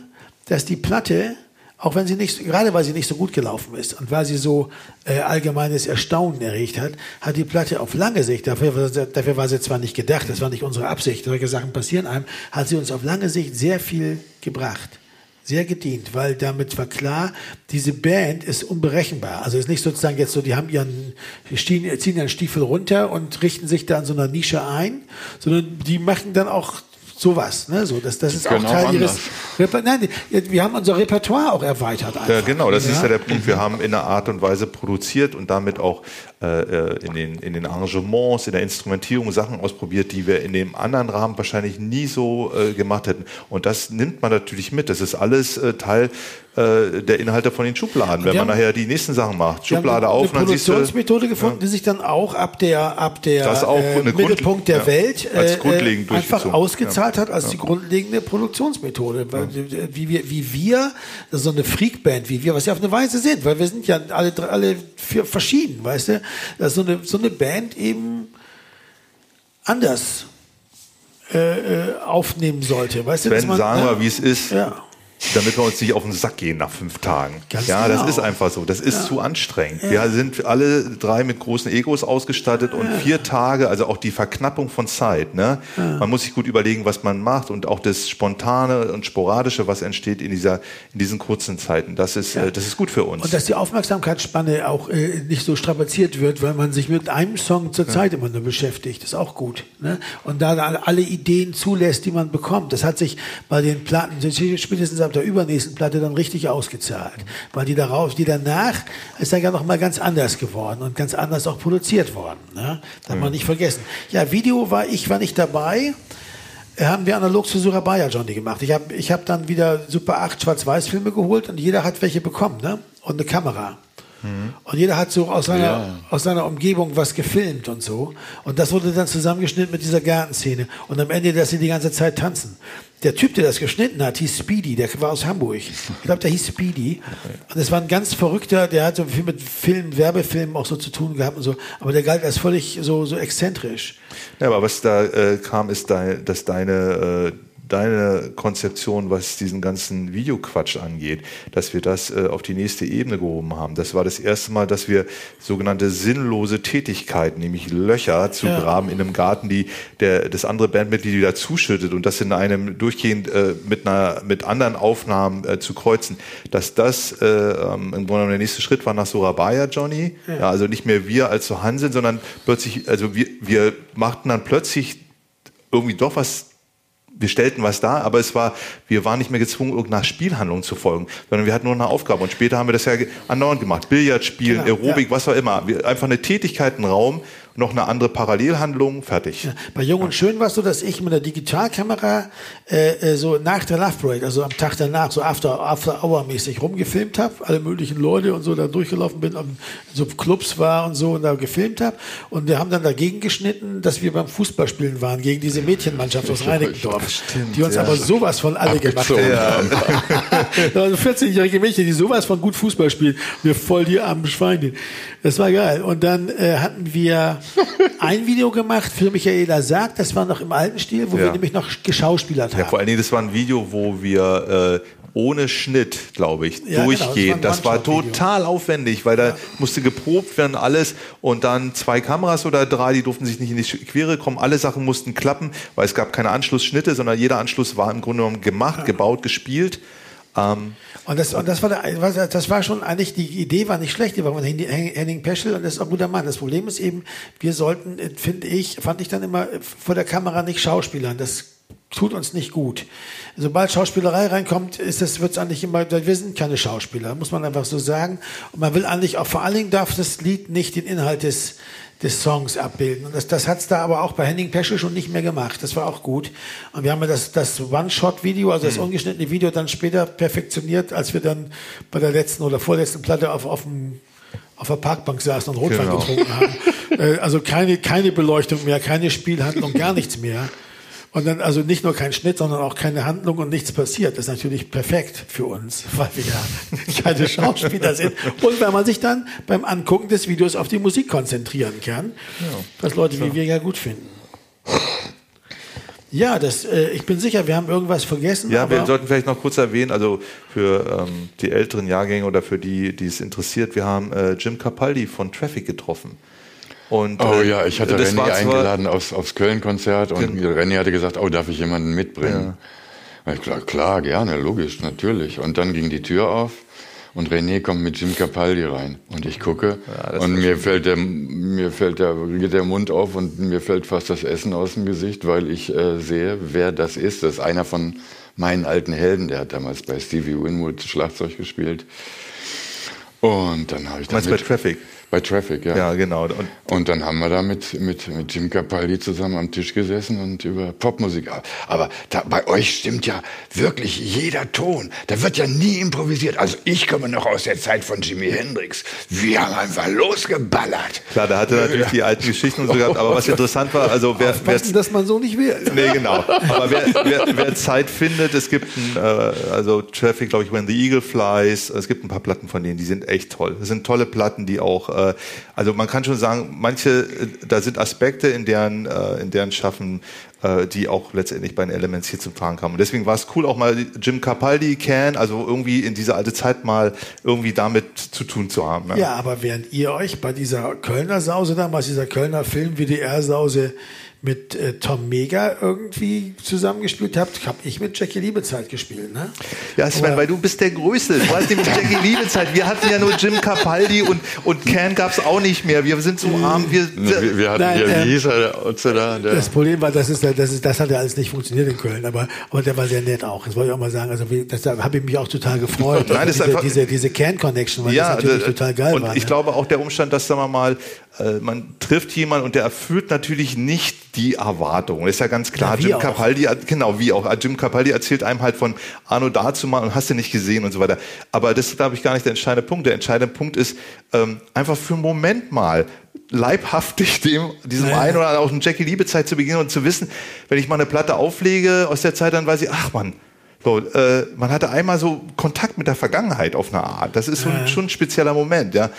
dass die Platte, auch wenn sie nicht, gerade weil sie nicht so gut gelaufen ist und weil sie so äh, allgemeines Erstaunen erregt hat, hat die Platte auf lange Sicht, dafür, dafür war sie zwar nicht gedacht, das war nicht unsere Absicht, solche Sachen passieren einem, hat sie uns auf lange Sicht sehr viel gebracht sehr gedient, weil damit war klar, diese Band ist unberechenbar. Also ist nicht sozusagen jetzt so, die haben ihren, stehen, ziehen ihren Stiefel runter und richten sich da in so einer Nische ein, sondern die machen dann auch sowas, ne? So, das, das ist auch können auch Teil ihres. anders. Reper Nein, wir haben unser Repertoire auch erweitert. Einfach. Ja, genau, das ist ja Ja. der Punkt. Wir haben in einer Art und Weise produziert und damit auch in, den, in den Arrangements, in der Instrumentierung Sachen ausprobiert, die wir in dem anderen Rahmen wahrscheinlich nie so äh, gemacht hätten. Und das nimmt man natürlich mit. Das ist alles äh, Teil äh, der Inhalte von den Schubladen, wenn man nachher die nächsten Sachen macht. Schublade auf, eine dann. Produktionsmethode gefunden, die sich dann auch ab der ab der äh, Mittelpunkt der ja, Welt äh, äh, einfach ausgezahlt hat als die grundlegende Produktionsmethode, weil äh, wie wir wie wir so eine Freakband wie wir, was ja auf eine Weise sind, weil wir sind ja alle alle vier verschieden, weißt du, das ist so eine so eine Band eben anders äh, äh, aufnehmen sollte, weißt du, dass Sven, man- sagen ja, wir, wie es ist. Ja. Damit wir uns nicht auf den Sack gehen nach fünf Tagen. Ganz ja, genau. das ist einfach so. Das ist zu anstrengend. Wir sind alle drei mit großen Egos ausgestattet und vier Tage, also auch die Verknappung von Zeit. Ne? Man muss sich gut überlegen, was man macht und auch das Spontane und Sporadische, was entsteht in dieser, in diesen kurzen Zeiten. Das ist, äh, das ist gut für uns. Und dass die Aufmerksamkeitsspanne auch äh, nicht so strapaziert wird, weil man sich mit einem Song zur Zeit immer nur beschäftigt, ist auch gut. Ne? Und da alle Ideen zulässt, die man bekommt. Das hat sich bei den Platten, spätestens ab der übernächsten Platte, dann richtig ausgezahlt. Weil die darauf, die danach, ist dann ja noch mal ganz anders geworden und ganz anders auch produziert worden. Ne? Darf man nicht vergessen. Ja, Video war ich, war nicht dabei. Äh, haben wir analog zu Surabaya Johnny gemacht. Ich habe ich hab dann wieder Super 8 Schwarz-Weiß-Filme geholt und jeder hat welche bekommen, ne? Und eine Kamera. Und jeder hat so aus seiner, Ja. aus seiner Umgebung was gefilmt und so. Und das wurde dann zusammengeschnitten mit dieser Gartenszene. Und am Ende, dass sie die ganze Zeit tanzen. Der Typ, der das geschnitten hat, hieß Speedy, der war aus Hamburg. Ich glaube, der hieß Speedy. Und es war ein ganz verrückter, der hat so viel mit Film, Werbefilmen auch so zu tun gehabt und so. Aber der galt als völlig so, so exzentrisch. Ja, aber was da äh, kam, ist, dein, dass deine, äh, deine Konzeption, was diesen ganzen Videoquatsch angeht, dass wir das äh, auf die nächste Ebene gehoben haben. Das war das erste Mal, dass wir sogenannte sinnlose Tätigkeiten, nämlich Löcher zu Ja. graben in einem Garten, die der, das andere Bandmitglied wieder zuschüttet und das in einem durchgehend äh, mit einer mit anderen Aufnahmen äh, zu kreuzen, dass das äh, ähm, im Grunde der nächste Schritt war nach Surabaya, Johnny. Ja. also nicht mehr wir als so Hanseln, sondern plötzlich, also wir, wir machten dann plötzlich irgendwie doch was wir stellten was dar, aber es war, wir waren nicht mehr gezwungen, irgendeiner Spielhandlung zu folgen, sondern wir hatten nur eine Aufgabe. Und später haben wir das ja andauernd gemacht. Billard spielen, Genau, Aerobik, ja. was auch immer. Wir, einfach eine Tätigkeit, ein Raum, noch eine andere Parallelhandlung, fertig. Bei Jung und Schön war es so, dass ich mit der Digitalkamera äh, äh, so nach der Love Parade, also am Tag danach, so After, After Hour mäßig rumgefilmt habe, alle möglichen Leute und so da durchgelaufen bin und so Clubs war und so und da gefilmt habe. Und wir haben dann dagegen geschnitten, dass wir beim Fußballspielen waren, gegen diese Mädchenmannschaft aus (laughs) Reinickendorf, die uns aber sowas von alle gemacht haben. (laughs) Da waren 14-jährige Mädchen, die sowas von gut Fußball spielen. Wir voll die armen Schweine. Das war geil. Und dann äh, hatten wir (laughs) ein Video gemacht für Michaela Sarg. Das war noch im alten Stil, wo wir Ja. nämlich noch geschauspielert Ja, haben. vor allen Dingen, das war ein Video, wo wir äh, ohne Schnitt, glaube ich, Ja, genau, das war durchgehen. das war, total aufwendig, weil da musste geprobt werden, alles. Und dann zwei Kameras oder drei, die durften sich nicht in die Quere kommen. Alle Sachen mussten klappen, weil es gab keine Anschlussschnitte, sondern jeder Anschluss war im Grunde genommen gemacht, gebaut, gespielt. Ähm, Und das, und das war, der, das war schon eigentlich, die Idee war nicht schlecht, die war von Henning Henning Peschel und das ist auch ein guter Mann. Das Problem ist eben, wir sollten, äh, finde ich, fand ich dann immer äh, vor der Kamera nicht Schauspielern. Das tut uns nicht gut. Sobald Schauspielerei reinkommt, ist das, wird's eigentlich immer, wir sind keine Schauspieler, muss man einfach so sagen. Und man will eigentlich auch, vor allen Dingen darf das Lied nicht den Inhalt des, des Songs abbilden. Und das, das hat's da aber auch bei Henning Peschel schon nicht mehr gemacht. Das war auch gut. Und wir haben ja das, das One-Shot-Video, also das ungeschnittene Video, dann später perfektioniert, als wir dann bei der letzten oder vorletzten Platte auf, auf dem auf der Parkbank saßen und Rotwein Genau. getrunken haben. (laughs) Äh, also keine, keine Beleuchtung mehr, keine Spielhandlung, gar nichts mehr. Und dann also nicht nur kein Schnitt, sondern auch keine Handlung und nichts passiert. Das ist natürlich perfekt für uns, weil wir ja (laughs) keine Schauspieler sind. Und weil man sich dann beim Angucken des Videos auf die Musik konzentrieren kann, was Leute wie wir ja gut finden. Ja, das, äh, ich bin sicher, wir haben irgendwas vergessen. Ja, wir sollten vielleicht noch kurz erwähnen, also für ähm, die älteren Jahrgänge oder für die, die es interessiert, wir haben äh, Jim Capaldi von Traffic getroffen. Und, Oh äh, ja, ich hatte zwar- eingeladen aufs, aufs Köln-Konzert und Gen- René hatte gesagt, oh, darf ich jemanden mitbringen? Und ich klar, klar, gerne, logisch, natürlich. Und dann ging die Tür auf und René kommt mit Jim Capaldi rein. Und ich gucke das und mir fällt, der, mir fällt der, geht der Mund auf und mir fällt fast das Essen aus dem Gesicht, weil ich äh, sehe, wer das ist. Das ist einer von meinen alten Helden, der hat damals bei Stevie Winwood Schlagzeug gespielt. Und dann habe ich Du meinst bei Traffic? Bei Traffic, ja. Ja, genau. Und Und dann haben wir da mit, mit, mit Jim Capaldi zusammen am Tisch gesessen und über Popmusik. Aber da, bei euch stimmt ja wirklich jeder Ton. Da wird ja nie improvisiert. Also ich komme noch aus der Zeit von Jimi Hendrix. Wir haben einfach losgeballert. klar, da hatte er natürlich die alten Geschichten und so gehabt, aber was (laughs) interessant war, also wer, wer Aufpassen, dass man so nicht will. (laughs) Nee, genau. Aber wer, wer, wer Zeit findet, es gibt ein, äh, also Traffic, glaube ich, When the Eagle Flies, es gibt ein paar Platten von denen, die sind echt toll. Das sind tolle Platten, die auch, äh, also man kann schon sagen, manche, äh, da sind Aspekte in deren, äh, in deren Schaffen, äh, die auch letztendlich bei den Elements hier zum Tragen kamen. Und deswegen war es cool, auch mal Jim Capaldi, Can, also irgendwie in diese alte Zeit mal irgendwie damit zu tun zu haben. Ja, aber während ihr euch bei dieser Kölner Sause damals, dieser Kölner Film-WDR-Sause mit äh, Tom Mega irgendwie zusammengespielt habt, habe ich mit Jackie Liebezeit gespielt, ne? Ja, Sven, Aber- weil du bist der Größte. Du hast nämlich Jackie Liebezeit. Wir hatten ja nur Jim Capaldi und, und Can gab's auch nicht mehr. Wir sind so arm. Wir, Wir, wir hatten Nein, hier, wie hieß er, der Otze da? Der, Das Problem war, das ist, das ist, das hat ja alles nicht funktioniert in Köln, aber, aber der war sehr nett auch. Das wollte ich auch mal sagen. Also, wie- das, da habe ich mich auch total gefreut. (laughs) Nein, das ist diese, einfach- diese, diese Can-Connection, weil das natürlich d- total geil und war. ich ne? glaube auch der Umstand, dass sagen wir mal, äh, man trifft jemanden und der erfüllt natürlich nicht die Erwartungen. Das ist ja ganz klar. Ja, Jim auch. Capaldi, genau wie auch. Jim Capaldi erzählt einem halt von Arno dazumal und hast du nicht gesehen und so weiter. Aber das ist, glaube ich, gar nicht der entscheidende Punkt. Der entscheidende Punkt ist ähm, einfach für einen Moment mal leibhaftig dem, diesem Ja, einen oder auch Jackie Liebezeit zu beginnen und zu wissen, wenn ich mal eine Platte auflege aus der Zeit, dann weiß ich, ach man, so, äh, man hatte einmal so Kontakt mit der Vergangenheit auf eine Art. Das ist so ein, schon ein spezieller Moment, ja.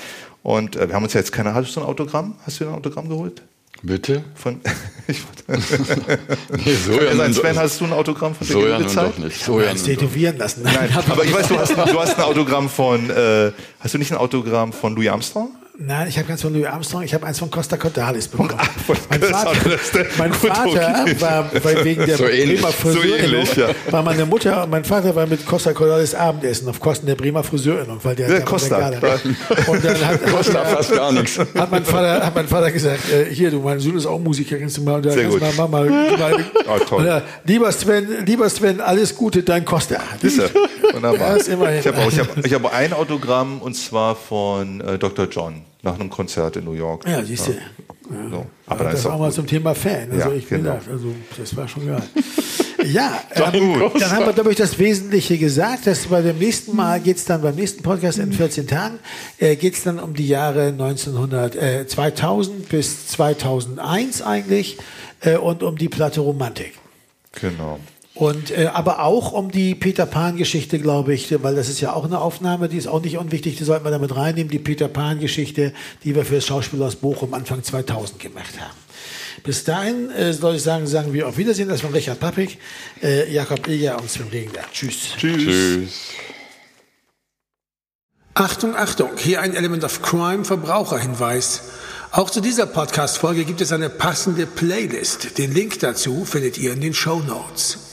Und äh, wir haben uns ja jetzt keine, hattest du ein Autogramm? Hast du ein Autogramm geholt? Bitte? Von, (laughs) ich, (laughs) Nee, so ja, nun Sven, hast du ein Autogramm von so ja Liebezeit? doch nicht. So ja tätowieren lassen. Nein, (laughs) hab aber ich weiß, du hast, du hast ein Autogramm von, äh, hast du nicht ein Autogramm von Louis Armstrong? Nein, ich habe keins von Louis Armstrong, ich habe eins von Costa Cordalis bekommen. von mein Costa Vater, mein Vater war, war wegen der So ähnlich, Bremer so Friseurinnung, ähnlich, ja. war meine Mutter und mein Vater war mit Costa Cordalis Abendessen auf Kosten der Bremer Friseurinnung, weil der Ja, der Costa. der. Und dann hat, (laughs) Kostet hat, fast gar nichts. hat mein Vater, hat mein Vater gesagt, äh, hier, du, mein Sohn ist auch Musiker, kannst du mal, da Sehr kannst gut. mal, mal, mal Oh, toll. Und er, lieber Sven, lieber Sven, alles Gute, dein Costa. Ist er. Wunderbar. Ja, ist immerhin. Ich habe ich ich habe ein Autogramm und zwar von äh, Dr. John nach einem Konzert in New York. Ja, siehst du. So. Aber das war auch mal zum Thema Fan. Also Ja, ich bin genau. da, also das war schon geil. (laughs) ja, ähm, dann haben wir, glaube ich, das Wesentliche gesagt. Dass bei dem nächsten Mal geht es dann beim nächsten Podcast in 14 Tagen, äh, geht es dann um die Jahre 1900, äh, 2000 bis 2001 eigentlich äh, und um die Platte Romantik. Genau. Und äh, aber auch um die Peter Pan-Geschichte, glaube ich, weil das ist ja auch eine Aufnahme, die ist auch nicht unwichtig, die sollten wir damit reinnehmen, die Peter Pan-Geschichte, die wir für das Schauspiel aus Bochum Anfang 2000 gemacht haben. Bis dahin äh, soll ich sagen, sagen wir auf Wiedersehen. Das war Richard Pappig, äh, Jakob Ilja und Sven Regner. Tschüss. Tschüss. Tschüss. Achtung, Achtung, hier ein Element of Crime Verbraucherhinweis. Auch zu dieser Podcast-Folge gibt es eine passende Playlist. Den Link dazu findet ihr in den Show Notes.